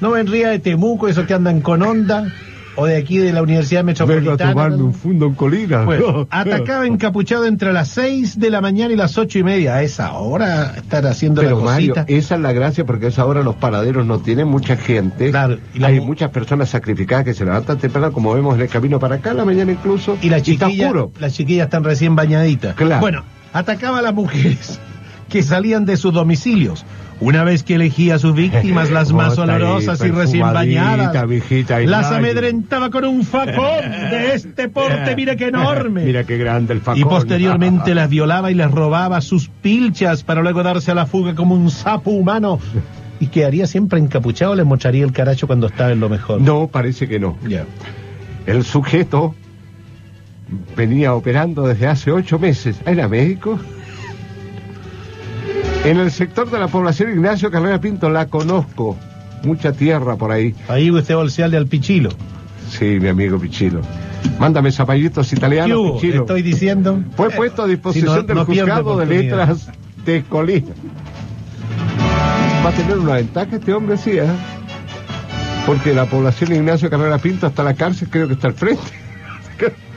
No vendría de Temuco, esos que andan con onda, o de aquí de la Universidad Vengo a Metropolitana. tomarme un fundo en Colina. Bueno, atacaba encapuchado entre las 6 de la mañana y las ocho y media. A esa hora estar haciendo Pero la Mario, cosita. esa es la gracia porque a esa hora los paraderos no tienen mucha gente. y la Hay mu- muchas personas sacrificadas que se levantan temprano, como vemos en el camino para acá, la mañana incluso. Y las chiquillas, las chiquillas están recién bañaditas. Claro. Bueno, atacaba a las mujeres que salían de sus domicilios. Una vez que elegía a sus víctimas, las más olorosas y recién bañadas, y las amedrentaba con un facón de este porte, mira qué enorme. Mira qué grande el facón. Y posteriormente las violaba y les robaba sus pilchas para luego darse a la fuga como un sapo humano. Y quedaría siempre encapuchado, les mostraría el caracho cuando estaba en lo mejor. No, parece que no. El sujeto venía operando desde hace ocho meses. ¿Era médico? En el sector de la población Ignacio Carrera Pinto la conozco. Mucha tierra por ahí. Ahí usted bolseal de Alpichilo. Sí, mi amigo Pichilo. Mándame zapallitos ¿Qué italianos? Pichilo. Estoy diciendo. Fue puesto a disposición Si no- del no juzgado de letras de Colina. Va a tener una ventaja este hombre, sí, ¿eh? Porque la población Ignacio Carrera Pinto hasta la cárcel creo que está al frente.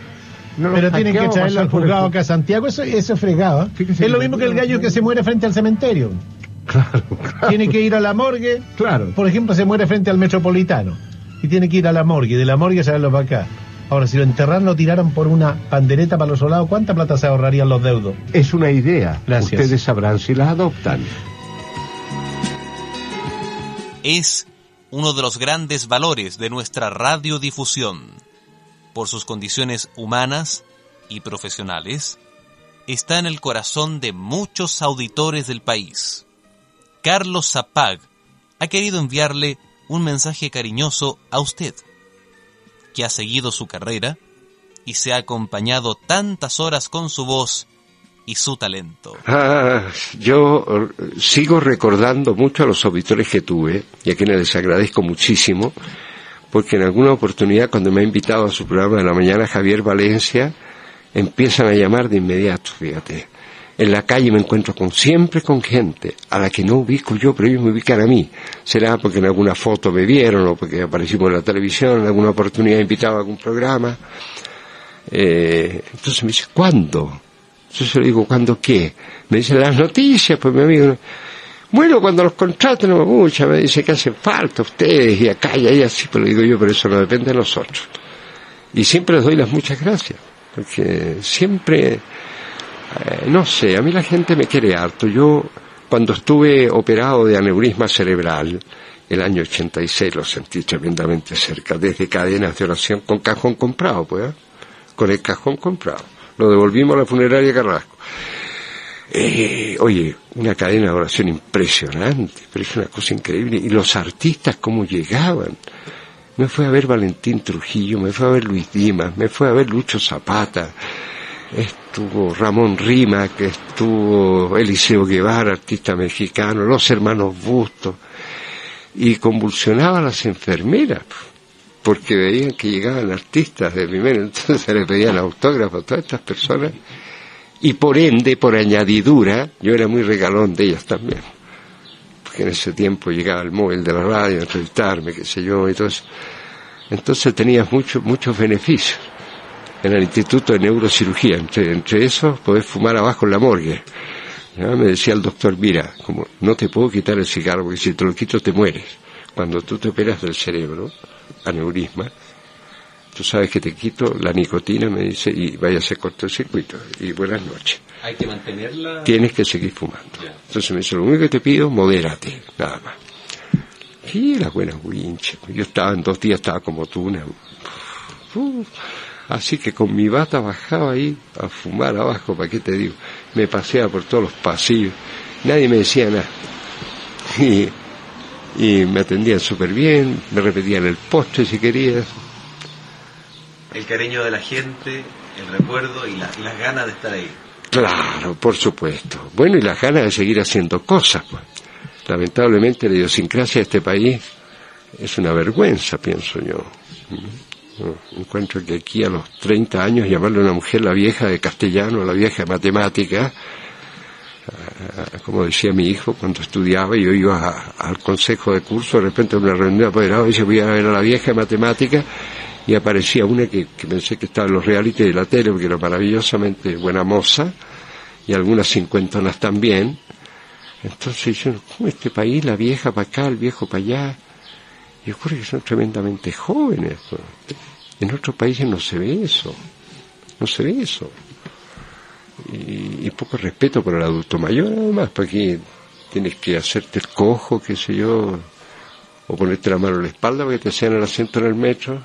No Pero tienen que traerlo al juzgado ju- acá a Santiago, eso, eso es fregado. ¿eh? Es lo mismo que el gallo que se muere frente al cementerio. Claro, Tiene que ir a la morgue. Claro. Por ejemplo, se muere frente al metropolitano. Y tiene que ir a la morgue. Y de la morgue traerlo para acá. Ahora, si lo enterran, lo tiraran por una pandereta para los soldados, ¿cuánta plata se ahorrarían los deudos? Es una idea. Gracias. Ustedes sabrán si la adoptan. Es uno de los grandes valores de nuestra radiodifusión. Por sus condiciones humanas y profesionales, está en el corazón de muchos auditores del país. Carlos Zapag ha querido enviarle un mensaje cariñoso a usted, que ha seguido su carrera y se ha acompañado tantas horas con su voz y su talento. Ah, yo eh, sigo recordando mucho a los auditores que tuve y a quienes les agradezco muchísimo, porque en alguna oportunidad cuando me ha invitado a su programa de la mañana Javier Valencia, empiezan a llamar de inmediato, fíjate. En la calle me encuentro con siempre con gente a la que no ubico yo, pero ellos me ubican a mí. Será porque en alguna foto me vieron o porque aparecimos en la televisión, en alguna oportunidad invitado a algún programa. Eh, entonces me dice, ¿cuándo? Entonces le digo, ¿cuándo qué? Me dicen las noticias, pues mi amigo. Bueno, cuando los contraten, mucha, me dice que hacen falta ustedes y acá y ahí así, pero digo yo, pero eso no depende de nosotros. Y siempre les doy las muchas gracias, porque siempre, eh, no sé, a mí la gente me quiere harto. Yo, cuando estuve operado de aneurisma cerebral, el año 86 lo sentí tremendamente cerca, desde cadenas de oración con cajón comprado, pues, ¿eh? con el cajón comprado. Lo devolvimos a la funeraria Carrasco. Eh, oye, una cadena de oración impresionante, pero es una cosa increíble. Y los artistas, cómo llegaban. Me fue a ver Valentín Trujillo, me fue a ver Luis Dimas, me fue a ver Lucho Zapata, estuvo Ramón Rima, que estuvo Eliseo Guevara, artista mexicano, los hermanos Bustos, y convulsionaban las enfermeras, porque veían que llegaban artistas de primero, entonces se les pedían autógrafos a todas estas personas, y por ende, por añadidura, yo era muy regalón de ellas también porque en ese tiempo llegaba el móvil de la radio a entrevistarme, qué sé yo, y todo. Entonces tenías mucho, muchos beneficios en el Instituto de Neurocirugía. Entre, entre esos, podés fumar abajo en la morgue. ¿Ya? Me decía el doctor, mira, como no te puedo quitar el cigarro, porque si te lo quito te mueres. Cuando tú te operas del cerebro, aneurisma, Tú sabes que te quito la nicotina, me dice, y vaya a hacer cortocircuito. Y buenas noches. Hay que mantenerla. Tienes que seguir fumando. Entonces me dice, lo único que te pido, modérate, nada más. Y las buenas winches. Yo estaba en dos días, estaba como tú, una... Uf. Así que con mi bata bajaba ahí a fumar abajo, ¿para qué te digo? Me paseaba por todos los pasillos, nadie me decía nada. Y, y me atendían súper bien, me repetían el postre si querías. El cariño de la gente, el recuerdo y, la- y las ganas de estar ahí. Claro, por supuesto. Bueno, y las ganas de seguir haciendo cosas. Pues. Lamentablemente la idiosincrasia de este país es una vergüenza, pienso yo. No, Encuentro que aquí a los 30 años llamarle a una mujer la vieja de castellano, la vieja de matemática, ah, como decía mi hijo cuando estudiaba, y yo iba al consejo de curso, de repente en una reunión de apoderados, dice voy a ver a la vieja de matemática, y aparecía una que, pensé que estaba en los reality de la tele, porque era maravillosamente buena moza, y algunas cincuentonas también. Entonces yo, ¿cómo este país, la vieja para acá, el viejo para allá? Y ocurre que son tremendamente jóvenes. En otros países no se ve eso, no se ve eso. Y, y poco respeto por el adulto mayor, además, para que tienes que hacerte el cojo, qué sé yo, o ponerte la mano en la espalda para que te sean el asiento en el metro,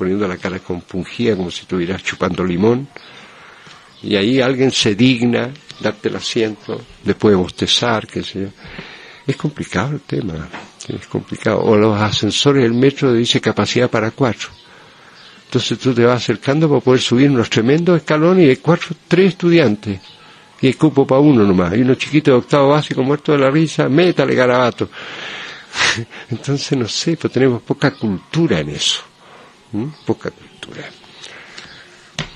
poniendo la cara compungida como si estuvieras chupando limón. Y ahí alguien se digna darte el asiento, después de bostezar, qué sé yo. Es complicado el tema, es complicado. O los ascensores del metro dice capacidad para cuatro. Entonces tú te vas acercando para poder subir unos tremendos escalones y hay cuatro, tres estudiantes. Y hay cupo para uno nomás. Y uno chiquito de octavo básico muerto de la risa, métale garabato. Entonces no sé, pues tenemos poca cultura en eso. ¿Mm? Poca cultura.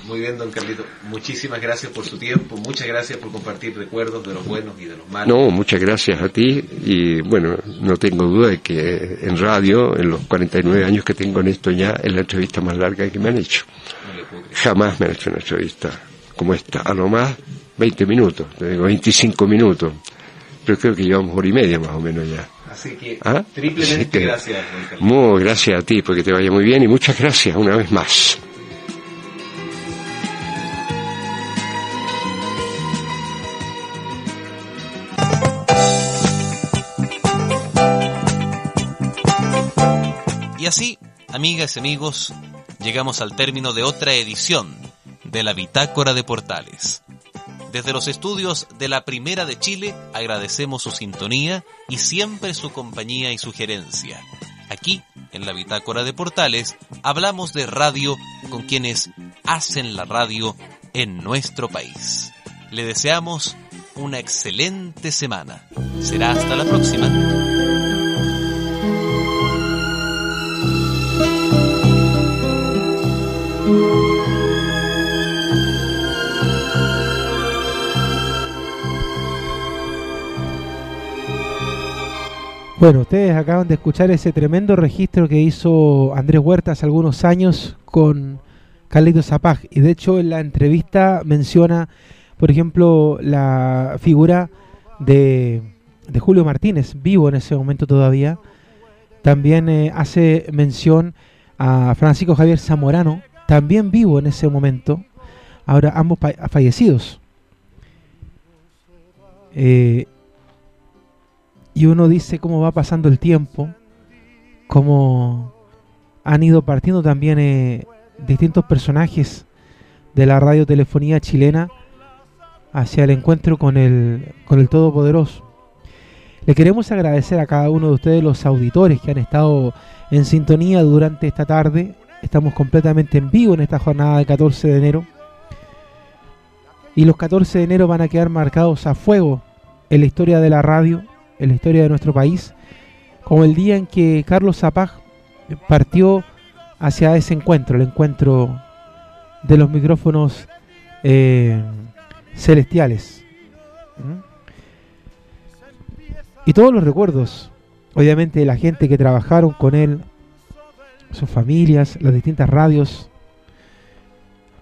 Muy bien, don Carlito. Muchísimas gracias por su tiempo. Muchas gracias por compartir recuerdos de los buenos y de los malos. No, muchas gracias a ti y bueno, no tengo duda de que en radio, en los 49 años que tengo en esto ya, es la entrevista más larga que me han hecho. Jamás me han hecho una entrevista como esta, a lo más 20 minutos, te digo 25 minutos, pero creo que llevamos hora y media más o menos ya. Así que, ¿Ah? triplemente Así que- gracias. Muy gracias a ti, porque te vaya muy bien y muchas gracias una vez más. Y así, amigas y amigos, llegamos al término de otra edición de la Bitácora de Portales. Desde los estudios de la Primera de Chile agradecemos su sintonía y siempre su compañía y sugerencia. Aquí, en la Bitácora de Portales, hablamos de radio con quienes hacen la radio en nuestro país. Le deseamos una excelente semana. Será hasta la próxima. Bueno, ustedes acaban de escuchar ese tremendo registro que hizo Andrés Huerta hace algunos años con Carlito Zapag. Y de hecho en la entrevista menciona, por ejemplo, la figura de, de Julio Martínez, vivo en ese momento todavía. También eh, hace mención a Francisco Javier Zamorano, también vivo en ese momento. Ahora ambos fallecidos. Eh, y uno dice cómo va pasando el tiempo, cómo han ido partiendo también eh, distintos personajes de la radiotelefonía chilena hacia el encuentro con el, con el Todopoderoso. Le queremos agradecer a cada uno de ustedes, los auditores que han estado en sintonía durante esta tarde. Estamos completamente en vivo en esta jornada de 14 de enero. Y los 14 de enero van a quedar marcados a fuego en la historia de la radio, en la historia de nuestro país, como el día en que Carlos Zapag partió hacia ese encuentro, el encuentro de los micrófonos eh, celestiales. Y todos los recuerdos, obviamente, de la gente que trabajaron con él, sus familias, las distintas radios,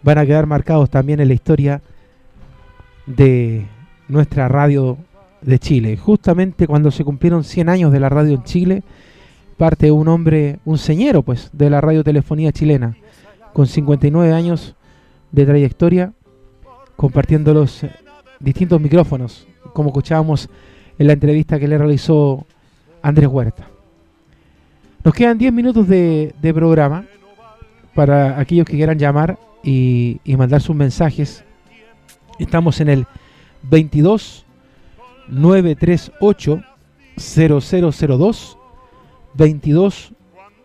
van a quedar marcados también en la historia de nuestra radio de Chile. Justamente cuando se cumplieron 100 años de la radio en Chile, parte un hombre, un señero pues, de la radiotelefonía chilena, con 59 años de trayectoria, compartiendo los distintos micrófonos, como escuchábamos en la entrevista que le realizó Andrés Huerta. Nos quedan 10 minutos de, de programa para aquellos que quieran llamar y, y mandar sus mensajes. Estamos en el 22 938 0002 22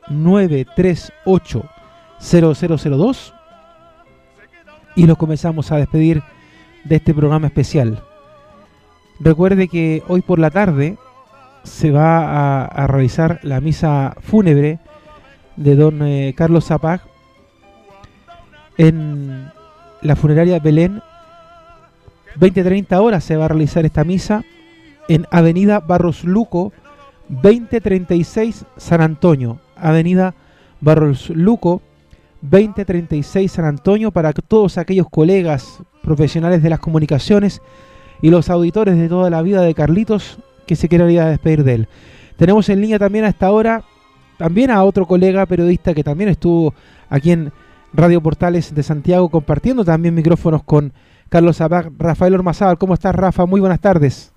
938 0002 y nos comenzamos a despedir de este programa especial. Recuerde que hoy por la tarde se va a, a realizar la misa fúnebre de don eh, Carlos Zapag en la funeraria Belén. 20-30 horas se va a realizar esta misa en Avenida Barros Luco, 2036 San Antonio. Avenida Barros Luco, 2036 San Antonio, para todos aquellos colegas profesionales de las comunicaciones y los auditores de toda la vida de Carlitos que se quieran ir a despedir de él. Tenemos en línea también a esta hora también a otro colega periodista que también estuvo aquí en Radio Portales de Santiago compartiendo también micrófonos con Carlos Abad, Rafael Ormazábal. ¿Cómo estás, Rafa? Muy buenas tardes.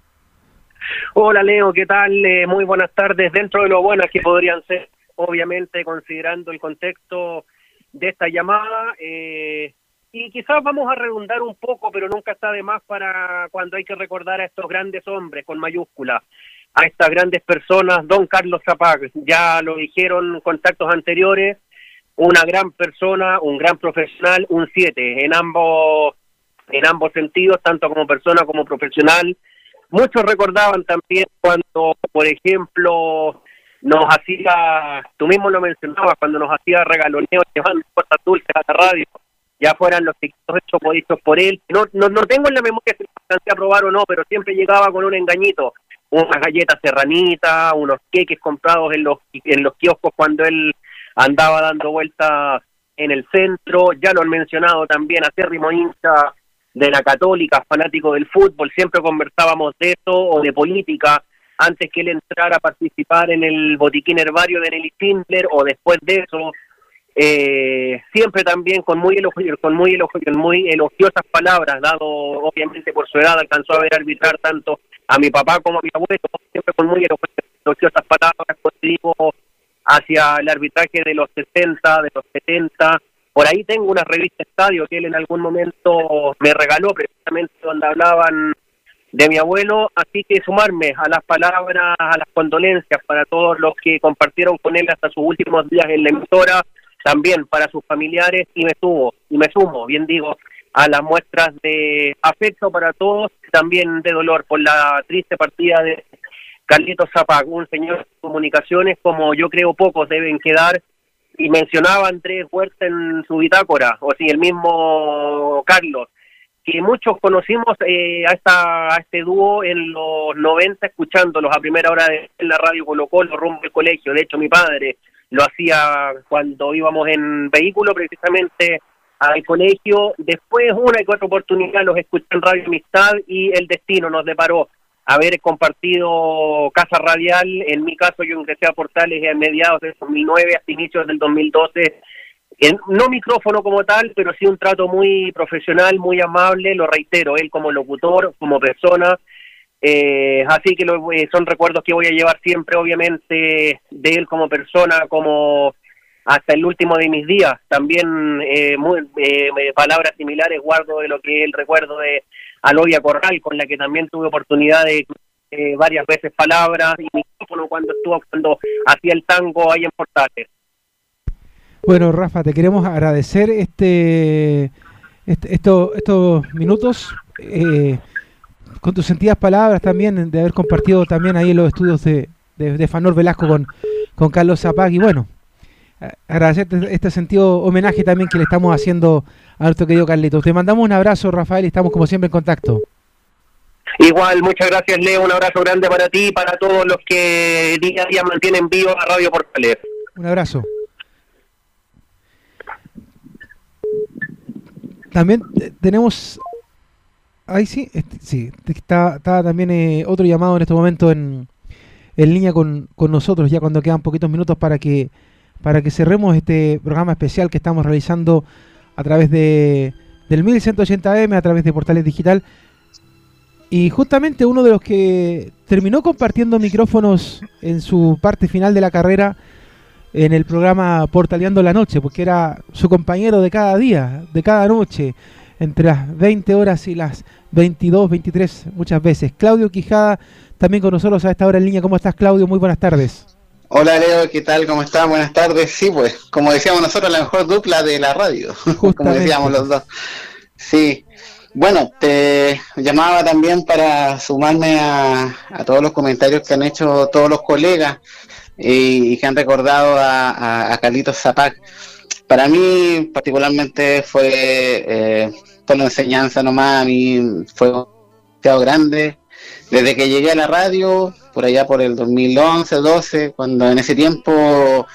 Hola, Leo, ¿qué tal? Eh, muy buenas tardes. Dentro de lo buenas que podrían ser, obviamente, considerando el contexto de esta llamada, eh, y quizás vamos a redundar un poco, pero nunca está de más para cuando hay que recordar a estos grandes hombres con mayúsculas, a estas grandes personas, don Carlos Zapag, ya lo dijeron contactos anteriores, una gran persona, un gran profesional, un 7 en ambos en ambos sentidos, tanto como persona como profesional. Muchos recordaban también cuando, por ejemplo, nos hacía, tú mismo lo mencionabas, cuando nos hacía regaloneo llevando cosas dulces a la radio, ya fueran los chiquitos hechos por él. No, no, no tengo en la memoria si alcancé a probar o no, pero siempre llegaba con un engañito, unas galletas serranitas, unos queques comprados en los, en los kioscos cuando él andaba dando vueltas en el centro, ya lo han mencionado también, acérrimo hincha de la católica, fanático del fútbol, siempre conversábamos de eso o de política antes que él entrara a participar en el botiquín herbario de Nelly Tindler o después de eso, eh, siempre también con muy, elogio, con muy, elogio, muy elogiosas palabras, dado obviamente por su edad, alcanzó a ver arbitrar tanto a mi papá como a mi abuelo, siempre con muy elogiosas palabras, digo, hacia el arbitraje de los 60, de los 70. Por ahí tengo una revista Estadio que él en algún momento me regaló, precisamente donde hablaban de mi abuelo, así que sumarme a las palabras, a las condolencias para todos los que compartieron con él hasta sus últimos días en la emisora, también para sus familiares y me subo, y me sumo, bien digo, a las muestras de afecto para todos, también de dolor por la triste partida de Carlitos Zapag, un señor de comunicaciones como yo creo pocos deben quedar, y mencionaba Andrés Huerta en su bitácora, o si el mismo Carlos, que muchos conocimos eh, a, esta, este dúo en los 90 escuchándolos a primera hora de la radio Colo Colo rumbo al colegio, de hecho mi padre lo hacía cuando íbamos en vehículo precisamente al colegio, después una y cuatro oportunidades los escuché en Radio Amistad y el destino nos deparó haber compartido Casa Radial, en mi caso yo ingresé a Portales a mediados del 2009 hasta inicios del 2012, en, no micrófono como tal, pero sí un trato muy profesional, muy amable, lo reitero, él como locutor, como persona, eh, así que lo, eh, son recuerdos que voy a llevar siempre, obviamente, de él como persona, como hasta el último de mis días. También eh, muy, eh, palabras similares guardo de lo que él recuerdo de Alodia Corral, con la que también tuve oportunidad de eh, varias veces palabras y micrófono cuando estuvo cuando hacía el tango ahí en Portales. Bueno, Rafa, te queremos agradecer este, este estos, estos minutos eh, con tus sentidas palabras también, de haber compartido también ahí los estudios de, de, de Fanor Velasco con, con Carlos Zapag y bueno, agradecerte este sentido homenaje también que le estamos haciendo nuestro querido Carlitos. Te mandamos un abrazo, Rafael, y estamos como siempre en contacto. Igual, muchas gracias, Leo. Un abrazo grande para ti y para todos los que día a día mantienen vivo a Radio Portales. Un abrazo. También eh, tenemos. Ahí sí, este, sí, está, está también eh, otro llamado en este momento en, en línea con, con nosotros, ya cuando quedan poquitos minutos para que para que cerremos este programa especial que estamos realizando a través de del 1180M, a través de Portales Digital. Y justamente uno de los que terminó compartiendo micrófonos en su parte final de la carrera en el programa Portaleando la Noche, porque era su compañero de cada día, de cada noche, entre las 20 horas y las 22, 23 muchas veces. Claudio Quijada, también con nosotros a esta hora en línea. ¿Cómo estás, Claudio? Muy buenas tardes. Hola Leo, ¿qué tal? ¿Cómo están? Buenas tardes. Sí, pues, como decíamos nosotros, la mejor dupla de la radio, como decíamos los dos. Sí, bueno, te llamaba también para sumarme a, todos los comentarios que han hecho todos los colegas y, que han recordado a, a, Carlitos Zapac. Para mí, particularmente, fue eh, por la enseñanza nomás, a mí fue un grande. Desde que llegué a la radio, por allá por el 2011, 12, cuando en ese tiempo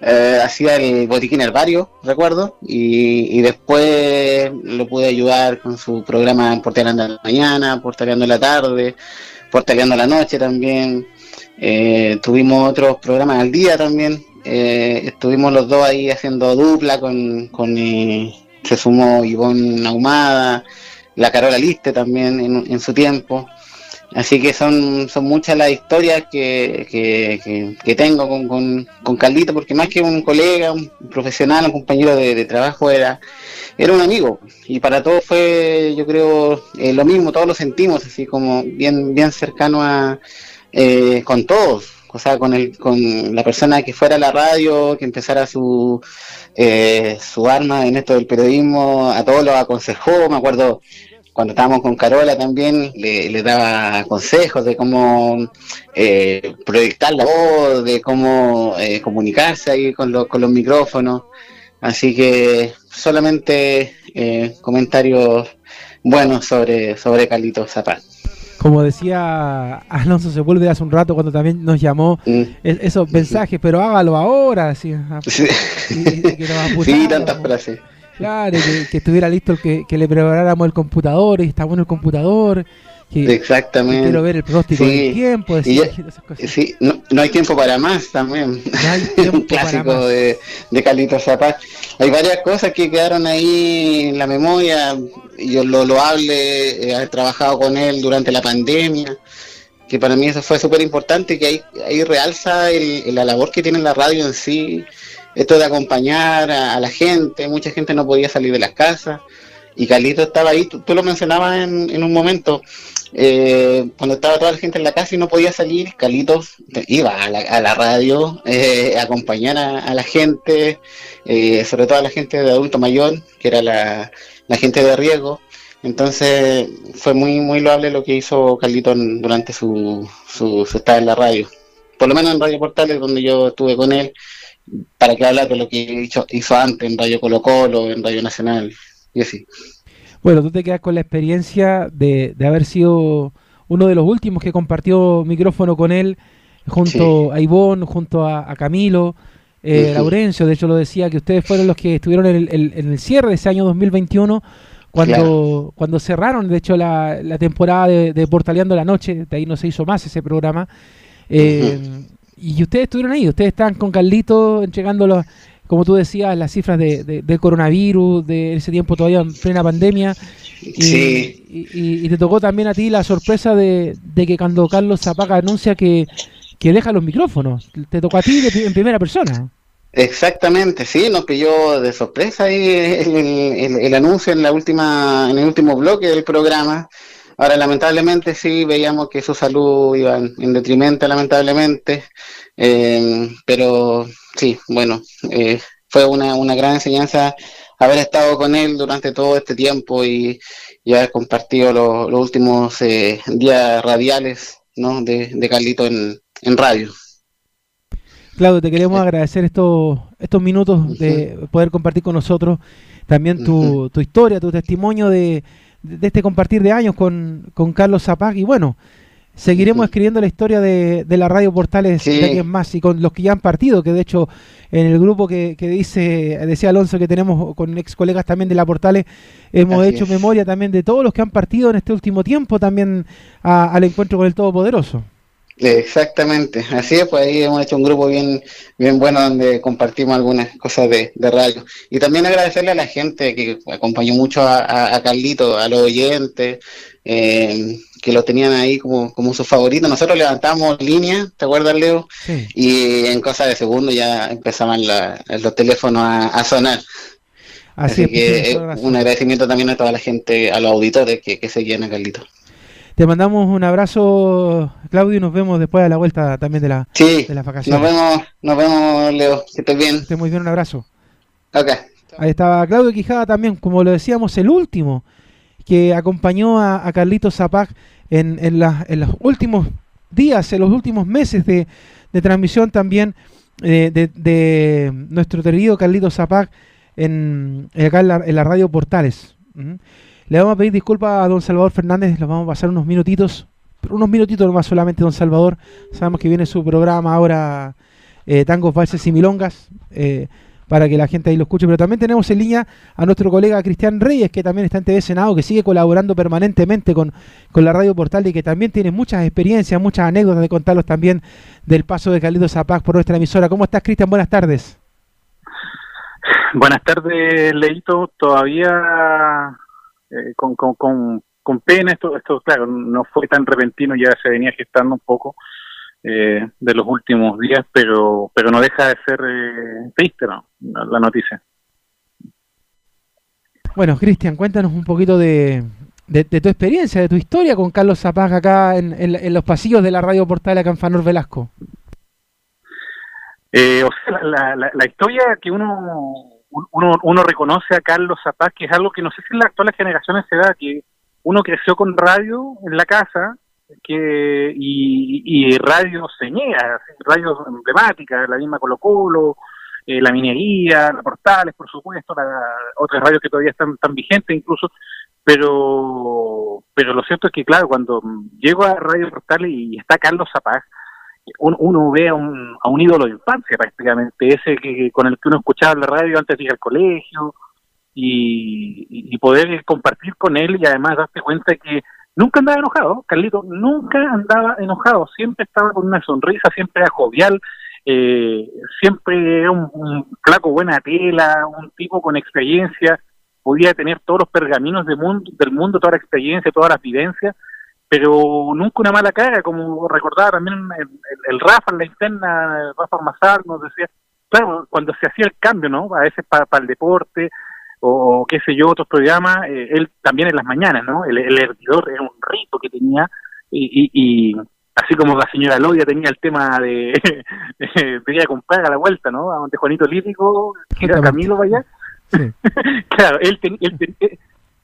eh, hacía el botiquín herbario, recuerdo, y, después lo pude ayudar con su programa Portaleando en la mañana, Portaleando en la tarde, Portaleando la noche también. Eh, tuvimos otros programas al día también. Eh, estuvimos los dos ahí haciendo dupla con, con se sumó Ivonne Ahumada, la Carola Liste también en su tiempo. Así que son, son muchas las historias que, que, tengo con, con, con, Caldito, porque más que un colega, un profesional, un compañero de, trabajo, era, era un amigo. Y para todos fue, yo creo, eh, lo mismo, todos lo sentimos, así como bien, bien cercano a, eh, con todos. O sea, con, el, con la persona que fuera a la radio, que empezara su, eh, su arma en esto del periodismo, a todos los aconsejó, me acuerdo cuando estábamos con Carola también, le, daba consejos de cómo eh, proyectar la voz, de cómo eh, comunicarse ahí con, con los micrófonos. Así que solamente eh, comentarios buenos sobre, sobre Carlitos Zapata. Como decía Alonso se vuelve hace un rato cuando también nos llamó mm. esos mensajes, pero hágalo ahora, así, sí, sí tantas frases. Claro, que, estuviera listo el que, que, le preparáramos el computador y está bueno el computador. Exactamente. quiero ver el pronóstico del tiempo. sí, no, hay tiempo para más también. un clásico de, de Zapata. Hay varias cosas que quedaron ahí en la memoria. Yo lo, lo hable, he trabajado con él durante la pandemia que para mí eso fue súper importante, que ahí, ahí realza el, la labor que tiene la radio en sí, esto de acompañar a, la gente, mucha gente no podía salir de las casas y Carlito estaba ahí, tú, lo mencionabas en, un momento, eh, cuando estaba toda la gente en la casa y no podía salir, Carlitos iba a la, radio eh, a acompañar a, la gente, eh, sobre todo a la gente de adulto mayor, que era la, gente de riesgo. Entonces fue muy muy loable lo que hizo Carlito durante su, su, su en la radio. Por lo menos en Radio Portales, donde yo estuve con él, para que habla de lo que hizo, hizo antes en Radio Colo Colo, en Radio Nacional y así. Bueno, tú te quedas con la experiencia de, de haber sido uno de los últimos que compartió micrófono con él, junto a Ivonne, junto a, Camilo, eh, Laurencio, de hecho lo decía, que ustedes fueron los que estuvieron en el, en el cierre de ese año 2021, cuando, cuando cerraron, de hecho, la, la temporada de, de, Portaleando la Noche, de ahí no se hizo más ese programa. Eh, y ustedes estuvieron ahí, ustedes estaban con Carlito entregando, los, como tú decías, las cifras de, del coronavirus, de ese tiempo todavía en plena pandemia. Y, sí. y, te tocó también a ti la sorpresa de, que cuando Carlos Zapaga anuncia que, deja los micrófonos, te tocó a ti en primera persona. Exactamente, sí, nos pilló de sorpresa ahí el, el, anuncio en la última, en el último bloque del programa. Ahora, lamentablemente, sí, veíamos que su salud iba en, detrimento, lamentablemente, eh, pero sí, bueno, eh, fue una, una gran enseñanza haber estado con él durante todo este tiempo y, haber compartido los últimos eh, días radiales ¿no? de, de Carlito en, en radio. Claudio, te queremos agradecer estos, estos minutos de poder compartir con nosotros también tu, tu historia, tu testimonio de, de este compartir de años con, con Carlos Zapag. Y bueno, seguiremos escribiendo la historia de, de la radio Portales de alguien más y con los que ya han partido, que de hecho en el grupo que, que dice, decía Alonso que tenemos con ex colegas también de la Portales, hemos hecho memoria también de todos los que han partido en este último tiempo también al encuentro con el Todopoderoso. Exactamente, así es, pues ahí hemos hecho un grupo bien, bien bueno donde compartimos algunas cosas de, de radio. Y también agradecerle a la gente que acompañó mucho a, a, Carlito, a los oyentes, eh, que lo tenían ahí como, como su favorito. Nosotros levantamos línea, ¿te acuerdas, Leo? Y en cosas de segundo ya empezaban la, los teléfonos a, sonar. Así, que un agradecimiento también a toda la gente, a los auditores que, que seguían a Carlito. Te mandamos un abrazo, Claudio, y nos vemos después a la vuelta también de la, sí, de las vacaciones. Nos vemos, nos vemos, Leo. Que estés bien. Que muy bien, un abrazo. Ok. Ahí estaba Claudio Quijada también, como lo decíamos, el último que acompañó a, a Carlitos Zapag en, en, en, los últimos días, en los últimos meses de, transmisión también eh, de, nuestro querido Carlitos Zapag en, acá en la, radio Portales. Le vamos a pedir disculpas a don Salvador Fernández, le vamos a pasar unos minutitos, unos minutitos nomás solamente, don Salvador. Sabemos que viene su programa ahora, eh, Tangos, Valses y Milongas, eh, para que la gente ahí lo escuche. Pero también tenemos en línea a nuestro colega Cristian Reyes, que también está en TV Senado, que sigue colaborando permanentemente con, con la Radio Portal y que también tiene muchas experiencias, muchas anécdotas de contarlos también del paso de Carlitos Zapag por nuestra emisora. ¿Cómo estás, Cristian? Buenas tardes. Buenas tardes, Leito. Todavía eh, con, con, con, pena, esto, esto, claro, no fue tan repentino, ya se venía gestando un poco eh, de los últimos días, pero, pero no deja de ser eh, triste ¿no? la, noticia. Bueno, Cristian, cuéntanos un poquito de, de, tu experiencia, de tu historia con Carlos Zapag acá en, en, los pasillos de la radio portal de Canfanor Velasco. Eh, o sea, la, la, la, historia que uno uno, uno reconoce a Carlos Zapaz, que es algo que no sé si en las actuales generaciones se da, que uno creció con radio en la casa que y, y radio señera, radio emblemática, la misma Colo Colo, eh, la minería, la Portales, por supuesto, otras radios que todavía están, tan vigentes incluso, pero pero lo cierto es que, claro, cuando llego a Radio Portales y está Carlos Zapaz, uno, ve a un, a un ídolo de infancia prácticamente, ese que, con el que uno escuchaba la radio antes de ir al colegio y, y, poder compartir con él y además darte cuenta que nunca andaba enojado, Carlito, nunca andaba enojado, siempre estaba con una sonrisa, siempre era jovial, eh, siempre era un, un, flaco buena tela, un tipo con experiencia, podía tener todos los pergaminos del mundo, del mundo toda la experiencia, todas las vivencias, pero nunca una mala cara, como recordaba también el, el, Rafa en la interna, Rafa Mazar nos decía, claro, cuando se hacía el cambio, ¿no? A veces para, el deporte o qué sé yo, otros programas, eh, él también en las mañanas, ¿no? El, el hervidor era un rito que tenía y, y, así como la señora Lodia tenía el tema de venía a comprar a la vuelta, ¿no? A donde Juanito Lírico, que era Camilo vaya. claro, él, ten, él,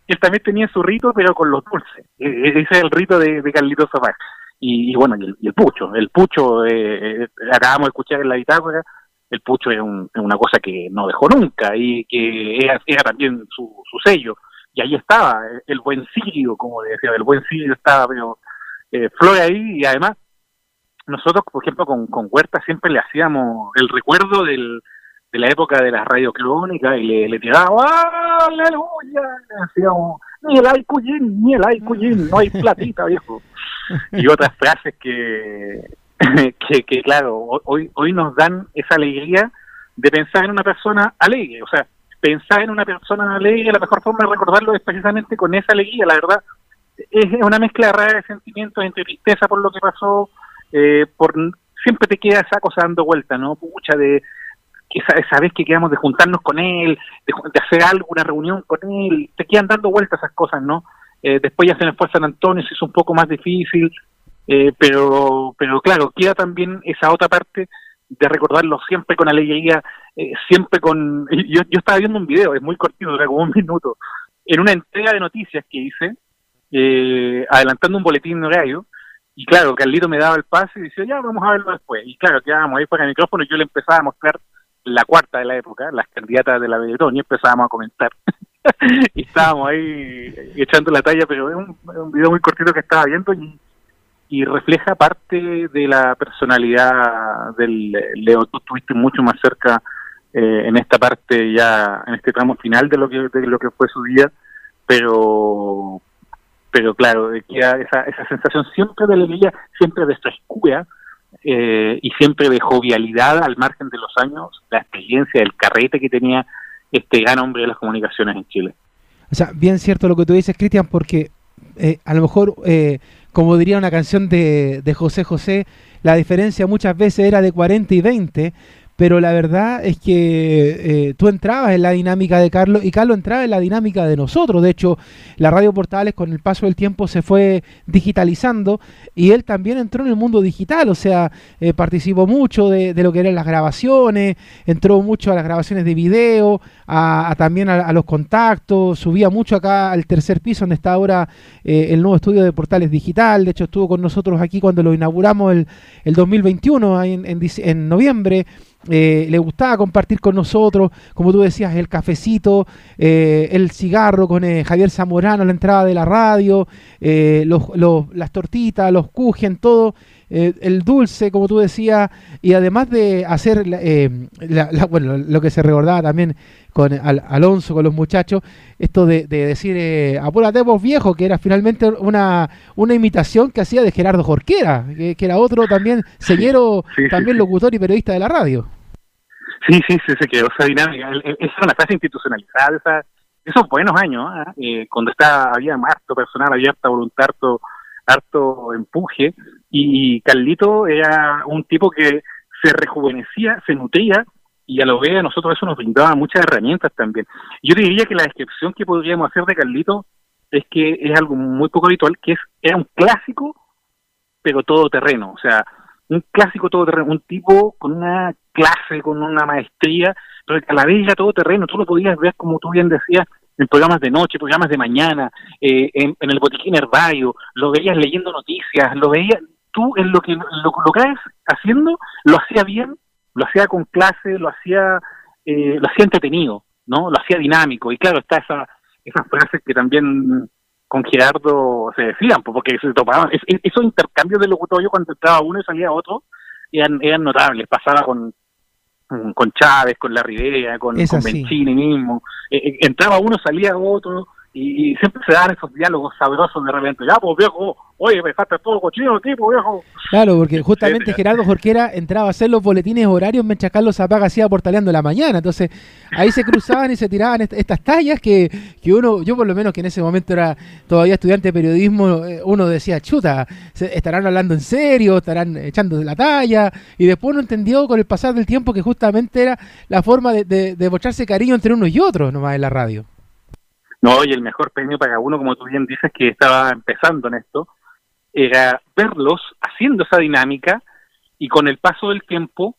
él también tenía su rito, pero con los dulces. E, e, ese es el rito de, Carlitos Zapag. Y, bueno, y el, pucho. El pucho, eh, eh, acabamos de escuchar en la bitácora, el pucho es, una cosa que no dejó nunca y que era, también su, su, sello. Y ahí estaba, el buen sirio, como decía, el buen sirio estaba, pero eh, flor ahí y además nosotros, por ejemplo, con, con Huerta siempre le hacíamos el recuerdo del, de la época de las radiocrónicas y le, le tiraba ¡Aleluya! Decíamos, ni el Aicuyín, ni el Aicuyín, no hay platita, viejo. Y otras frases que, que, que, claro, hoy, hoy nos dan esa alegría de pensar en una persona alegre. O sea, pensar en una persona alegre, la mejor forma de recordarlo es precisamente con esa alegría, la verdad. Es una mezcla rara de sentimientos entre tristeza por lo que pasó, eh, por siempre te queda esa cosa dando vuelta, ¿no? Pucha, de, que esa, vez que quedamos de juntarnos con él, de, hacer alguna reunión con él, te quedan dando vueltas esas cosas, ¿no? Eh, después ya se me fue San Antonio, se hizo un poco más difícil, eh, pero, pero claro, queda también esa otra parte de recordarlo siempre con alegría, eh, siempre con... Yo, yo estaba viendo un video, es muy cortito, dura como un minuto, en una entrega de noticias que hice, adelantando un boletín de radio, y claro, Carlito me daba el pase y decía, ya, vamos a verlo después. Y claro, quedábamos ahí para el micrófono y yo le empezaba a mostrar la cuarta de la época, las candidatas de la y empezábamos a comentar. y estábamos ahí echando la talla, pero es un, video muy cortito que estaba viendo y, refleja parte de la personalidad del Leo. Tú estuviste mucho más cerca eh, en esta parte ya, en este tramo final de lo que, de lo que fue su día, pero pero claro, esa, esa sensación siempre de alegría, siempre de frescura eh, y siempre de jovialidad al margen de los años, la experiencia, el carrete que tenía este gran hombre de las comunicaciones en Chile. O sea, bien cierto lo que tú dices, Cristian, porque eh, a lo mejor, eh, como diría una canción de, de José José, la diferencia muchas veces era de 40 y 20, pero la verdad es que eh, tú entrabas en la dinámica de Carlos y Carlos entraba en la dinámica de nosotros. De hecho, la Radio Portales con el paso del tiempo se fue digitalizando y él también entró en el mundo digital, o sea, eh, participó mucho de, lo que eran las grabaciones, entró mucho a las grabaciones de video, a, también a, los contactos, subía mucho acá al tercer piso donde está ahora eh, el nuevo estudio de Portales Digital. De hecho, estuvo con nosotros aquí cuando lo inauguramos el, el 2021, en, en, en noviembre. Eh, le gustaba compartir con nosotros, como tú decías, el cafecito, eh, el cigarro con eh, Javier Zamorano la entrada de la radio, las tortitas, los kuchen, todo, el dulce, como tú decías, y además de hacer bueno, lo que se recordaba también con Alonso, con los muchachos, esto de, decir, eh, apúrate vos viejo, que era finalmente una, una imitación que hacía de Gerardo Jorquera, que, era otro también, señero, también locutor y periodista de la radio. Sí, sí, sí, se quedó esa dinámica. Esa es una fase institucionalizada, esa, esos buenos años, ¿ah? eh, cuando estaba, había harto personal, había harta voluntad, harto, harto empuje, y Carlito era un tipo que se rejuvenecía, se nutría y a lo que a nosotros eso nos brindaba muchas herramientas también. Yo diría que la descripción que podríamos hacer de Carlito es que es algo muy poco habitual, que es era un clásico, pero todoterreno, o sea, un clásico todoterreno, un tipo con una clase, con una maestría, pero que a la vez era todoterreno, tú lo podías ver como tú bien decías, en programas de noche, programas de mañana, eh, en, el botiquín herbario, lo veías leyendo noticias, lo veías, tú en lo que lo, lo que haciendo, lo hacía bien lo hacía con clase, lo hacía, eh, lo hacía entretenido, ¿no? Lo hacía dinámico. Y claro, está esa, esas frases que también con Gerardo se decían, porque se topaban. esos intercambios de locutorio cuando entraba uno y salía otro eran, eran notables. Pasaba con, con Chávez, con La Rivera, con, con Bencini mismo. Eh, eh, entraba uno, salía otro y, siempre se dan esos diálogos sabrosos de repente. Ya, pues viejo, oye, me dejaste todo cochino, tipo, viejo. Claro, porque justamente Gerardo Jorquera entraba a hacer los boletines horarios mientras Carlos Zapaga hacía portaleando la mañana. Entonces, ahí se cruzaban y se tiraban estas tallas que, que uno, yo por lo menos que en ese momento era todavía estudiante de periodismo, eh, uno decía, chuta, estarán hablando en serio, estarán echando la talla. Y después uno entendió con el pasar del tiempo que justamente era la forma de, de, de mostrarse cariño entre uno y otro nomás en la radio. No, y el mejor premio para uno, como tú bien dices, que estaba empezando en esto, era verlos haciendo esa dinámica y con el paso del tiempo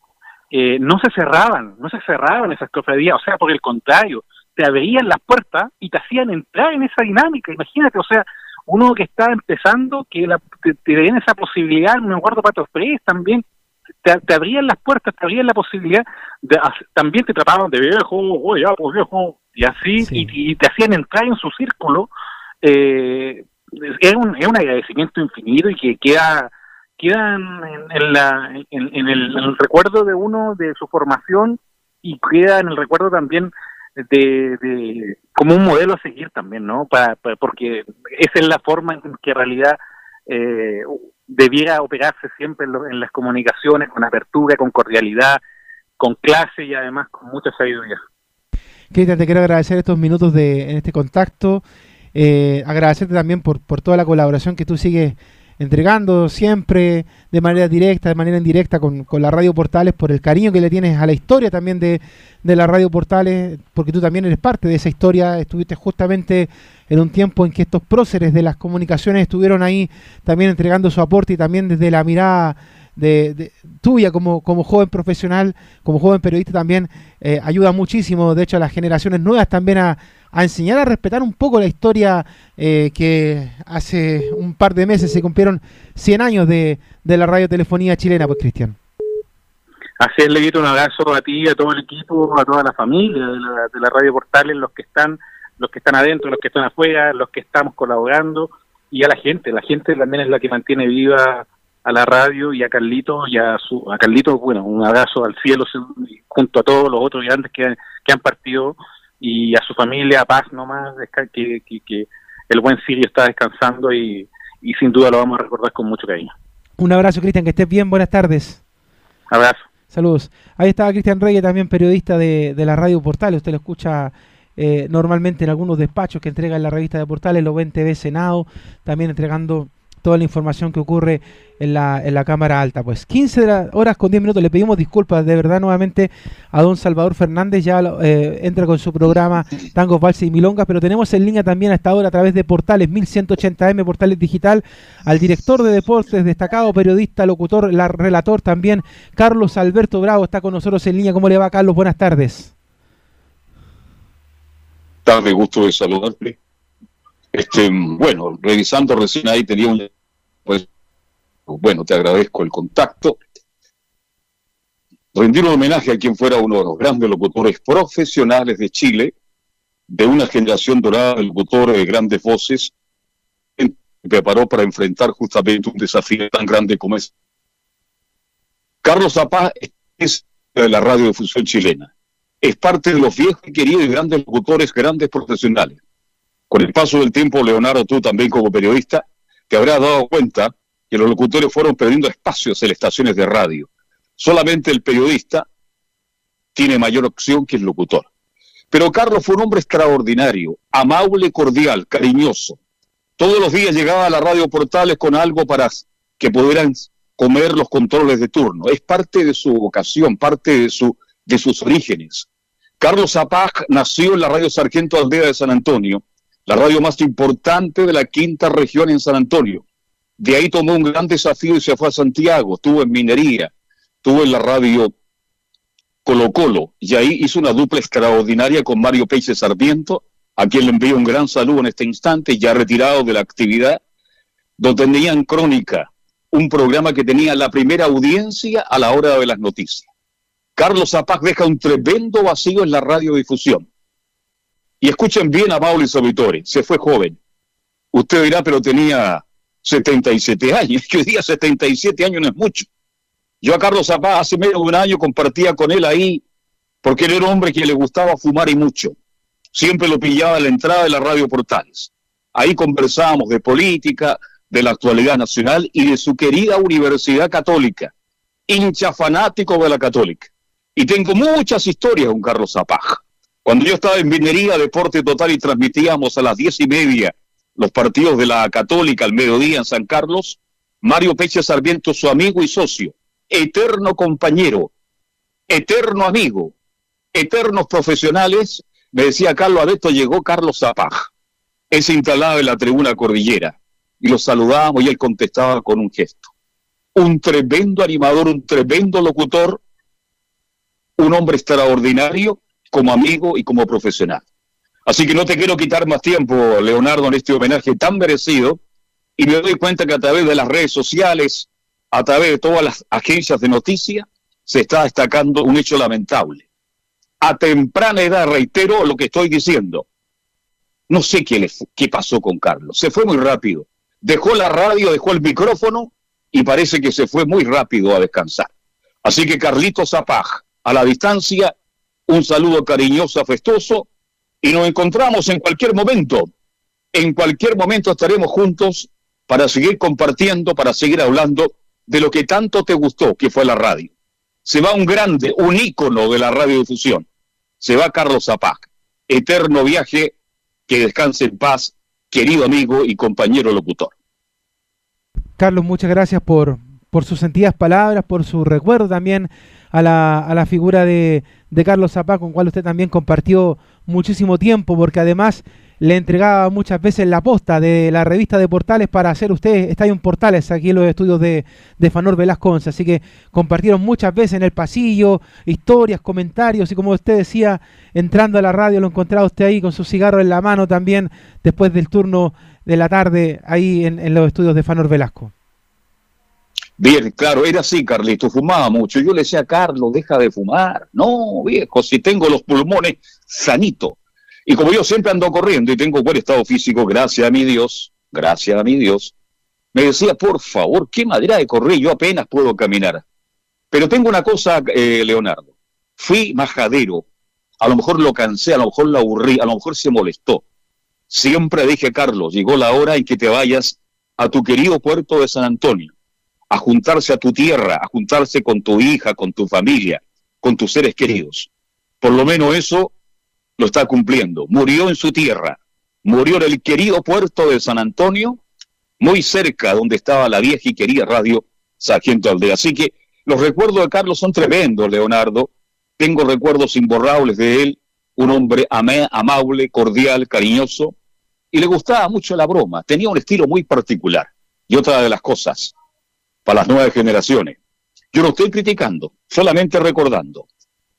eh, no se cerraban, no se cerraban esas cofradías, o sea, por el contrario, te abrían las puertas y te hacían entrar en esa dinámica, imagínate, o sea, uno que está empezando, que te, te esa posibilidad, me acuerdo Pato Fres también, te, abrían las puertas, te abrían la posibilidad, de, también te trataban de viejo, ya, pues viejo, y así, y, te hacían entrar en su círculo, eh, es, un, es un agradecimiento infinito y que queda quedan en, la, en, el, recuerdo de uno de su formación y queda en el recuerdo también de, de como un modelo a seguir también, ¿no? Para, porque esa es la forma en que en realidad eh, debiera operarse siempre en, las comunicaciones con apertura, con cordialidad, con clase y además con mucha sabiduría. Cristian, te quiero agradecer estos minutos de en este contacto, eh, agradecerte también por, por toda la colaboración que tú sigues entregando siempre de manera directa, de manera indirecta con, con, la Radio Portales, por el cariño que le tienes a la historia también de, de la Radio Portales, porque tú también eres parte de esa historia, estuviste justamente en un tiempo en que estos próceres de las comunicaciones estuvieron ahí también entregando su aporte y también desde la mirada de, tuya como, como joven profesional, como joven periodista también eh, ayuda muchísimo, de hecho a las generaciones nuevas también a, enseñar a respetar un poco la historia eh, que hace un par de meses se cumplieron 100 años de, de la radiotelefonía chilena, pues Cristian. Así es, Leguito, un abrazo a ti, a todo el equipo, a toda la familia de la, de la Radio Portales, los que están, los que están adentro, los que están afuera, los que estamos colaborando y a la gente. La gente también es la que mantiene viva a la radio y a Carlito y a su a Carlito, bueno, un abrazo al cielo junto a todos los otros grandes que, que han partido y a su familia, paz nomás, que, que, que el buen Sirio está descansando y, y sin duda lo vamos a recordar con mucho cariño. Un abrazo, Cristian, que estés bien, buenas tardes. Abrazo. Saludos. Ahí estaba Cristian Reyes, también periodista de, de la radio Portales. Usted lo escucha eh, normalmente en algunos despachos que entrega en la revista de Portales, lo ve en TV Senado, también entregando toda la información que ocurre en la, en la Cámara Alta. Pues 15 de las horas con 10 minutos. Le pedimos disculpas de verdad nuevamente a don Salvador Fernández. Ya eh, entra con su programa Tangos, Valse y Milonga, pero tenemos en línea también a esta hora a través de Portales 1180M, Portales Digital, al director de deportes, destacado periodista, locutor, la, relator también, Carlos Alberto Bravo, está con nosotros en línea. ¿Cómo le va, Carlos? Buenas tardes. Tarde, gusto de saludarte. Este, bueno, revisando recién ahí tenía un... Pues, bueno, te agradezco el contacto. Rendir un homenaje a quien fuera uno de los grandes locutores profesionales de Chile, de una generación dorada de locutores de grandes voces, que preparó para enfrentar justamente un desafío tan grande como es. Carlos Zapá es de la radiodifusión chilena. Es parte de los viejos y queridos y grandes locutores, grandes profesionales con el paso del tiempo, Leonardo, tú también como periodista, te habrás dado cuenta que los locutores fueron perdiendo espacios en las estaciones de radio. Solamente el periodista tiene mayor opción que el locutor. Pero Carlos fue un hombre extraordinario, amable, cordial, cariñoso. Todos los días llegaba a la radio Portales con algo para que pudieran comer los controles de turno. Es parte de su vocación, parte de, su, de sus orígenes. Carlos Zapag nació en la radio Sargento Aldea de San Antonio la radio más importante de la quinta región en San Antonio. De ahí tomó un gran desafío y se fue a Santiago, estuvo en minería, estuvo en la radio Colo Colo, y ahí hizo una dupla extraordinaria con Mario Peixe Sarmiento, a quien le envío un gran saludo en este instante, ya retirado de la actividad, donde tenían Crónica, un programa que tenía la primera audiencia a la hora de las noticias. Carlos Zapag deja un tremendo vacío en la radiodifusión. Y escuchen bien a Mauli Vittori, se fue joven. Usted dirá, pero tenía 77 años, hoy día 77 años no es mucho. Yo a Carlos Zapá hace medio de un año compartía con él ahí, porque él era un hombre que le gustaba fumar y mucho. Siempre lo pillaba a la entrada de la radio Portales. Ahí conversábamos de política, de la actualidad nacional y de su querida Universidad Católica, hincha fanático de la Católica. Y tengo muchas historias con Carlos Zapaj. Cuando yo estaba en Minería, Deporte Total y transmitíamos a las diez y media los partidos de la Católica al mediodía en San Carlos, Mario Peche Sarmiento, su amigo y socio, eterno compañero, eterno amigo, eternos profesionales, me decía Carlos Adesto, llegó Carlos Zapaj. Él se instalaba en la tribuna cordillera y lo saludábamos y él contestaba con un gesto. Un tremendo animador, un tremendo locutor, un hombre extraordinario como amigo y como profesional. Así que no te quiero quitar más tiempo, Leonardo, en este homenaje tan merecido. Y me doy cuenta que a través de las redes sociales, a través de todas las agencias de noticias, se está destacando un hecho lamentable. A temprana edad, reitero lo que estoy diciendo. No sé qué, le, qué pasó con Carlos. Se fue muy rápido. Dejó la radio, dejó el micrófono y parece que se fue muy rápido a descansar. Así que Carlito Zapaj, a la distancia, un saludo cariñoso, afectuoso, y nos encontramos en cualquier momento. En cualquier momento estaremos juntos para seguir compartiendo, para seguir hablando de lo que tanto te gustó, que fue la radio. Se va un grande, un ícono de la radiodifusión. Se va Carlos Zapac. Eterno viaje, que descanse en paz, querido amigo y compañero locutor. Carlos, muchas gracias por, sus sentidas palabras, por su recuerdo también a la figura de, de Carlos Zapá, con cual usted también compartió muchísimo tiempo, porque además le entregaba muchas veces la posta de la revista de Portales para hacer usted Estadio en Portales aquí en los estudios de, de Fanor Velasco Así que compartieron muchas veces en el pasillo historias, comentarios y como usted decía, entrando a la radio lo encontraba usted ahí con su cigarro en la mano también después del turno de la tarde ahí en, en los estudios de Fanor Velasco. Bien, claro, era así, Carlito, fumaba mucho. Yo le decía, Carlos, deja de fumar. No, viejo, si tengo los pulmones sanitos. Y como yo siempre ando corriendo y tengo buen estado físico, gracias a mi Dios, gracias a mi Dios, me decía, por favor, qué madera de correr, yo apenas puedo caminar. Pero tengo una cosa, eh, Leonardo, fui majadero, a lo mejor lo cansé, a lo mejor lo aburrí, a lo mejor se molestó. Siempre dije, Carlos, llegó la hora en que te vayas a tu querido puerto de San Antonio, a juntarse a tu tierra, a juntarse con tu hija, con tu familia, con tus seres queridos. Por lo menos eso lo está cumpliendo. Murió en su tierra, murió en el querido puerto de San Antonio, muy cerca donde estaba la vieja y querida radio Sargento Aldea. Así que los recuerdos de Carlos son tremendos, Leonardo. Tengo recuerdos imborrables de él, un hombre amable, cordial, cariñoso, y le gustaba mucho la broma. Tenía un estilo muy particular. Y otra de las cosas, para las nuevas generaciones, yo no estoy criticando, solamente recordando,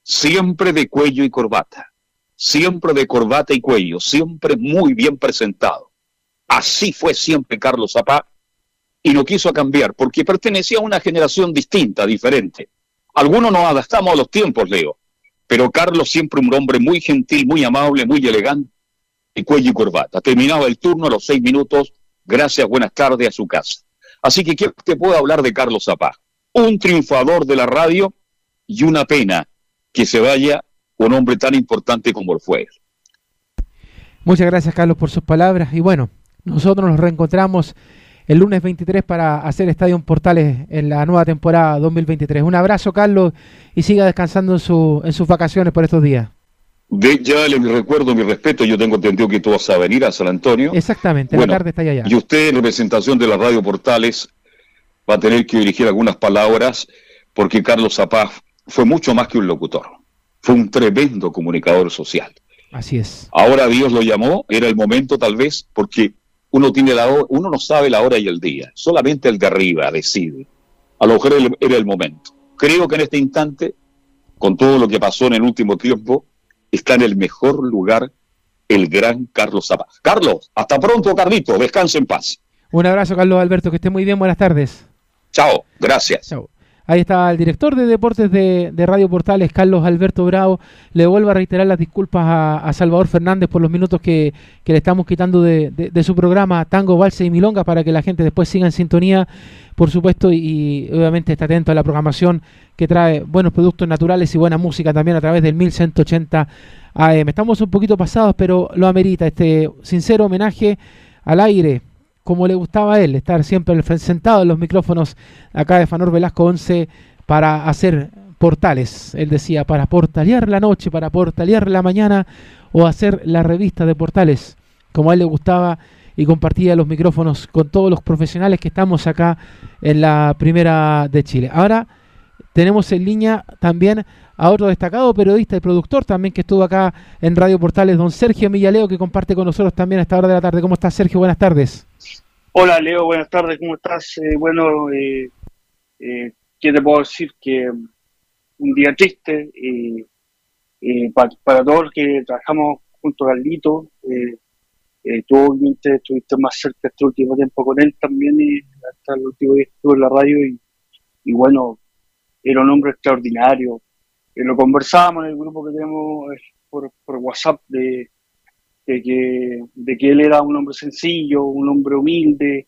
siempre de cuello y corbata, siempre de corbata y cuello, siempre muy bien presentado. Así fue siempre Carlos Zapá y no quiso cambiar porque pertenecía a una generación distinta, diferente. Algunos nos adaptamos a los tiempos, Leo, pero Carlos siempre un hombre muy gentil, muy amable, muy elegante, y cuello y corbata. Terminaba el turno a los seis minutos, gracias, buenas tardes a su casa. Así que quiero que pueda hablar de Carlos Zapá, un triunfador de la radio y una pena que se vaya un hombre tan importante como él fue. Muchas gracias, Carlos, por sus palabras. Y bueno, nosotros nos reencontramos el lunes 23 para hacer Estadio Portales en la nueva temporada 2023. Un abrazo, Carlos, y siga descansando en, su, en sus vacaciones por estos días. De, ya le recuerdo mi respeto, yo tengo entendido que tú vas a venir a San Antonio. Exactamente, la tarde está allá. Y usted, en representación de la Radio Portales, va a tener que dirigir algunas palabras, porque Carlos Zapaz fue mucho más que un locutor, fue un tremendo comunicador social. Así es. Ahora Dios lo llamó, era el momento tal vez, porque uno tiene la uno no sabe la hora y el día, solamente el de arriba decide. A lo mejor era el momento. Creo que en este instante, con todo lo que pasó en el último tiempo, está en el mejor lugar el gran Carlos Zapata. Carlos, hasta pronto, Carlito, descanse en paz. Un abrazo, Carlos Alberto, que esté muy bien, buenas tardes. Chao, gracias. Chao. Ahí está el director de deportes de, Radio Portales, Carlos Alberto Bravo. Le vuelvo a reiterar las disculpas a, Salvador Fernández por los minutos que, le estamos quitando de, su programa Tango, Valse y Milonga para que la gente después siga en sintonía, por supuesto, y, obviamente está atento a la programación que trae buenos productos naturales y buena música también a través del 1180 AM. Estamos un poquito pasados, pero lo amerita este sincero homenaje al aire como le gustaba a él, estar siempre sentado en los micrófonos acá de Fanor Velasco 11 para hacer portales. Él decía, para portalear la noche, para portalear la mañana o hacer la revista de portales, como a él le gustaba y compartía los micrófonos con todos los profesionales que estamos acá en la primera de Chile. Ahora tenemos en línea también a otro destacado periodista y productor también que estuvo acá en Radio Portales, don Sergio Millaleo, que comparte con nosotros también a esta hora de la tarde. ¿Cómo estás, Sergio? Buenas tardes. Hola, Leo, buenas tardes, ¿cómo estás? Eh, bueno, eh, eh, ¿qué te puedo decir? Que un día triste para, todos los que trabajamos junto a Carlito. tú obviamente estuviste más cerca este último tiempo con él también y hasta el último día estuve en la radio y bueno, era un hombre extraordinario, lo conversábamos en el grupo que tenemos eh, por, WhatsApp de, que, de que él era un hombre sencillo, un hombre humilde,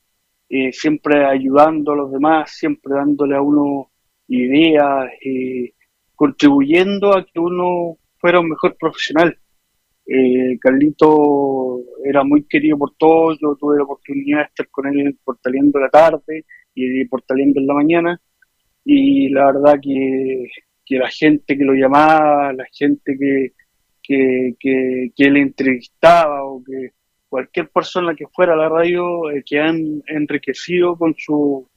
eh, siempre ayudando a los demás, siempre dándole a uno ideas, eh, contribuyendo a que uno fuera un mejor profesional. Carlito era muy querido por todos, yo tuve la oportunidad de estar con él portaleando la tarde y portaleando en la mañana, y la verdad que que la gente que lo llamaba, la gente que, que, que, él entrevistaba o que cualquier persona que fuera a la radio eh, que han enriquecido con su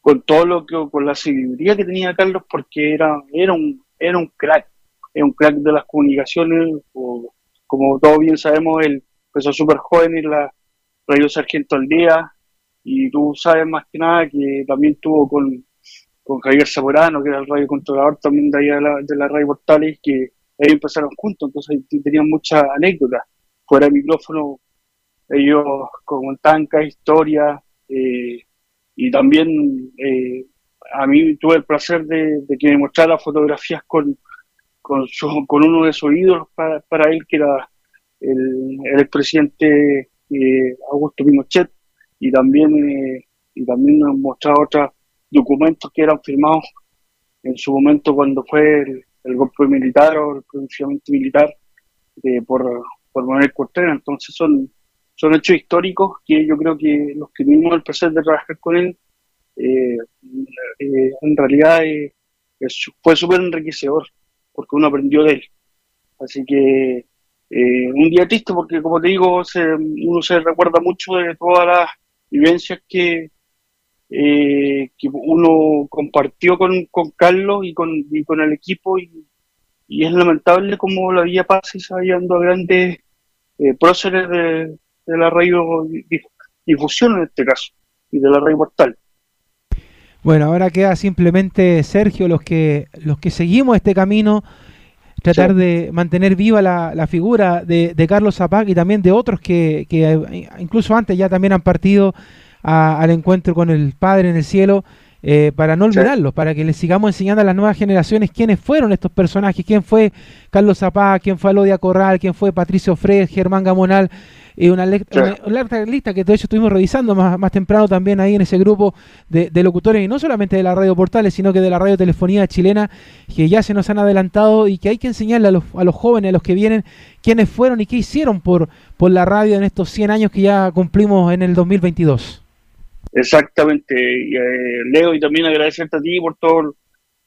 con todo lo que con la sabiduría que tenía Carlos porque era era un era un crack era un crack de las comunicaciones o, como todos bien sabemos él empezó súper joven en la radio Sargento al día y tú sabes más que nada que también tuvo con con Javier Zamorano, que era el radio controlador también de, ahí de, la, de la radio Portales, que ellos empezaron juntos, entonces tenían muchas anécdotas. Fuera del micrófono, ellos contaban cada historia, eh, y también eh, a mí tuve el placer de, que me mostrara fotografías con, con, con uno de sus ídolos para, para él, que era el, el expresidente eh, Augusto Pinochet, y también, y también nos mostraba otras documentos que eran firmados en su momento cuando fue el, golpe militar o el pronunciamiento militar eh, por, por Manuel Cortés. Entonces son, son hechos históricos que yo creo que los que tuvimos el placer de trabajar con él, eh, eh, en realidad fue súper enriquecedor, porque uno aprendió de él. Así que un día triste porque, como te digo, se- uno se recuerda mucho de todas las vivencias que, eh, que uno compartió con, con Carlos y con, y con el equipo y, y es lamentable como la vida pasa y se va llevando a grandes eh, próceres de, de la radio dif- difusión en este caso y de la radio portal. Bueno, ahora queda simplemente Sergio, los que los que seguimos este camino, tratar de mantener viva la, la figura de, de Carlos Zapac y también de otros que, que, eh, incluso antes ya también han partido a- al encuentro con el Padre en el cielo, eh, para no olvidarlos, para que les sigamos enseñando a las nuevas generaciones quiénes fueron estos personajes, quién fue Carlos Zapac, quién fue Alodia Corral, quién fue Patricio Fred, Germán Gamonal, y una, Sí. una- una larga lista que de hecho estuvimos revisando más, más temprano también ahí en ese grupo de, de locutores, y no solamente de la radio Portales, sino que de la radio telefonía chilena, que ya se nos han adelantado y que hay que enseñarle a los, a los jóvenes, a los que vienen, quiénes fueron y qué hicieron por, por la radio en estos 100 años que ya cumplimos en el 2022. Exactamente, eh, Leo, y también agradecerte a ti por todo,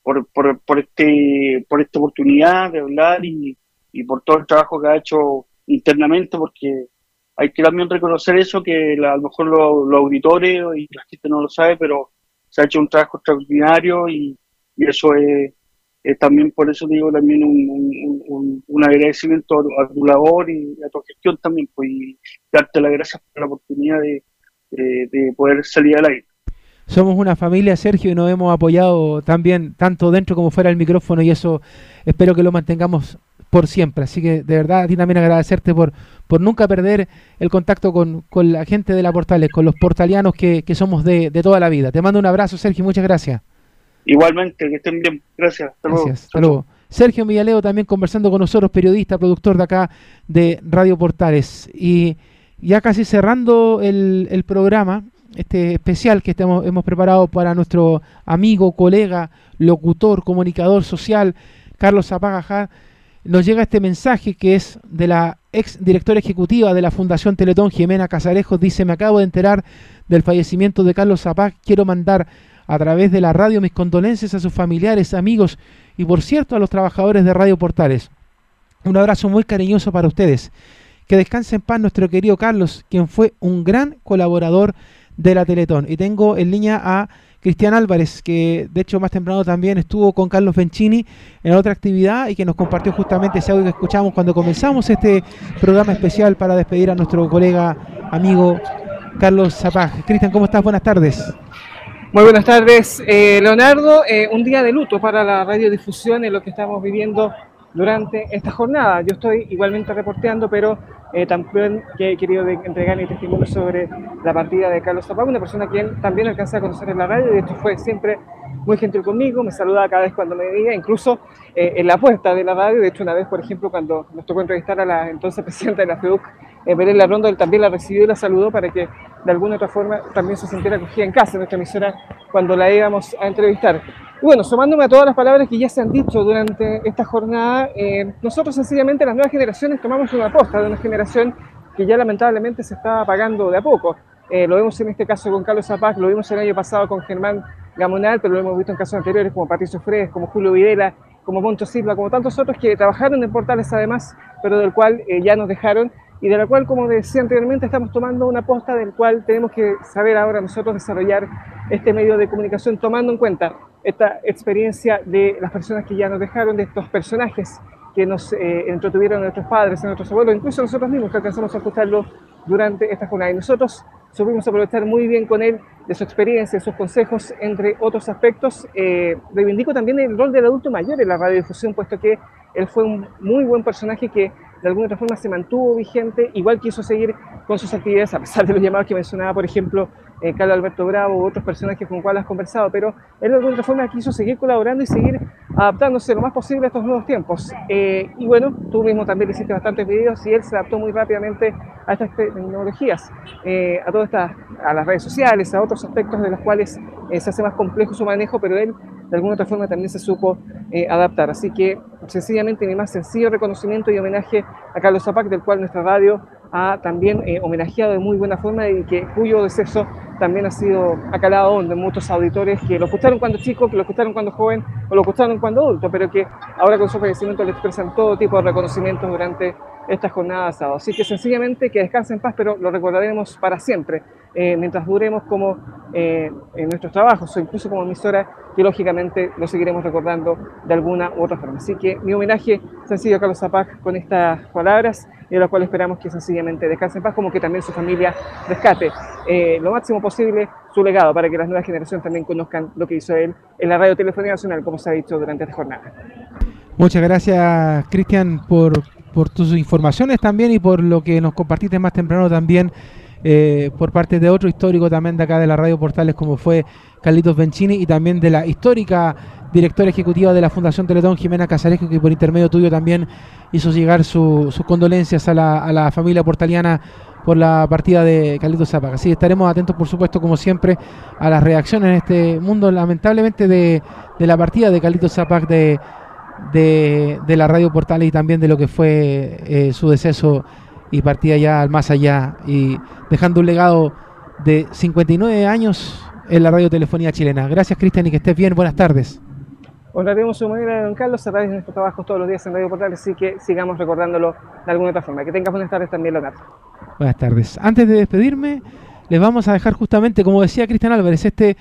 por, por, por este, por esta oportunidad de hablar y, y por todo el trabajo que ha hecho internamente, porque hay que también reconocer eso, que la- a lo mejor los, auditores y la gente no lo sabe, pero se ha hecho un trabajo extraordinario y, y eso es, también, por eso digo, también un, un, un- un agradecimiento a, a tu labor y a tu gestión también, pues, y darte las gracias por la oportunidad de, de, de poder salir al aire. Somos una familia, Sergio, y nos hemos apoyado también, tanto dentro como fuera del micrófono, y eso espero que lo mantengamos por siempre. Así que de verdad a ti también agradecerte por, por nunca perder el contacto con, con la gente de la Portales, con los portalianos que, que somos de, de toda la vida. Te mando un abrazo, Sergio, muchas gracias. Igualmente, que estén bien. Gracias. Hasta luego. Gracias, hasta luego. Sergio Villaleo también conversando con nosotros, periodista, productor de acá de Radio Portales. Y ya casi cerrando el, programa, este especial que hemos preparado para nuestro amigo, colega, locutor, comunicador social, Carlos Zapagajá, nos llega este mensaje que es de la ex directora ejecutiva de la Fundación Teletón, Jimena Casarejos, dice, me acabo de enterar del fallecimiento de Carlos Zapag, quiero mandar a través de la radio mis condolencias a sus familiares, amigos y por cierto a los trabajadores de Radio Portales. Un abrazo muy cariñoso para ustedes. Que descanse en paz nuestro querido Carlos, quien fue un gran colaborador de la Teletón. Y tengo en línea a Cristian Álvarez, que de hecho más temprano también estuvo con Carlos Bencini en otra actividad y que nos compartió justamente ese audio que escuchamos cuando comenzamos este programa especial para despedir a nuestro colega, amigo Carlos Zapag. Cristian, ¿cómo estás? Buenas tardes. Muy buenas tardes, eh, Leonardo. Eh, un día de luto para la radiodifusión en lo que estamos viviendo durante esta jornada. Yo estoy igualmente reporteando, pero eh, también he querido entregar mi testimonio sobre la partida de Carlos Zapag, una persona a quien también alcancé a conocer en la radio, y hecho fue siempre muy gentil conmigo, me saludaba cada vez cuando me veía, incluso eh, en la puerta de la radio, de hecho una vez, por ejemplo, cuando nos tocó entrevistar a la entonces presidenta de la FEUC, eh, Belén él también la recibió y la saludó para que de alguna u otra forma también se sintiera acogida en casa, en nuestra emisora, cuando la íbamos a entrevistar. Y bueno, sumándome a todas las palabras que ya se han dicho durante esta jornada, eh, nosotros sencillamente las nuevas generaciones tomamos una aposta de una generación que ya lamentablemente se está apagando de a poco. Eh, lo vemos en este caso con Carlos Zapag, lo vimos el año pasado con Germán Gamonal, pero lo hemos visto en casos anteriores como Patricio Fredes, como Julio Videla, como Moncho Silva, como tantos otros que trabajaron en portales además, pero del cual eh, ya nos dejaron y de la cual, como decía anteriormente, estamos tomando una posta del cual tenemos que saber ahora nosotros desarrollar este medio de comunicación tomando en cuenta esta experiencia de las personas que ya nos dejaron, de estos personajes que nos eh, entretuvieron nuestros padres, nuestros abuelos, incluso nosotros mismos que alcanzamos a escucharlo durante esta jornada. Y nosotros supimos aprovechar muy bien con él de su experiencia, de sus consejos, entre otros aspectos. Eh, reivindico también el rol del adulto mayor en la radiodifusión, puesto que él fue un muy buen personaje que de alguna forma se mantuvo vigente, igual quiso seguir con sus actividades, a pesar de los llamados que mencionaba, por ejemplo, eh, Carlos Alberto Bravo u otros personajes con los cuales has conversado, pero él de alguna otra forma quiso seguir colaborando y seguir adaptándose lo más posible a estos nuevos tiempos. Eh, y bueno, tú mismo también hiciste bastantes videos y él se adaptó muy rápidamente a estas tecnologías, eh, a todas estas, a las redes sociales, a otros aspectos de los cuales se hace más complejo su manejo, pero él de alguna otra forma también se supo eh, adaptar. Así que sencillamente mi más sencillo reconocimiento y homenaje a Carlos Zapac, del cual nuestra radio ha también eh, homenajeado de muy buena forma y que cuyo deceso también ha sido acalado de muchos auditores que lo escucharon cuando chico, que lo escucharon cuando joven o lo escucharon cuando adulto, pero que ahora con su fallecimiento le expresan todo tipo de reconocimientos durante esta jornada de sábado. Así que sencillamente que descanse en paz, pero lo recordaremos para siempre, eh, mientras duremos como en nuestros trabajos o incluso como emisora, que lógicamente lo seguiremos recordando de alguna u otra forma. Así que mi homenaje sencillo a Carlos Zapac con estas palabras y de las cuales esperamos que sencillamente descanse en paz, como que también su familia rescate eh, lo máximo posible su legado para que las nuevas generaciones también conozcan lo que hizo él en la Radio Telefonía Nacional, como se ha dicho durante esta jornada. Muchas gracias, Cristian, por, por tus informaciones también y por lo que nos compartiste más temprano también eh, por parte de otro histórico también de acá de la Radio Portales como fue Carlitos Bencini y también de la histórica directora ejecutiva de la Fundación Teletón, Jimena Casaresco, que por intermedio tuyo también hizo llegar sus condolencias a la, a la familia portaliana por la partida de Carlitos Zapac. Así estaremos atentos, por supuesto, como siempre, a las reacciones en este mundo, lamentablemente, de, la partida de Carlitos de, de, la Radio Portales y también de lo que fue eh, su deceso y partida ya al más allá y dejando un legado de 59 años en la radiotelefonía chilena. Gracias, Cristian, y que estés bien. Buenas tardes. Honraremos su manera de don Carlos a través de nuestros trabajos todos los días en Radio Portales, así que sigamos recordándolo de alguna otra forma. Que tengas buenas tardes también, Leonardo. Buenas tardes. Antes de despedirme, les vamos a dejar justamente, como decía Cristian Álvarez, este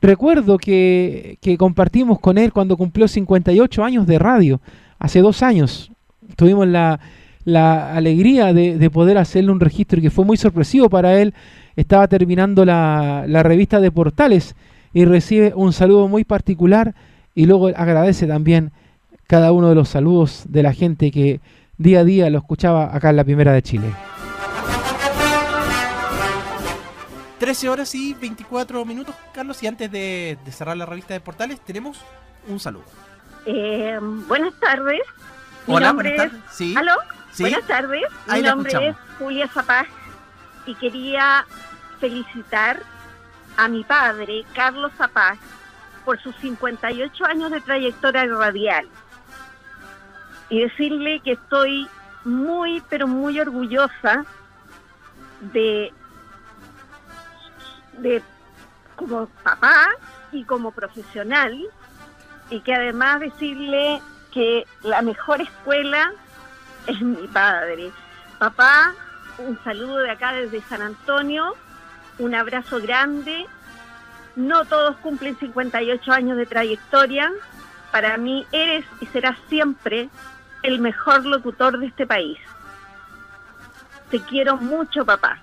recuerdo que, que, compartimos con él cuando cumplió 58 años de radio, hace dos años. Tuvimos la, la alegría de, de, poder hacerle un registro que fue muy sorpresivo para él. Estaba terminando la, la revista de Portales y recibe un saludo muy particular y luego agradece también cada uno de los saludos de la gente que día a día lo escuchaba acá en la Primera de Chile. 13 horas y 24 minutos, Carlos, y antes de, de cerrar la revista de Portales tenemos un saludo. Eh, buenas tardes. Mi Hola, buenas es... tardes. Sí. ¿Aló? Sí. Buenas tardes. Ahí Mi nombre es. Julia Zapaz y quería felicitar a mi padre, Carlos Zapaz, por sus 58 años de trayectoria radial y decirle que estoy muy, pero muy orgullosa de, de como papá y como profesional y que además decirle que la mejor escuela es mi padre. Papá, un saludo de acá desde San Antonio, un abrazo grande. No todos cumplen 58 años de trayectoria. Para mí eres y serás siempre el mejor locutor de este país. Te quiero mucho, papá.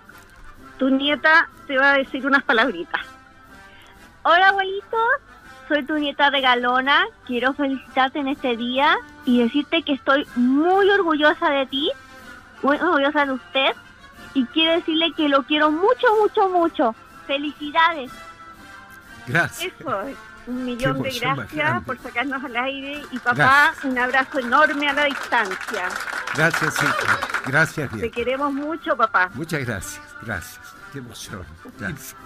Tu nieta te va a decir unas palabritas. Hola abuelito, soy tu nieta regalona. Quiero felicitarte en este día y decirte que estoy muy orgullosa de ti, muy orgullosa de usted y quiero decirle que lo quiero mucho, mucho, mucho. Felicidades. Gracias. Eso es. Un millón de gracias por sacarnos al aire y papá, Gracias. un abrazo enorme a la distancia. Gracias, hija. Gracias, Te bien. queremos mucho, papá. Muchas gracias, gracias. Qué emoción.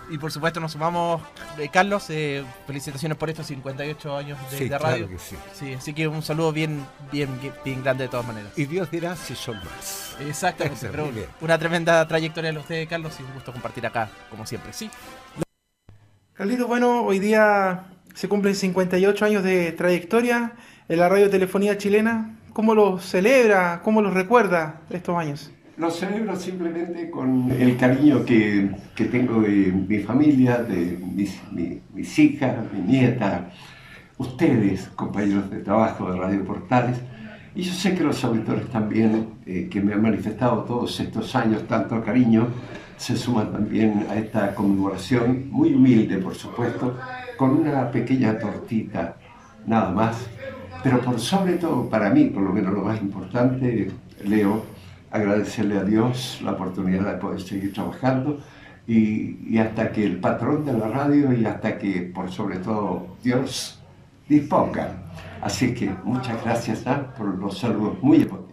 Y por supuesto nos sumamos, eh, Carlos, eh, felicitaciones por estos 58 años de, Sí, de claro radio. que sí. así que un saludo bien, bien, bien grande de todas maneras. Y Dios dirá si son más. Exactamente, Eso, pero una tremenda trayectoria de usted, Carlos, y un gusto compartir acá, como siempre. Sí. Carlitos, bueno, hoy día se cumplen 58 años de trayectoria en la radiotelefonía chilena. ¿Cómo lo celebra? ¿Cómo lo recuerda estos años? Lo celebro simplemente con el cariño que, que tengo de mi familia, de mis, mi- mis hijas, mi nieta, ustedes, compañeros de trabajo de Radio Portales, y yo sé que los auditores también, eh, que me han manifestado todos estos años tanto cariño, se suman también a esta conmemoración, muy humilde por supuesto, con una pequeña tortita, nada más. Pero por sobre todo, para mí, por lo menos lo más importante, Leo, agradecerle a Dios la oportunidad de poder seguir trabajando y, y hasta que el patrón de la radio y hasta que, por sobre todo, Dios disponga. Así que muchas gracias por los saludos muy emotivos.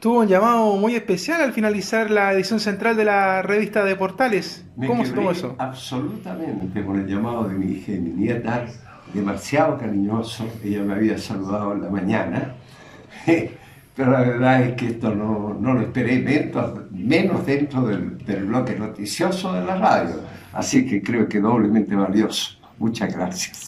Tuvo un llamado muy especial al finalizar la edición central de la revista de Portales. Me ¿Cómo se tomó eso? Absolutamente con el llamado de mi hija y mi nieta, demasiado cariñoso. Ella me había saludado en la mañana, pero la verdad es que esto no, no lo esperé menos, menos dentro del, del bloque noticioso de la radio. Así que creo que doblemente valioso. Muchas gracias.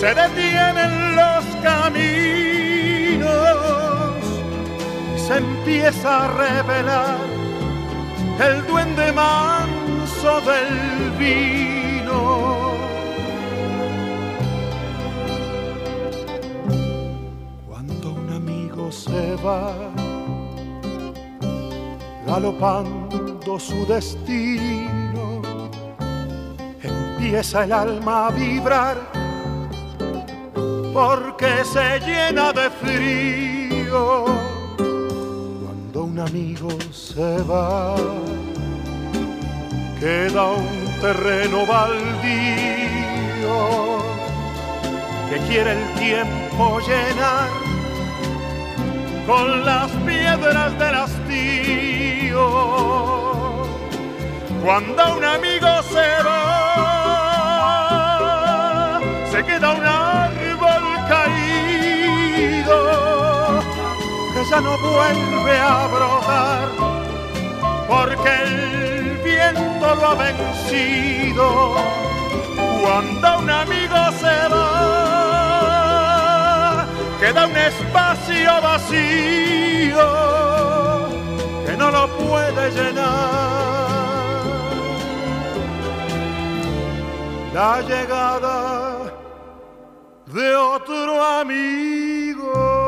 se detienen los caminos y se empieza a revelar el duende manso del vino. Cuando un amigo se va, galopando su destino, empieza el alma a vibrar porque se llena de frío. Cuando un amigo se va, queda un terreno baldío que quiere el tiempo llenar con las piedras del hastío. Cuando un amigo se va, ya no vuelve a brotar porque el viento lo ha vencido. Cuando un amigo se va, queda un espacio vacío que no lo puede llenar. La llegada de otro amigo.